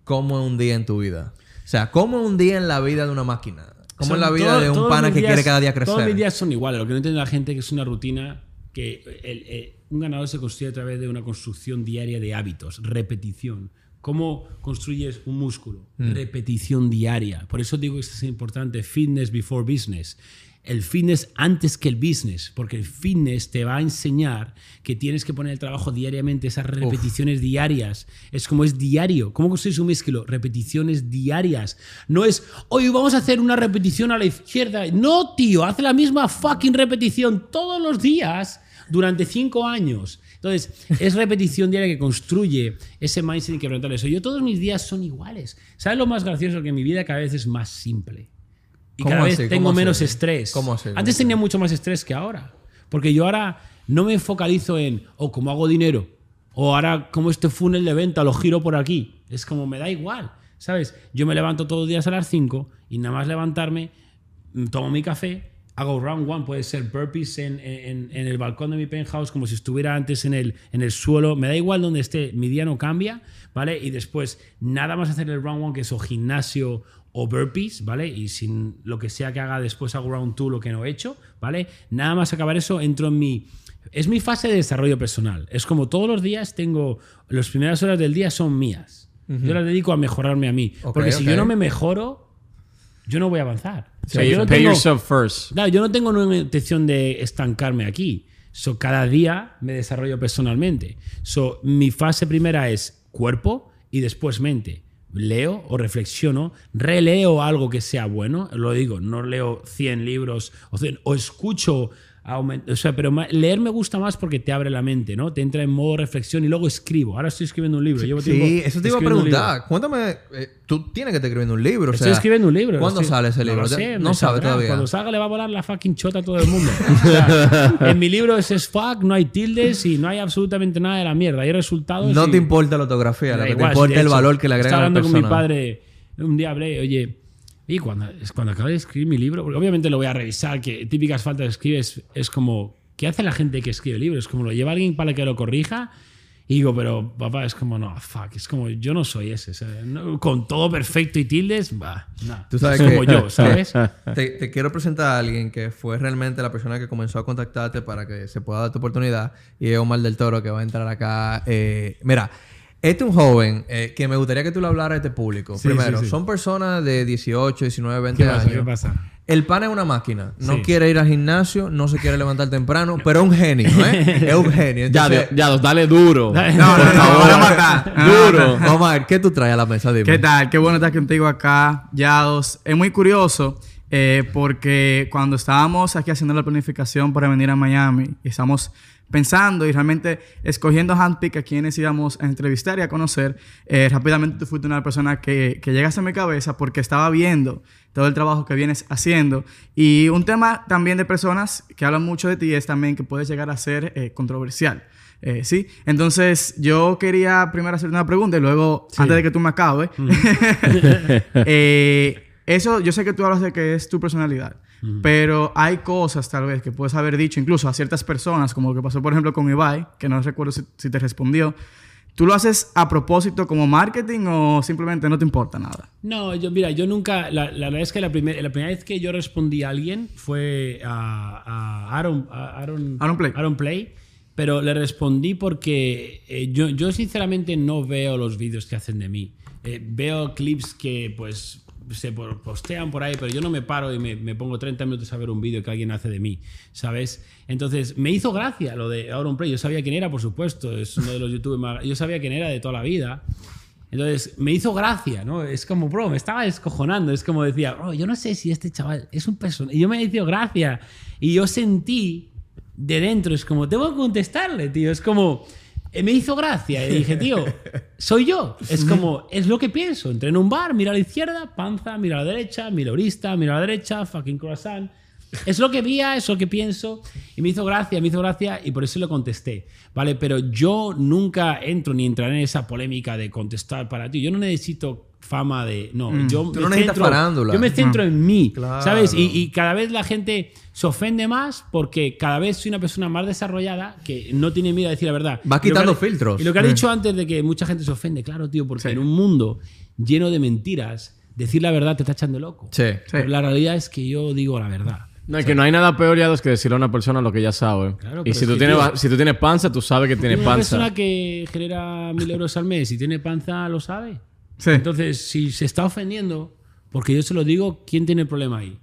cómo es un día en tu vida. O sea, cómo es un día en la vida de una máquina. Cómo es la vida todo- de un pana que días- quiere cada día crecer. Todos mis días son iguales. Lo que no entiende la gente es que es una rutina que el- eh, un ganador se construye a través de una construcción diaria de hábitos, repetición. ¿Cómo construyes un músculo? Mm. Repetición diaria. Por eso digo que esto es importante, fitness before business. El fitness antes que el business, porque el fitness te va a enseñar que tienes que poner el trabajo diariamente, esas repeticiones diarias. Es como es diario. ¿Cómo construyes un músculo? Repeticiones diarias. No es, hoy vamos a hacer una repetición a la izquierda. No, tío, haz la misma fucking repetición todos los días durante cinco años. Entonces, es repetición diaria que construye ese mindset inquebrantable. Eso. Yo todos mis días son iguales. ¿Sabes lo más gracioso? Que mi vida cada vez es más simple. Y ¿Cómo cada vez así? tengo ¿Cómo menos así? estrés. ¿Cómo así? ¿Cómo Antes tenía mucho más estrés que ahora. Porque yo ahora no me focalizo en, oh, cómo hago dinero. O ahora, cómo este funnel de venta lo giro por aquí. Es como, me da igual. ¿Sabes? Yo me levanto todos los días a las 5 y nada más levantarme, mm, tomo mi café, hago round one, puede ser burpees en, en- en el balcón de mi penthouse, como si estuviera antes en el, en el suelo. Me da igual donde esté, mi día no cambia, ¿vale? Y después, nada más hacer el round one, que es o gimnasio o burpees, ¿vale? Y sin lo que sea que haga después hago round two, lo que no he hecho, ¿vale? Nada más acabar eso, entro en mi... Es mi fase de desarrollo personal. Es como todos los días tengo... Las primeras horas del día son mías. Yo las dedico a mejorarme a mí. Porque si yo no me mejoro, yo no voy a avanzar. O sea, Pay, yo no tengo- first. Claro, yo no tengo una intención de estancarme aquí. So, cada día me desarrollo personalmente. So, mi fase primera es cuerpo y después mente. Leo o reflexiono, releo algo que sea bueno, lo digo, no leo 100 libros o, 100 o escucho, aument- o sea, pero leer me gusta más porque te abre la mente, ¿no? Te entra en modo reflexión y luego escribo. Ahora estoy escribiendo un libro. Llevo Sí, tiempo eso te iba a preguntar. Cuéntame, eh, tú tienes que estar escribiendo un libro. o Estoy sea, escribiendo un libro. ¿Cuándo Estoy- sale ese No libro? lo Ya- sé, no sabe todavía. Cuando salga le va a volar la fucking chota a todo el mundo. O sea, en mi libro es, es fuck, no hay tildes y no hay absolutamente nada de la mierda. Hay resultados. No y- te importa la lo da que te igual, si importa el hecho, valor que le agrega Estaba a la hablando con mi persona. padre un día hablé, oye, y cuando, es cuando acabé de escribir mi libro, porque obviamente lo voy a revisar, que típicas faltas que escribes es como, ¿qué hace la gente que escribe libros? Como lo lleva alguien para que lo corrija. Y digo, pero papá, es como, no, fuck, es como, yo no soy ese. no- con todo perfecto y tildes, va, no. Tú sabes que- como yo, ¿sabes? Te, te quiero presentar a alguien que fue realmente la persona que comenzó a contactarte para que se pueda dar tu oportunidad. Y es Omar del Toro que va a entrar acá. Eh, mira, este es un joven eh, que me gustaría que tú le hablaras a este público. Sí, Primero, sí, sí. son personas de 18, 19, 20 ¿Qué pasa? años. ¿Qué pasa? El pan es una máquina. No Sí. quiere ir al gimnasio, no se quiere levantar temprano, pero es un genio, ¿eh? es un genio. Ya, Entonces, ya, ya, dale duro. No, no, no, van a matar. Duro. Omar, ¿qué tú traes a la mesa? Dime. ¿Qué tal? Qué bueno estar contigo acá, Yados. Es muy curioso eh, porque cuando estábamos aquí haciendo la planificación para venir a Miami, y estamos pensando y realmente escogiendo handpick a quienes íbamos a entrevistar y a conocer, eh, rápidamente tú fuiste una persona que, que llegaste a mi cabeza porque estaba viendo todo el trabajo que vienes haciendo. Y un tema también de personas que hablan mucho de ti es también que puedes llegar a ser eh, controversial. Eh, sí, entonces yo quería primero hacerte una pregunta y luego, antes de que tú me acabes, eh, eso yo sé que tú hablas de que es tu personalidad, pero hay cosas tal vez que puedes haber dicho incluso a ciertas personas, como lo que pasó por ejemplo con Ibai, que no recuerdo si, si te respondió. ¿Tú lo haces a propósito como marketing o simplemente no te importa nada? No, yo, mira, yo nunca. La, la verdad es que la, primer- la primera vez que yo respondí a alguien fue a, a Aaron, a Aaron, Aaron Play. Aaron Play. Pero le respondí porque eh, yo, yo sinceramente no veo los vídeos que hacen de mí. Eh, veo clips que pues se postean por ahí, pero yo no me paro y me, me pongo 30 minutos a ver un vídeo que alguien hace de mí, ¿sabes? Entonces, me hizo gracia lo de Auron Play. Yo sabía quién era, por supuesto, es uno de los youtubers más... Yo sabía quién era de toda la vida. Entonces, me hizo gracia, ¿no? Es como, bro, me estaba descojonando. Es como decía, bro, yo no sé si este chaval es un personaje. Y yo me hizo gracia. Y yo sentí de dentro, es como, tengo que contestarle, tío. Es como, me hizo gracia. Y dije, tío, soy yo. Es como, es lo que pienso. Entré en un bar, miro a la izquierda, panza, miro a la derecha, miro orista, miro a la derecha, fucking croissant. Es lo que veía, es lo que pienso. Y me hizo gracia, me hizo gracia y por eso le contesté. ¿Vale? Pero yo nunca entro ni entraré en esa polémica de contestar para ti. Yo no necesito fama de. No, yo Tú me no necesitas centro- farándula. Yo me centro en mí. Claro. ¿Sabes? Y, y cada vez la gente se ofende más porque cada vez soy una persona más desarrollada que no tiene miedo a decir la verdad. Y que quitando ha- filtros. Y lo que has dicho antes de que mucha gente se ofende, claro, tío, porque en un mundo lleno de mentiras, decir la verdad te tachan de loco. Sí. Pero la realidad es que yo digo la verdad. No, es que no hay nada peor ya dos que decirle a una persona lo que ya sabe. Claro, y si tú, tienes, tío, si tú tienes panza, tú sabes que tienes Una panza. persona que genera mil euros al mes y tiene panza lo sabe. Sí. Entonces, si se está ofendiendo, porque yo se lo digo, ¿quién tiene el problema ahí?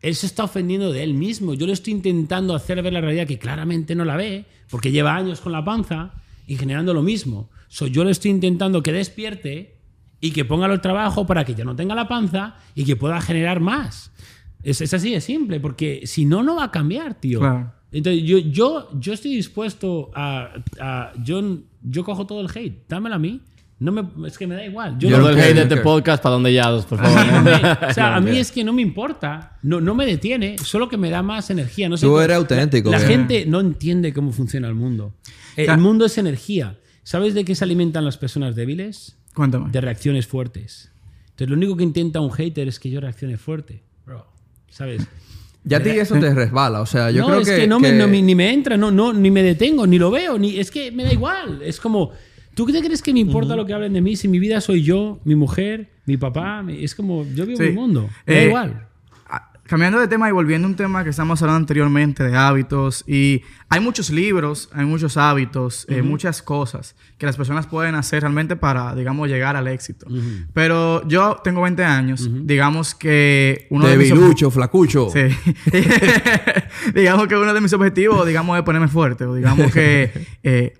Él se está ofendiendo de él mismo. Yo le estoy intentando hacer ver la realidad que claramente no la ve, porque lleva años con la panza y generando lo mismo. So, yo le estoy intentando que despierte y que ponga el trabajo para que ya no tenga la panza y que pueda generar más. Es, es así de simple, porque si no, no va a cambiar, tío. Claro. Entonces, yo, yo, yo estoy dispuesto a, a- yo, yo cojo todo el hate, dámelo a mí. No me, es que me da igual. Yo Yo no- hate de este podcast para donde ya dos, por no favor. me- o sea, No, a mí es que no me importa, no, no me detiene, solo que me da más energía. No sé Tú cómo- eres auténtico, La, la bien. gente no entiende cómo funciona el mundo. El Claro. mundo es energía. ¿Sabes de qué se alimentan las personas débiles? Cuéntame. De reacciones fuertes. Entonces, lo único que intenta un hater es que yo reaccione fuerte. Bro, ¿sabes? Ya a ti eso te resbala. O sea, yo no, creo es que. que, no, Me, que- no me- ni me entra, no, no, ni me detengo, ni lo veo, ni es que me da igual. Es como, ¿tú qué te crees que me importa lo que hablen de mí? Si mi vida soy yo, mi mujer, mi papá, mi- es como, yo vivo Sí. mi mundo, me da Eh, igual. Cambiando de tema y volviendo a un tema que estamos hablando anteriormente de hábitos y hay muchos libros, hay muchos hábitos, eh, muchas cosas que las personas pueden hacer realmente para, digamos, llegar al éxito. Pero yo tengo 20 años, digamos que uno de mis ob- Debilucho, flacucho. Sí. digamos que uno de mis objetivos, digamos, es ponerme fuerte. O digamos que eh,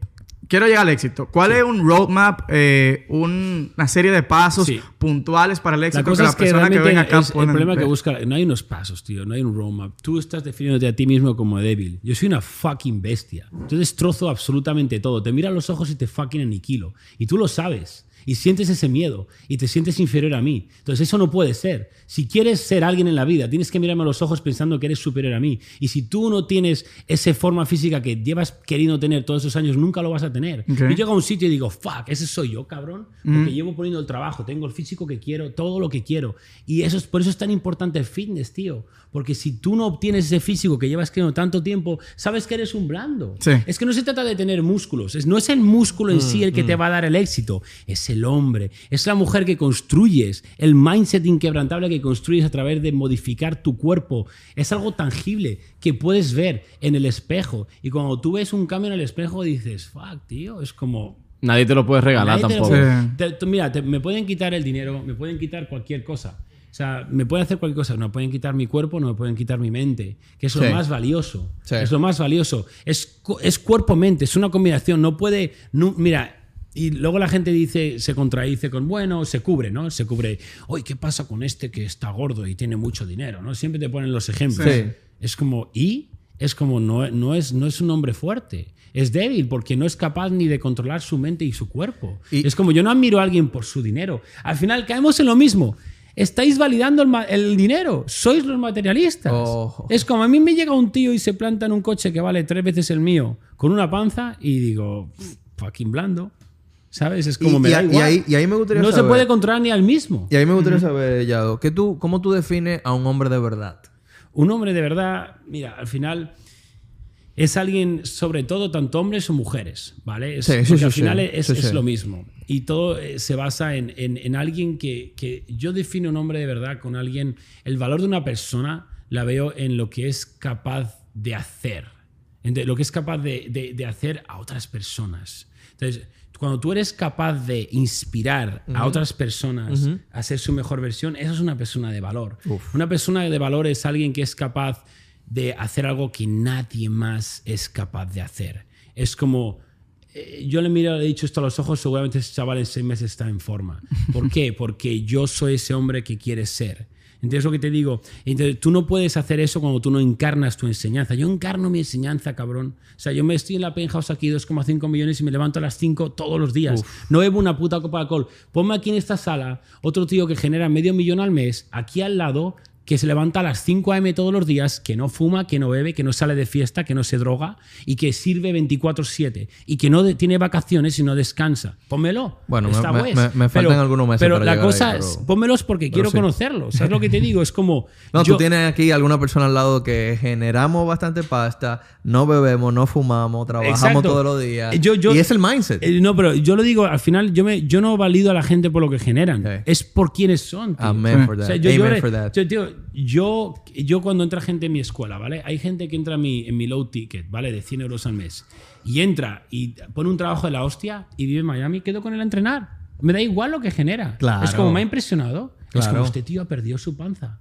quiero llegar al éxito. ¿Cuál es un roadmap, eh, un- una serie de pasos Sí. puntuales para el éxito La cosa que es la que persona que, venga acá es el problema que busca, no hay unos pasos, tío, no hay un roadmap. Tú estás definiéndote a ti mismo como débil. Yo soy una fucking bestia. Yo destrozo absolutamente todo. Te miro a los ojos y te fucking aniquilo. Y tú lo sabes. Y sientes ese miedo y te sientes inferior a mí. Entonces eso no puede ser. Si quieres ser alguien en la vida, tienes que mirarme a los ojos pensando que eres superior a mí. Y si tú no tienes esa forma física que llevas queriendo tener todos esos años, nunca lo vas a tener. Ok. Yo llego a un sitio y digo, fuck, ese soy yo, cabrón. Porque llevo poniendo el trabajo, tengo el físico que quiero, todo lo que quiero. Y eso es, por eso es tan importante el fitness, tío. Porque si tú no obtienes ese físico que llevas queriendo tanto tiempo, sabes que eres un blando. Sí. Es que no se trata de tener músculos. Es, no es el músculo en sí el que te va a dar el éxito. Es el hombre. Es la mujer que construyes. El mindset inquebrantable que construyes a través de modificar tu cuerpo. Es algo tangible que puedes ver en el espejo. Y cuando tú ves un cambio en el espejo, dices, fuck, tío. Es como, Nadie te lo puede regalar Nadie te lo tampoco. puede- Sí. te- mira, te- me pueden quitar el dinero, me pueden quitar cualquier cosa. O sea, me pueden hacer cualquier cosa. No me pueden quitar mi cuerpo, no me pueden quitar mi mente, que es lo Sí. más valioso. Sí. Es lo más valioso. Es, es cuerpo-mente, es una combinación. No puede. no- mira. Y luego la gente dice, se contradice con, bueno, se cubre, ¿no? Se cubre, oye, ¿qué pasa con este que está gordo y tiene mucho dinero? ¿no? Siempre te ponen los ejemplos. Sí. Es como, ¿y? Es como, no, no, es, no es un hombre fuerte. Es débil porque no es capaz ni de controlar su mente y su cuerpo. Y- es como, yo no admiro a alguien por su dinero. Al final caemos en lo mismo. Estáis validando el, dinero. Sois los materialistas. Es como a mí me llega un tío y se planta en un coche que vale tres veces el mío con una panza y digo, "Pff, fucking blando. ¿Sabes? Es como Y- me y da a- y igual. ahí- y ahí me gustaría no se puede controlar ni al mismo. Y a mí me gustaría saber, Yado, ¿qué tú, ¿cómo tú defines a un hombre de verdad? Un hombre de verdad, mira, al final es alguien, sobre todo, tanto hombres o mujeres, ¿vale? Es- Sí, sí, porque sí, al sí. final es, Sí, es sí. lo mismo. Y todo eh, se basa en, en- en alguien que, que yo defino un hombre de verdad con alguien. El valor de una persona la veo en lo que es capaz de hacer. Ente- Lo que es capaz de, de- de hacer a otras personas. Entonces, cuando tú eres capaz de inspirar a otras personas a ser su mejor versión, eso es una persona de valor. Una persona de valor es alguien que es capaz de hacer algo que nadie más es capaz de hacer. Es como, yo le miro, le he dicho esto a los ojos, seguramente ese chaval en seis meses está en forma. ¿Por qué? Porque yo soy ese hombre que quieres ser. Entonces lo que te digo, entonces, tú no puedes hacer eso cuando tú no encarnas tu enseñanza. Yo encarno mi enseñanza, cabrón. O sea, yo me estoy en la penthouse aquí 2,5 millones y me levanto a las 5 todos los días. No bebo una puta copa de alcohol. Ponme aquí en esta sala otro tío que genera medio millón al mes, aquí al lado, que se levanta a las 5 a.m. todos los días, que no fuma, que no bebe, que no sale de fiesta, que no se droga y que sirve 24/7 y que no tiene vacaciones y no descansa. Pónmelo. Bueno, Está me- pues. me- me faltan algunos meses Pero para la ahí, cosa pero- es, pónmelos porque quiero sí. conocerlos. ¿Sabes lo que te digo? Es como... No, yo- tú tienes aquí alguna persona al lado que generamos bastante pasta, no bebemos, no fumamos, trabajamos Exacto. todos los días. Yo- yo- y es el mindset. Eh, no, pero yo lo digo, al final yo, me, yo no valido a la gente por lo que generan. Es por quienes son. tío. Amen for O that. sea, yo, Amen for that. yo, tío, yo, yo cuando entra gente en mi escuela, ¿vale? Hay gente que entra en mi, en mi low ticket, ¿vale? De 100 euros al mes. Y entra y pone un trabajo de la hostia y vive en Miami, quedo con él a entrenar. Me da igual lo que genera. Claro. Es como me ha impresionado. Es Claro. como este tío ha perdido su panza.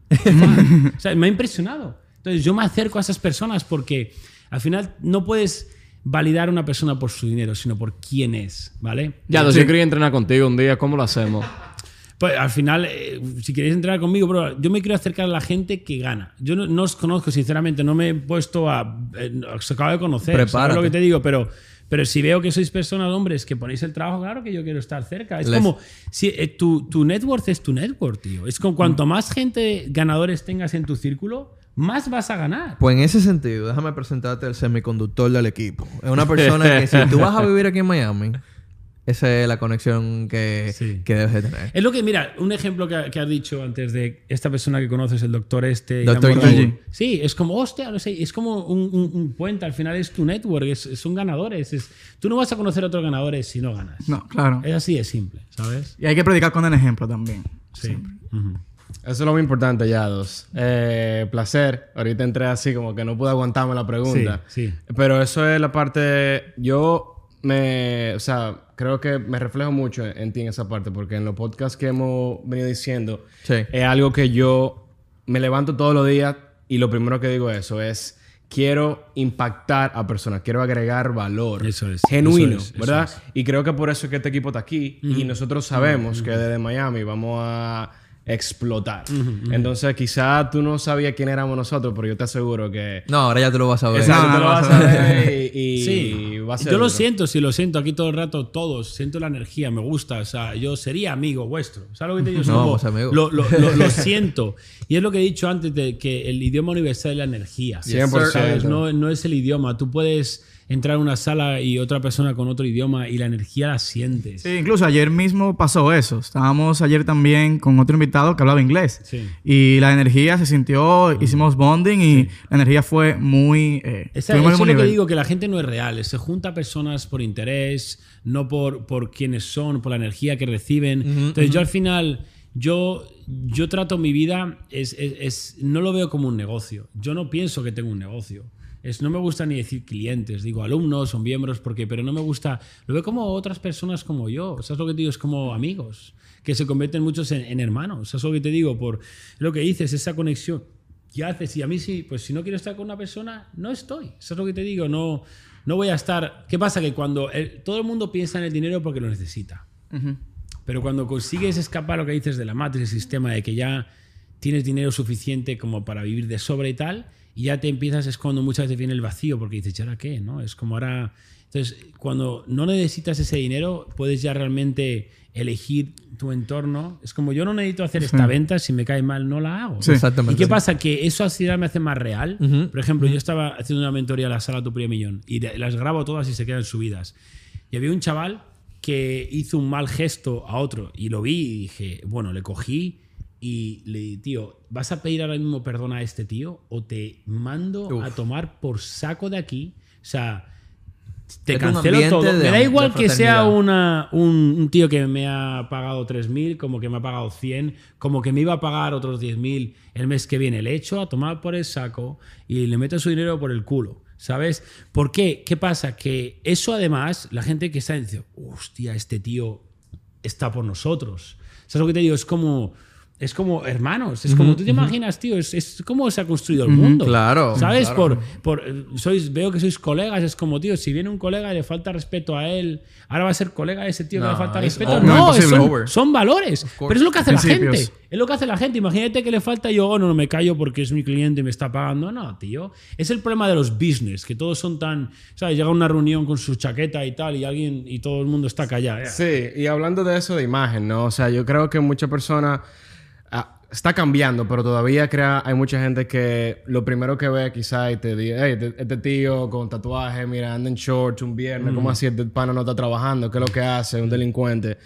o sea, me ha impresionado. Entonces yo me acerco a esas personas porque al final no puedes validar a una persona por su dinero, sino por quién es, ¿vale? Ya, entonces yo quería entrenar contigo un día. ¿Cómo lo hacemos? Pues al final, eh, si queréis entrar conmigo, bro, yo me quiero acercar a la gente que gana. Yo no, no os conozco, sinceramente, no me he puesto a. eh, os acabo de conocer, ¿sabes Prepárate. lo que te digo? Pero, pero si veo que sois personas, hombres, que ponéis el trabajo, claro que yo quiero estar cerca. Es Les- como. Si, eh, tu, tu net worth es tu net worth, tío. Es como cuanto más gente ganadores tengas en tu círculo, más vas a ganar. Pues en ese sentido, déjame presentarte el semiconductor del equipo. Es una persona que si tú vas a vivir aquí en Miami, esa es la conexión que, Sí. que debes de tener. Es lo que, mira, un ejemplo que, que has dicho antes de esta persona que conoces, el doctor este. Doctor. Sí, es como, hostia, no sé, es como un, un- un puente, al final es tu network, es- son ganadores. es- tú no vas a conocer a otros ganadores si no ganas. No, claro. Es así de simple, ¿sabes? Y hay que predicar con el ejemplo también. Sí. Eso es lo más importante, ya dos. Eh, placer. Ahorita entré así como que no pude aguantarme la pregunta. Sí, sí. Pero eso es la parte. Yo me. O sea, creo que me reflejo mucho en, ti en esa parte, porque en los podcasts que hemos venido diciendo, Sí. es algo que yo me levanto todos los días y lo primero que digo eso es. Quiero impactar a personas, quiero agregar valor Eso es, genuino, eso es, eso ¿verdad? es. Y creo que por eso es que este equipo está aquí y nosotros sabemos que desde Miami vamos a explotar. Entonces, quizá tú no sabías quién éramos nosotros, pero yo te aseguro que... No, ahora ya tú lo vas a ver. Exacto, No, tú no, lo vas a ver y, y Sí, va a ser yo lo duro. siento, sí lo siento aquí todo el rato, todos, siento la energía, me gusta, o sea, yo sería amigo vuestro, ¿sabes lo que te digo? No, pues, amigo. Lo, lo- lo- lo siento, y es lo que he dicho antes, de que el idioma universal es la energía, 100%. ¿sabes? No, no es el idioma, tú puedes entrar a una sala y otra persona con otro idioma y la energía la sientes. Sí, incluso ayer mismo pasó eso. Estábamos ayer también con otro invitado que hablaba inglés. Sí. Y la energía se sintió, hicimos bonding y la energía fue muy... Eh, Esa- eso es lo que nivel. digo, que la gente no es real. Se junta personas por interés, no por, por quiénes son, por la energía que reciben. Entonces yo al final, yo, yo trato mi vida, es, es- es- no lo veo como un negocio. Yo no pienso que tengo un negocio. Es, no me gusta ni decir clientes, digo alumnos o miembros, porque, pero no me gusta, lo veo como otras personas como yo. ¿Sabes lo que te digo? Es como amigos, que se convierten muchos en, en hermanos. ¿Sabes lo que te digo? Por lo que dices, esa conexión. ¿Qué haces? Y a mí sí, pues si no quiero estar con una persona, no estoy. Eso es lo que te digo, no, no voy a estar... ¿Qué pasa? Que cuando el- todo el mundo piensa en el dinero porque lo necesita. Pero cuando consigues escapar lo que dices de la matriz, el sistema de que ya tienes dinero suficiente como para vivir de sobra y tal, y ya te empiezas, es cuando muchas veces viene el vacío, porque dices, ¿y ahora qué? ¿no? Es como ahora... Entonces, cuando no necesitas ese dinero, puedes ya realmente elegir tu entorno. Es como yo no necesito hacer esta venta, si me cae mal no la hago. Sí. Exactamente. ¿Y qué pasa? Que eso al final me hace más real. Por ejemplo, yo estaba haciendo una mentoría a la sala Tu Primer Millón y las grabo todas y se quedan subidas. Y había un chaval que hizo un mal gesto a otro y lo vi y dije, bueno, le cogí y le dije, tío, ¿vas a pedir ahora mismo perdón a este tío o te mando Uf. a tomar por saco de aquí? O sea, te Es cancelo todo. me da igual que sea una, un, un tío que me ha pagado 3.000, como que me ha pagado 100, como que me iba a pagar otros 10.000 el mes que viene. Le echo a tomar por el saco y le meto su dinero por el culo. ¿Sabes? ¿Por qué? ¿Qué pasa? Que eso además, la gente que está dice, hostia, este tío está por nosotros. ¿Sabes lo que te digo? Es como es como hermanos. Es como tú te imaginas, tío. Es, es como se ha construido el mundo. Claro, ¿Sabes? claro. Por, por, sois, veo que sois colegas. Es como, tío, si viene un colega y le falta respeto a él, ahora va a ser colega de ese tío que le falta es respeto. over. No, es- son, valores. Pero es lo que hace la gente. Es lo que hace la gente. Imagínate que le falta y yo, oh, no, no me callo porque es mi cliente y me está pagando. No, tío. Es el problema de los business, que todos son tan. ¿Sabes? Llega a una reunión con su chaqueta y tal, y alguien y todo el mundo está callado. Sí, y hablando de eso de imagen, ¿no? O sea, yo creo que muchas personas está cambiando, pero todavía crea, hay mucha gente que lo primero que ve quizá y te dice, hey, este, este tío con tatuaje, mira, anda en shorts un viernes, ¿cómo así este pana no está trabajando? ¿Qué es lo que hace? Un delincuente.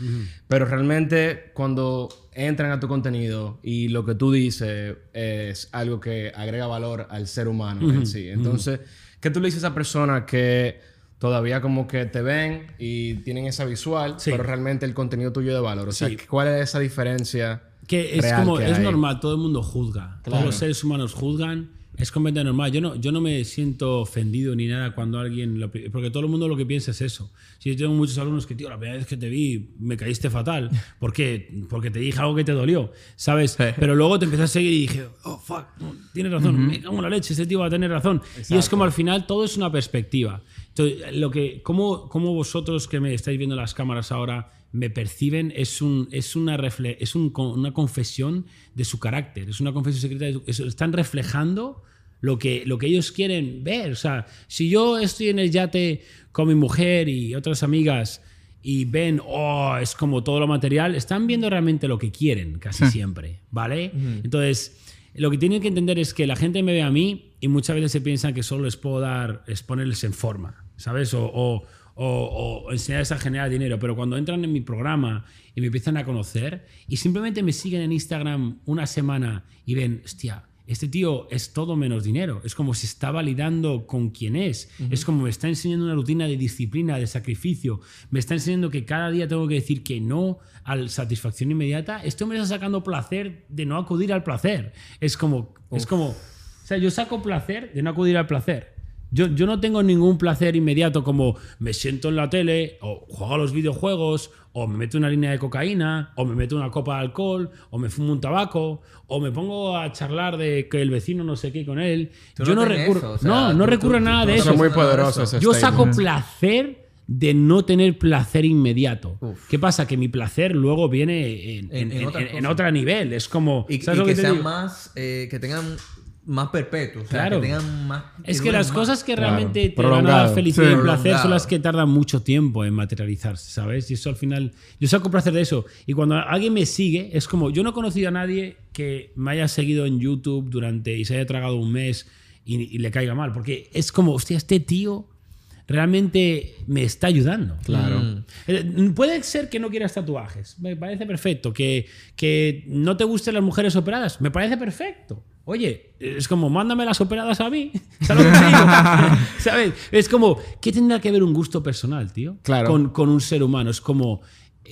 Pero realmente cuando entran a tu contenido y lo que tú dices es algo que agrega valor al ser humano en sí. Entonces, ¿qué tú le dices a esa persona que todavía como que te ven y tienen esa visual, Sí. pero realmente el contenido tuyo de valor? O sea, Sí. ¿cuál es esa diferencia? Que es real como, que es hay? normal, todo el mundo juzga. Todos Claro. los seres humanos juzgan. Es completamente normal. Yo no, yo no me siento ofendido ni nada cuando alguien. lo porque todo el mundo lo que piensa es eso. Si yo tengo muchos alumnos que, tío, la primera vez que te vi me caíste fatal. ¿Por qué? Porque te dije algo que te dolió. ¿Sabes? Pero luego te empecé a seguir y dije, oh, fuck, tienes razón. Me cago en la leche, este tío va a tener razón. Y es como al final todo es una perspectiva. Entonces, lo que, ¿cómo, cómo vosotros que me estáis viendo las cámaras ahora me perciben es, un, es, una, refle- es un una confesión de su carácter, es una confesión secreta, de su- es- están reflejando lo que, lo que ellos quieren ver. O sea, si yo estoy en el yate con mi mujer y otras amigas y ven, oh, es como todo lo material, están viendo realmente lo que quieren casi siempre, ¿vale? Entonces, lo que tienen que entender es que la gente me ve a mí y muchas veces se piensan que solo les puedo dar, es ponerles en forma, ¿sabes? O, o, o, o enseñarles a generar dinero. Pero cuando entran en mi programa y me empiezan a conocer y simplemente me siguen en Instagram una semana y ven, hostia, este tío es todo menos dinero. Es como si está validando con quién es. Es como me está enseñando una rutina de disciplina, de sacrificio. Me está enseñando que cada día tengo que decir que no a la satisfacción inmediata. Esto me está sacando placer de no acudir al placer. Es como, es como, o sea, yo saco placer de no acudir al placer. Yo, yo no tengo ningún placer inmediato como me siento en la tele, o juego a los videojuegos, o me meto una línea de cocaína, o me meto una copa de alcohol, o me fumo un tabaco, o me pongo a charlar de que el vecino no sé qué con él. Yo no recurro, eso, o sea, no, no tú- recurro a nada tú de eso. Eso es muy Yo saco placer de no tener placer inmediato. Uf. ¿Qué pasa? Que mi placer luego viene en, En- en- en otra en- en cosa. otro nivel. Es como. Y, ¿sabes y lo que sean digo? más, eh, que tengan más perpetuos. O sea, Claro. que tengan más. Es que las más. cosas que Claro. realmente te Prolongado. van a dar felicidad Sí. y placer son las que tardan mucho tiempo en materializarse, ¿sabes? Y eso al final, yo saco placer de eso. Y cuando alguien me sigue, es como, yo no he conocido a nadie que me haya seguido en YouTube durante y se haya tragado un mes y, y le caiga mal, porque es como, hostia, este tío realmente me está ayudando. Claro. Eh, Puede ser que no quieras tatuajes, me parece perfecto. Que, que no te gusten las mujeres operadas, me parece perfecto. Oye, es como, mándame las operadas a mí. ¿Sabes? ¿Sabes? Es como, ¿qué tendrá que ver un gusto personal, tío? Claro. Con, con un ser humano. Es como,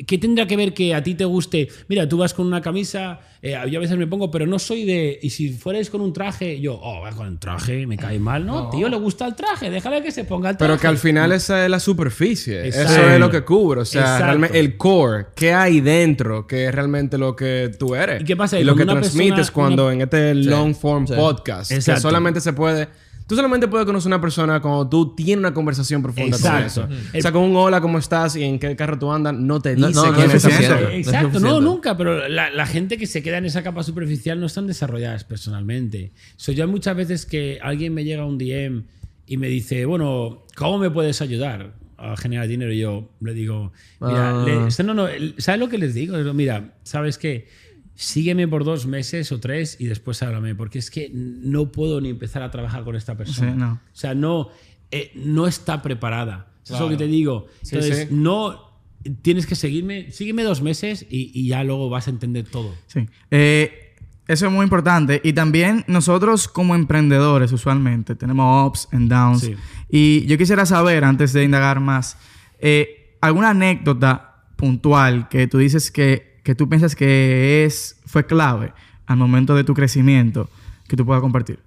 ¿qué tendrá que ver que a ti te guste? Mira, tú vas con una camisa, eh, yo a veces me pongo, pero no soy de. Y si fuerais con un traje, yo, oh, va con el traje, me cae mal. No, tío, le gusta el traje, déjale que se ponga el traje. Pero que al final esa es la superficie. Exacto. Eso es lo que cubre. O sea, Exacto. realmente el core. ¿Qué hay dentro? Que es realmente lo que tú eres. ¿Y qué pasa? Y lo que transmites persona- cuando una- en este long form sí. podcast. Que solamente se puede... Tú solamente puedes conocer a una persona cuando tú tienes una conversación profunda Exacto. con eso. Ujú. O sea, con un hola, ¿cómo estás? Y en qué carro tú andas, no te No, dice no, no quién es es esa suficiente. persona. No es Exacto, no, nunca, pero la, la gente que se queda en esa capa superficial no están desarrolladas personalmente. So, yo hay muchas veces que alguien me llega a un DM y me dice, bueno, ¿cómo me puedes ayudar a generar dinero? Y yo le digo, mira, Ah. le- no, no, ¿sabes lo que les digo? Les digo, Mira, ¿sabes qué? Sígueme por dos meses o tres y después háblame, porque es que no puedo ni empezar a trabajar con esta persona. Sí, no. O sea, no, eh, no está preparada. Eso es lo que te digo. Sí, Entonces, sí. no tienes que seguirme, sígueme dos meses y, y ya luego vas a entender todo. Sí. Eh, eso es muy importante. Y también nosotros como emprendedores usualmente tenemos ups and downs. Sí. Y yo quisiera saber, antes de indagar más, eh, alguna anécdota puntual que tú dices que, que tú piensas que es, fue clave al momento de tu crecimiento que tú puedas compartir.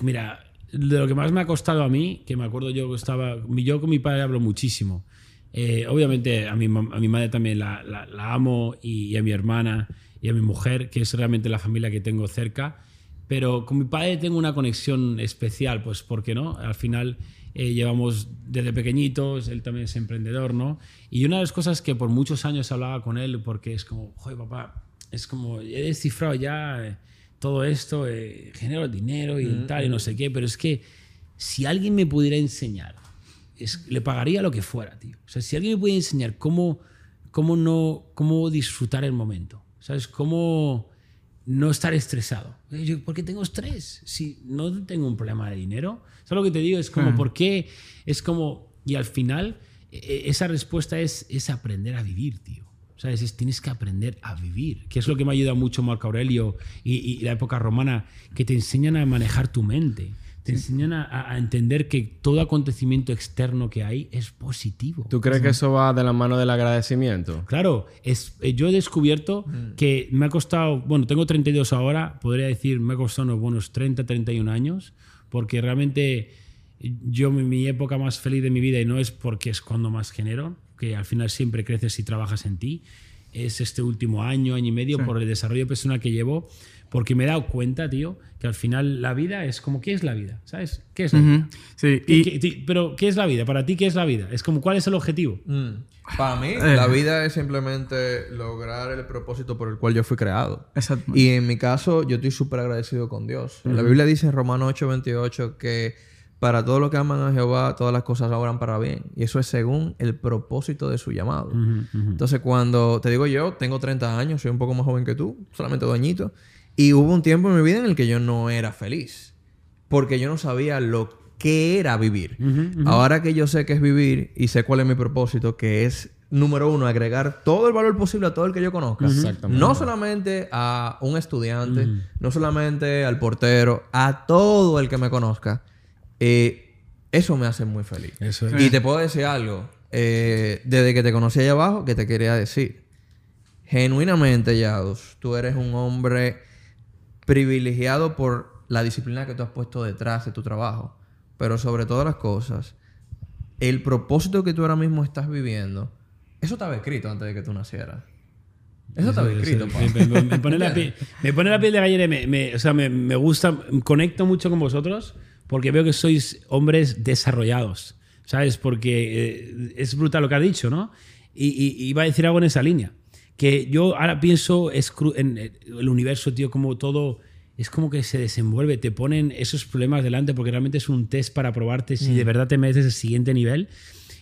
Mira, de lo que más me ha costado a mí, que me acuerdo yo que estaba, yo con mi padre hablo muchísimo. Eh, obviamente a mi, a mi madre también la, la, la amo y, y, a mi hermana y a mi mujer, que es realmente la familia que tengo cerca. Pero con mi padre tengo una conexión especial, pues porque no, al final eh, llevamos desde pequeñitos, él también es emprendedor, ¿no? Y una de las cosas que por muchos años hablaba con él, porque es como, joder, papá, es como, he descifrado ya eh, todo esto, eh, genero dinero y Mm, tal, y no sé qué, pero es que si alguien me pudiera enseñar, es- le pagaría lo que fuera, tío. O sea, si alguien me pudiera enseñar cómo, cómo, no, cómo disfrutar el momento, ¿sabes? Cómo no estar estresado. Yo, ¿Por qué tengo estrés? Si no tengo un problema de dinero. ¿Sabes lo que te digo? Es como, ¿por qué? Es como, y al final, eh, esa respuesta es, es aprender a vivir, tío. ¿Sabes? Es, tienes que aprender a vivir, que es lo que me ayuda mucho Marco Aurelio y, y la época romana, que te enseñan a manejar tu mente, te enseñan a, a entender que todo acontecimiento externo que hay es positivo. ¿Tú crees que eso va de la mano del agradecimiento? Claro, es, eh, yo he descubierto que me ha costado, bueno, tengo 32 ahora, podría decir, me ha costado unos buenos 30, 31 años, porque realmente yo mi, mi época más feliz de mi vida, y no es porque es cuando más genero, que al final siempre creces y trabajas en ti, es este último año, año y medio, por el desarrollo personal que llevo, porque me he dado cuenta, tío, que al final la vida es como, ¿qué es la vida? ¿Sabes? ¿Qué es la vida? Ujú. Sí, ¿Qué- y qué- pero, ¿qué es la vida? Para ti, ¿qué es la vida? Es como, ¿cuál es el objetivo? Mm. Para mí, Eh. la vida es simplemente lograr el propósito por el cual yo fui creado. Exacto. Y en mi caso, yo estoy súper agradecido con Dios. La Biblia dice en Romanos 8:28 que para todos los que aman a Jehová, todas las cosas obran para bien. Y eso es según el propósito de su llamado. Entonces, cuando te digo yo, tengo 30 años, soy un poco más joven que tú, solamente doñito. Y hubo un tiempo en mi vida en el que yo no era feliz. Porque yo no sabía lo que era vivir. Ahora que yo sé qué es vivir y sé cuál es mi propósito, que es, número uno, agregar todo el valor posible a todo el que yo conozca. Exactamente. No solamente a un estudiante, no solamente al portero, a todo el que me conozca. Eh, eso me hace muy feliz. Eso es. Y te puedo decir algo. eh, desde que te conocí allá abajo, que te quería decir. Genuinamente, Yados, tú eres un hombre privilegiado por la disciplina que tú has puesto detrás de tu trabajo. Pero sobre todas las cosas, el propósito que tú ahora mismo estás viviendo, eso estaba escrito antes de que tú nacieras. Eso estaba escrito. Me, me- me pone la piel, me pone la piel de gallina. Me, o sea, me, me gusta, conecto mucho con vosotros porque veo que sois hombres desarrollados. ¿Sabes? Porque eh, es brutal lo que ha dicho, ¿no? Y, y- y iba a decir algo en esa línea. Que yo ahora pienso es en el universo, tío, como todo. Es como que se desenvuelve, te ponen esos problemas delante porque realmente es un test para probarte si de verdad te mereces el siguiente nivel.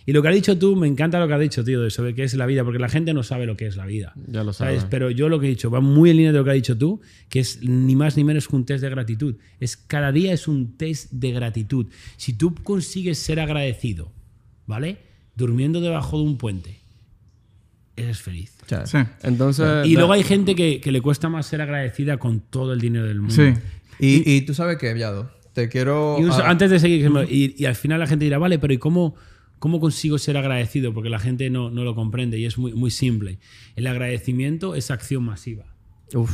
Y lo que has dicho tú, me encanta lo que has dicho, tío, de sobre qué es la vida, porque la gente no sabe lo que es la vida. Ya lo ¿Sabes? sabe. Pero yo lo que he dicho va muy en línea de lo que has dicho tú, que es ni más ni menos que un test de gratitud. Es cada día es un test de gratitud. Si tú consigues ser agradecido, ¿vale? Durmiendo debajo de un puente, eres feliz. Sí. Entonces, Y luego hay gente que, que le cuesta más ser agradecida con todo el dinero del mundo. Sí. Y, y tú sabes qué, Viado, te quiero... Y un- antes de seguir, y, y al final la gente dirá, vale, pero ¿y cómo, cómo consigo ser agradecido? Porque la gente no, no lo comprende y es muy, muy simple. El agradecimiento es acción masiva. uf,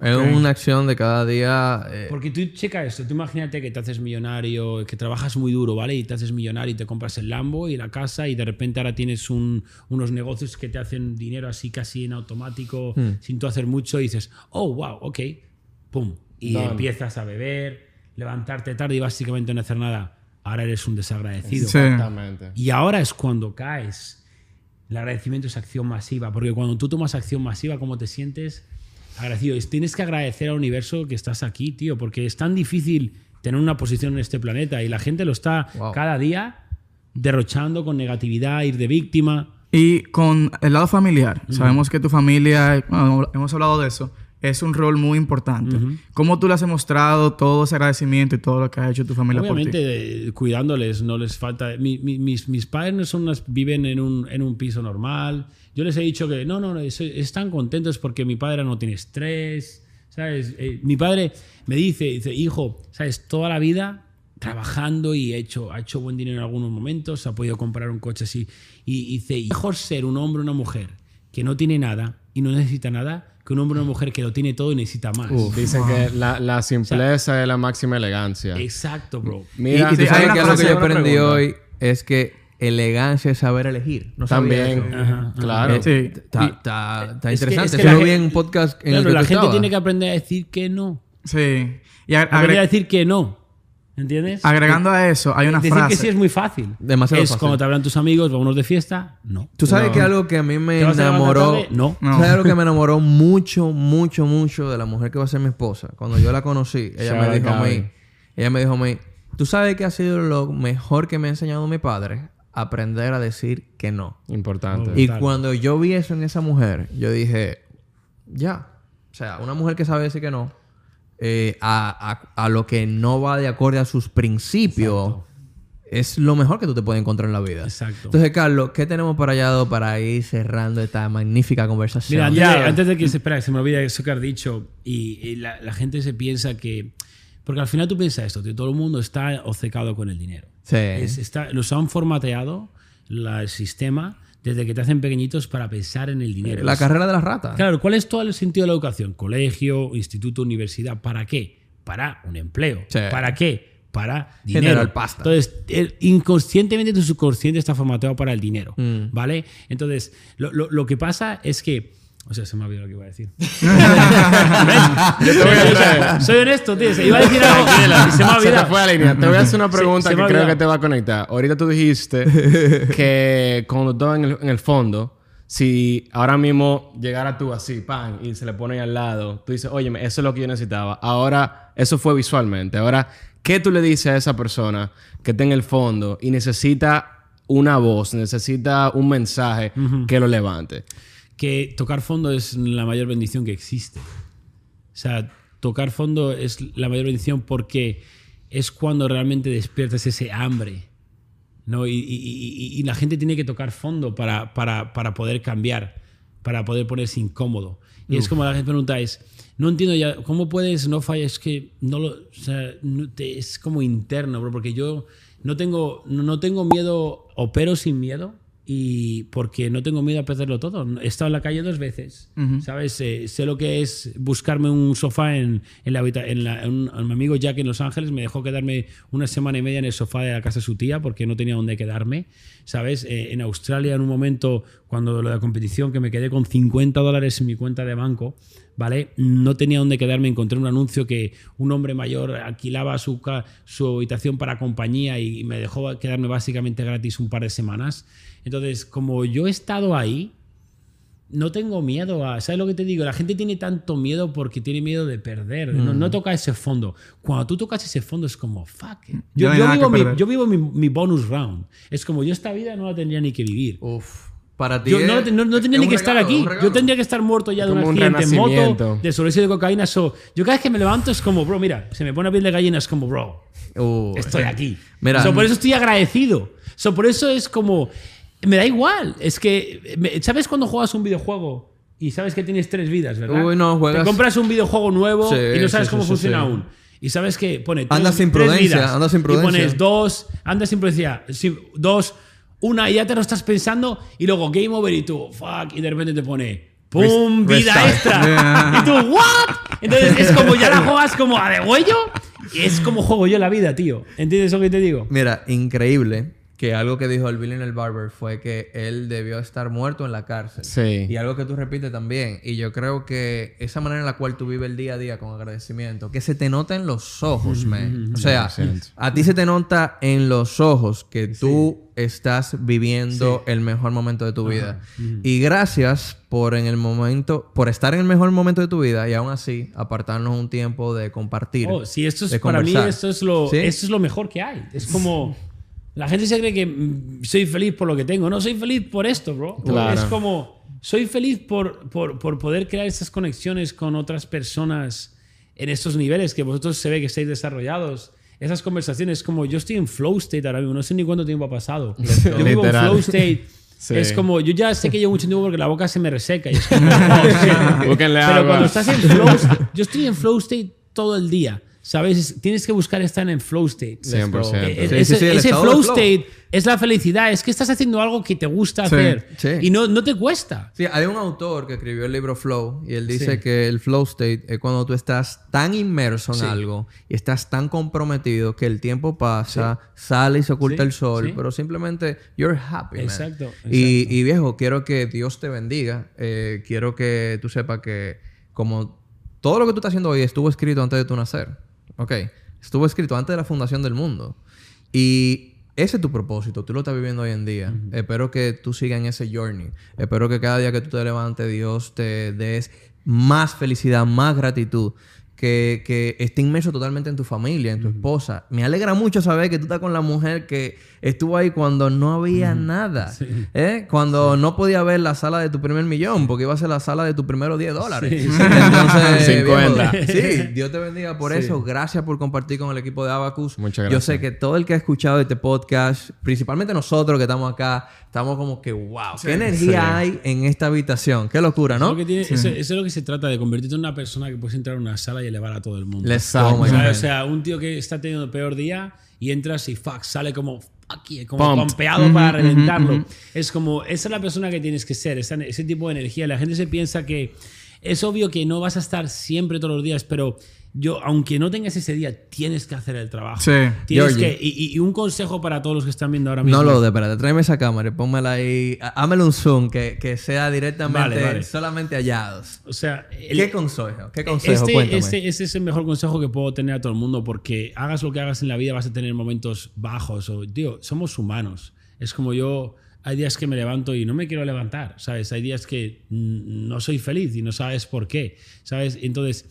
es una acción de cada día... eh, Porque tú checa esto, tú imagínate que te haces millonario, que trabajas muy duro, ¿vale? Y te haces millonario y te compras el Lambo y la casa y de repente ahora tienes un- unos negocios que te hacen dinero así casi en automático, sin tú hacer mucho y dices, oh, wow, ok, pum. Y Done. empiezas a beber, levantarte tarde y básicamente no hacer nada. Ahora eres un desagradecido. Sí. Exactamente. Y ahora es cuando caes. El agradecimiento es acción masiva, porque cuando tú tomas acción masiva, ¿cómo te sientes? Agradecido. Es- Tienes que agradecer al universo que estás aquí, tío, porque es tan difícil tener una posición en este planeta y la gente lo está Wow. cada día derrochando con negatividad, ir de víctima. Y con el lado familiar, sabemos que tu familia, bueno, hemos hablado de eso, es un rol muy importante. ¿Cómo tú le has mostrado todo ese agradecimiento y todo lo que ha hecho tu familia por ti? Obviamente, eh, cuidándoles, no les falta. mi- mi- mis, mis padres son unas- viven en un, en un piso normal. Yo les he dicho que no, no, no, es- están contentos porque mi padre no tiene estrés. ¿Sabes? Eh, mi padre me dice, dice, hijo, ¿sabes? Toda la vida trabajando y he hecho, ha hecho buen dinero en algunos momentos, ha podido comprar un coche así. Y dice, mejor ser un hombre o una mujer que no tiene nada y no necesita nada, que un hombre o una mujer que lo tiene todo y necesita más. Dicen que la, la simpleza es la máxima elegancia. Exacto, bro. Mira, y, y tú sí, sabes que algo que yo aprendí pregunta. hoy es que elegancia es saber elegir. No También, claro. Sí. Está, interesante. es que Eso la lo vi en un podcast en el que la gente tiene que aprender a decir que no. Sí. Y ag- Aprender a decir que no. ¿Entiendes? agregando a eso, hay una decir frase. que sí es muy fácil. Demasiado es fácil. cuando te hablan tus amigos, vámonos de fiesta. No. Tú sabes que algo que a mí me ¿Te vas a levantar enamoró. No. No. ¿Sabes algo que me enamoró mucho, mucho, mucho de la mujer que va a ser mi esposa? Cuando yo la conocí, ella me dijo a mí, ella me dijo a mí, ¿tú sabes que ha sido lo mejor que me ha enseñado mi padre? Aprender a decir que no. Importante. Y cuando yo vi eso en esa mujer, yo dije, ya. O sea, una mujer que sabe decir que no, eh, a, a- a lo que no va de acorde a sus principios, es lo mejor que tú te puedes encontrar en la vida. Exacto. Entonces, Carlos, ¿qué tenemos para allá para ir cerrando esta magnífica conversación? Mira, antes, Ya. de, antes de que se espera, que se me olvide eso que has dicho, y, y la, la gente se piensa que. Porque al final tú piensas esto, que todo el mundo está obcecado con el dinero. Sí. Es- está, los han formateado la- el sistema desde que te hacen pequeñitos para pensar en el dinero. la carrera de las ratas. Claro, ¿cuál es todo el sentido de la educación? Colegio, instituto, universidad. ¿Para qué? Para un empleo. Sí. ¿Para qué? Para dinero. Generar pasta. Entonces, inconscientemente tu subconsciente está formateado para el dinero. Mm. ¿Vale? Entonces, lo, lo- lo que pasa es que. O sea, se me ha olvidado lo que iba a decir. ¿Ves? Soy, o sea, soy honesto, tío. Se iba a decir algo y se me ha Se te olvidado. fue la línea. Te voy a hacer una pregunta que creo que olvidado. te va a conectar. Ahorita tú dijiste que cuando estaba en el, en el fondo, si ahora mismo llegara tú así, pan, y se le pone ahí al lado, tú dices, oye, eso es lo que yo necesitaba. Ahora, eso fue visualmente. Ahora, ¿qué tú le dices a esa persona que está en el fondo y necesita una voz, necesita un mensaje que lo levante? Que tocar fondo es la mayor bendición que existe. O sea, tocar fondo es la mayor bendición porque es cuando realmente despiertas ese hambre. ¿no? Y, y- y- y la gente tiene que tocar fondo para, para, para poder cambiar, para poder ponerse incómodo. Y es como la gente pregunta es, no entiendo ya, ¿cómo puedes no fallar? Es que no lo, o sea, no te- es como interno, bro, porque yo no tengo, no, no tengo miedo, opero sin miedo y porque no tengo miedo a perderlo todo. He estado en la calle dos veces, ¿sabes? Eh, sé lo que es buscarme un sofá en, en la habitación. Un, un amigo Jack en Los Ángeles me dejó quedarme una semana y media en el sofá de la casa de su tía porque no tenía dónde quedarme, ¿sabes? Eh, en Australia, en un momento, cuando lo de la competición, que me quedé con 50 dólares en mi cuenta de banco, ¿vale? No tenía dónde quedarme. Encontré un anuncio que un hombre mayor alquilaba su, su habitación para compañía y me dejó quedarme básicamente gratis un par de semanas. Entonces, como yo he estado ahí, no tengo miedo a. ¿Sabes lo que te digo? La gente tiene tanto miedo porque tiene miedo de perder. No, no toca ese fondo. Cuando tú tocas ese fondo es como, fuck. Yo, no vivo, mi, perder. yo vivo mi, mi bonus round. Es como yo esta vida no la tendría ni que vivir. Uf. Para ti. Yo no, no- no tendría ni que estar aquí. Yo tendría que estar muerto ya de un accidente en moto, de sobredosis de cocaína. So, yo cada vez que me levanto es como, bro, mira, se me pone a piel de gallina, es como, bro, Uh, estoy aquí. Mira, So, por eso estoy agradecido. So, por eso es como, me da igual. Es que, ¿sabes cuando juegas un videojuego y sabes que tienes tres vidas, verdad? Uy, no, juegas- Te compras un videojuego nuevo Sí, y no sabes sí, cómo sí, funciona aún. Y sabes que pone Andas sin prudencia, andas sin Y prudencia. pones dos, andas sin prudencia, dos, una y ya te lo estás pensando y luego game over y tú, fuck, y de repente te pone, ¡pum! vida restart. extra. y tú, ¿what? Entonces es como ya la juegas como a de huello y es como juego yo la vida, tío. ¿Entiendes lo que te digo? Mira, increíble que algo que dijo el Billy en el Barber fue que él debió estar muerto en la cárcel. Sí. Y algo que tú repites también. Y yo creo que esa manera en la cual tú vives el día a día con agradecimiento, que se te nota en los ojos, man. O sea, 100%. a ti se te nota en los ojos que tú estás viviendo el mejor momento de tu vida. Y gracias por en el momento, por estar en el mejor momento de tu vida y aún así apartarnos un tiempo de compartir. Oh, sí, esto es para mí esto es lo ¿Sí? esto es lo mejor que hay. Es como la gente se cree que mm, soy feliz por lo que tengo. No, soy feliz por esto, bro. Claro. Es como soy feliz por, por, por poder crear esas conexiones con otras personas en estos niveles que vosotros se ve que estáis desarrollados. Esas conversaciones, como yo estoy en flow state ahora mismo, no sé ni cuánto tiempo ha pasado. Yo vivo en flow state. Sí. Es como, yo ya sé que llevo mucho tiempo porque la boca se me reseca. Y es como, Pero cuando estás en flow, yo estoy en flow state todo el día. ¿Sabes? Es- Tienes que buscar estar en el flow state. 100%. Eh, Sí, ese sí, sí, ese flow flow. state es la felicidad. Es que estás haciendo algo que te gusta Sí, hacer. sí. Y no, no te cuesta. Sí, hay un autor que escribió el libro Flow y él dice Sí. que el flow state es cuando tú estás tan inmerso en Sí. algo y estás tan comprometido que el tiempo pasa, sale y se oculta Sí, el sol, sí. pero simplemente you're happy. man. Exacto, Y, y, viejo, quiero que Dios te bendiga. Eh, quiero que tú sepas que como todo lo que tú estás haciendo hoy estuvo escrito antes de tu nacer. Ok. Estuvo escrito antes de la fundación del mundo. Y ese es tu propósito. Tú lo estás viviendo hoy en día. Espero que tú sigas en ese journey. Espero que cada día que tú te levantes, Dios te des más felicidad, más gratitud. Que, que esté inmerso totalmente en tu familia, en tu esposa. Me alegra mucho saber que tú estás con la mujer que estuvo ahí cuando no había nada. ¿eh? Cuando no podía ver la sala de tu primer millón, porque iba a ser la sala de tus primeros 10 dólares. Entonces, 50. viejo, sí, Dios te bendiga por eso. Gracias por compartir con el equipo de Abacus. Muchas Yo gracias. sé que todo el que ha escuchado este podcast, principalmente nosotros que estamos acá, estamos como que, wow, qué energía hay en esta habitación. Qué locura, Eso, ¿no? es lo que tiene- eso- eso es lo que se trata, de convertirte en una persona que puedes entrar a una sala y elevar a todo el mundo. My O sea, o sea, un tío que está teniendo el peor día y entras y fuck, sale como fuck yeah, como Pumped. pompeado para reventarlo. Es como, esa es la persona que tienes que ser, esa- ese tipo de energía. La gente se piensa que es obvio que no vas a estar siempre todos los días, pero yo, aunque no tengas ese día, tienes que hacer el trabajo. Sí. Tienes Georgie. que, y, y un consejo para todos los que están viendo ahora mismo. No lo de, espérate, tráeme esa cámara y pónmela ahí. Há- Hámele un zoom que, que sea directamente Vale, vale. solamente hallados. O sea, el- ¿Qué consejo? ¿Qué consejo? Este, Cuéntame. este, este es el mejor consejo que puedo tener a todo el mundo porque hagas lo que hagas en la vida vas a tener momentos bajos o, tío, somos humanos. Es como yo, hay días que me levanto y no me quiero levantar, ¿sabes? Hay días que no soy feliz y no sabes por qué, ¿sabes? Entonces,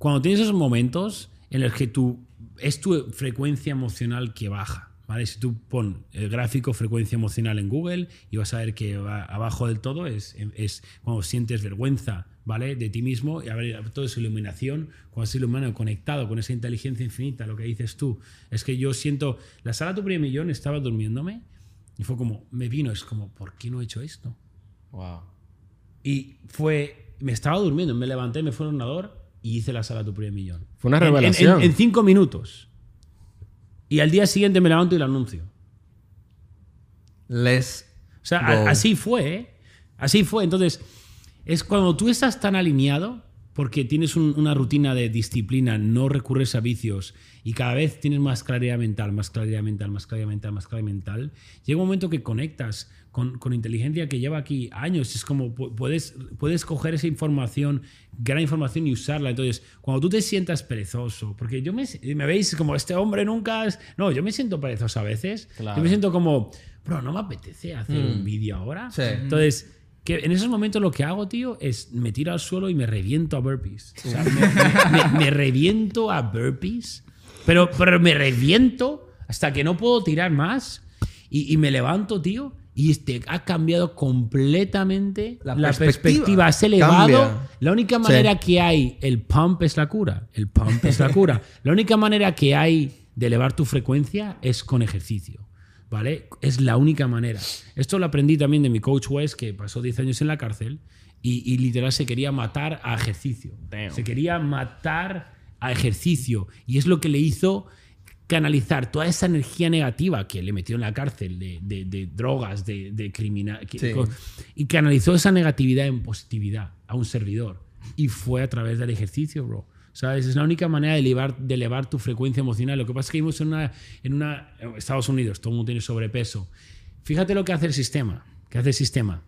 cuando tienes esos momentos en los que tú, es tu frecuencia emocional que baja, ¿vale? Si tú pon el gráfico frecuencia emocional en Google y vas a ver que va abajo del todo es, es cuando sientes vergüenza, ¿vale? De ti mismo y a ver toda esa iluminación, cuando estás iluminado, conectado con esa inteligencia infinita, lo que dices tú. Es que yo siento, la sala tu primer millón estaba durmiéndome y fue como, me vino, es como, ¿por qué no he hecho esto? Wow. Y fue, me estaba durmiendo, me levanté, me fui al ordenador y hice la sala tu primer millón. Fue una en- revelación. En, en cinco minutos. Y al día siguiente me levanto y lo anuncio. Let's O sea, a- así fue, ¿eh? Así fue. Entonces, es cuando tú estás tan alineado, porque tienes un- una rutina de disciplina, no recurres a vicios y cada vez tienes más claridad mental, más claridad mental, más claridad mental, más claridad mental, llega un momento que conectas con, con inteligencia que lleva aquí años. Es como pu- puedes, puedes coger esa información, gran información y usarla. Entonces, cuando tú te sientas perezoso, porque yo me, me veis como este hombre nunca es... No, yo me siento perezoso a veces. Claro. Yo me siento como, bro, no me apetece hacer un vídeo ahora. Mm. Sí. Entonces, que en esos momentos lo que hago, tío, es me tiro al suelo y me reviento a burpees. O sea, me, me- me reviento a burpees, pero, pero me reviento hasta que no puedo tirar más y, y me levanto, tío. Y este ha cambiado completamente La la, perspectiva. Has elevado. cambia. La única Sí. manera que hay, el pump es la cura. El pump es la cura. La única manera que hay de elevar tu frecuencia es con ejercicio. ¿Vale? Es la única manera. Esto lo aprendí también de mi coach West, que pasó 10 años en la cárcel y, y literal se quería matar a ejercicio. Damn. Se quería matar a ejercicio. Y es lo que le hizo canalizar toda esa energía negativa que le metió en la cárcel de, de- de drogas, de, de criminal. que- Sí. Y canalizó esa negatividad en positividad a un servidor. Y fue a través del ejercicio, bro. ¿Sabes? Es la única manera de elevar, de elevar tu frecuencia emocional. Lo que pasa es que vivimos en una, en una. en Estados Unidos, todo el mundo tiene sobrepeso. Fíjate lo que hace el sistema. ¿Qué hace el sistema?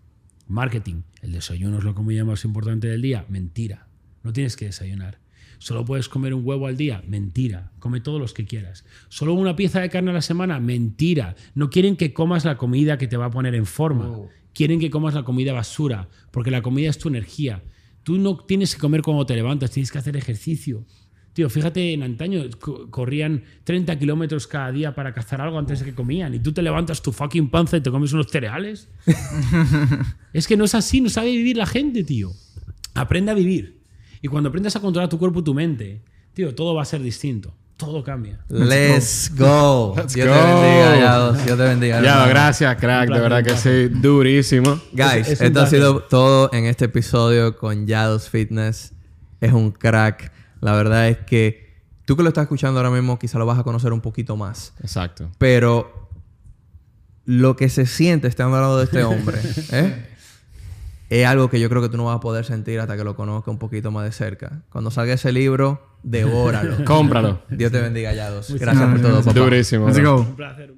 Marketing. El desayuno es lo comida más importante del día. Mentira. No tienes que desayunar. Solo puedes comer un huevo al día. Mentira. Come todos los que quieras. Solo una pieza de carne a la semana. Mentira. No quieren que comas la comida que te va a poner en forma. Quieren que comas la comida basura. Porque la comida es tu energía. Tú no tienes que comer cuando te levantas. Tienes que hacer ejercicio. Tío, fíjate, en antaño co- corrían 30 kilómetros cada día para cazar algo antes de que comían. Y tú te levantas tu fucking panza y te comes unos cereales. es que no es así, no sabe vivir la gente, tío. Aprende a vivir. Y cuando aprendas a controlar tu cuerpo y tu mente, tío, todo va a ser distinto. Todo cambia. Let's go. Let's Dios go. te bendiga, Yados. Dios te bendiga. Ya, hermano. gracias, crack. De verdad que sí, durísimo. Guys, Es- es un esto ha sido todo en este episodio con Yados Fitness. Es un crack. La verdad es que Tú que lo estás escuchando ahora mismo, quizá lo vas a conocer un poquito más. Exacto. Pero lo que se siente estando al lado de este hombre, ¿eh? es algo que yo creo que tú no vas a poder sentir hasta que lo conozca un poquito más de cerca. Cuando salga ese libro, devóralo. Cómpralo. Dios te bendiga, Yados. Gracias por todo, papá. Durísimo. Let's go. Un placer.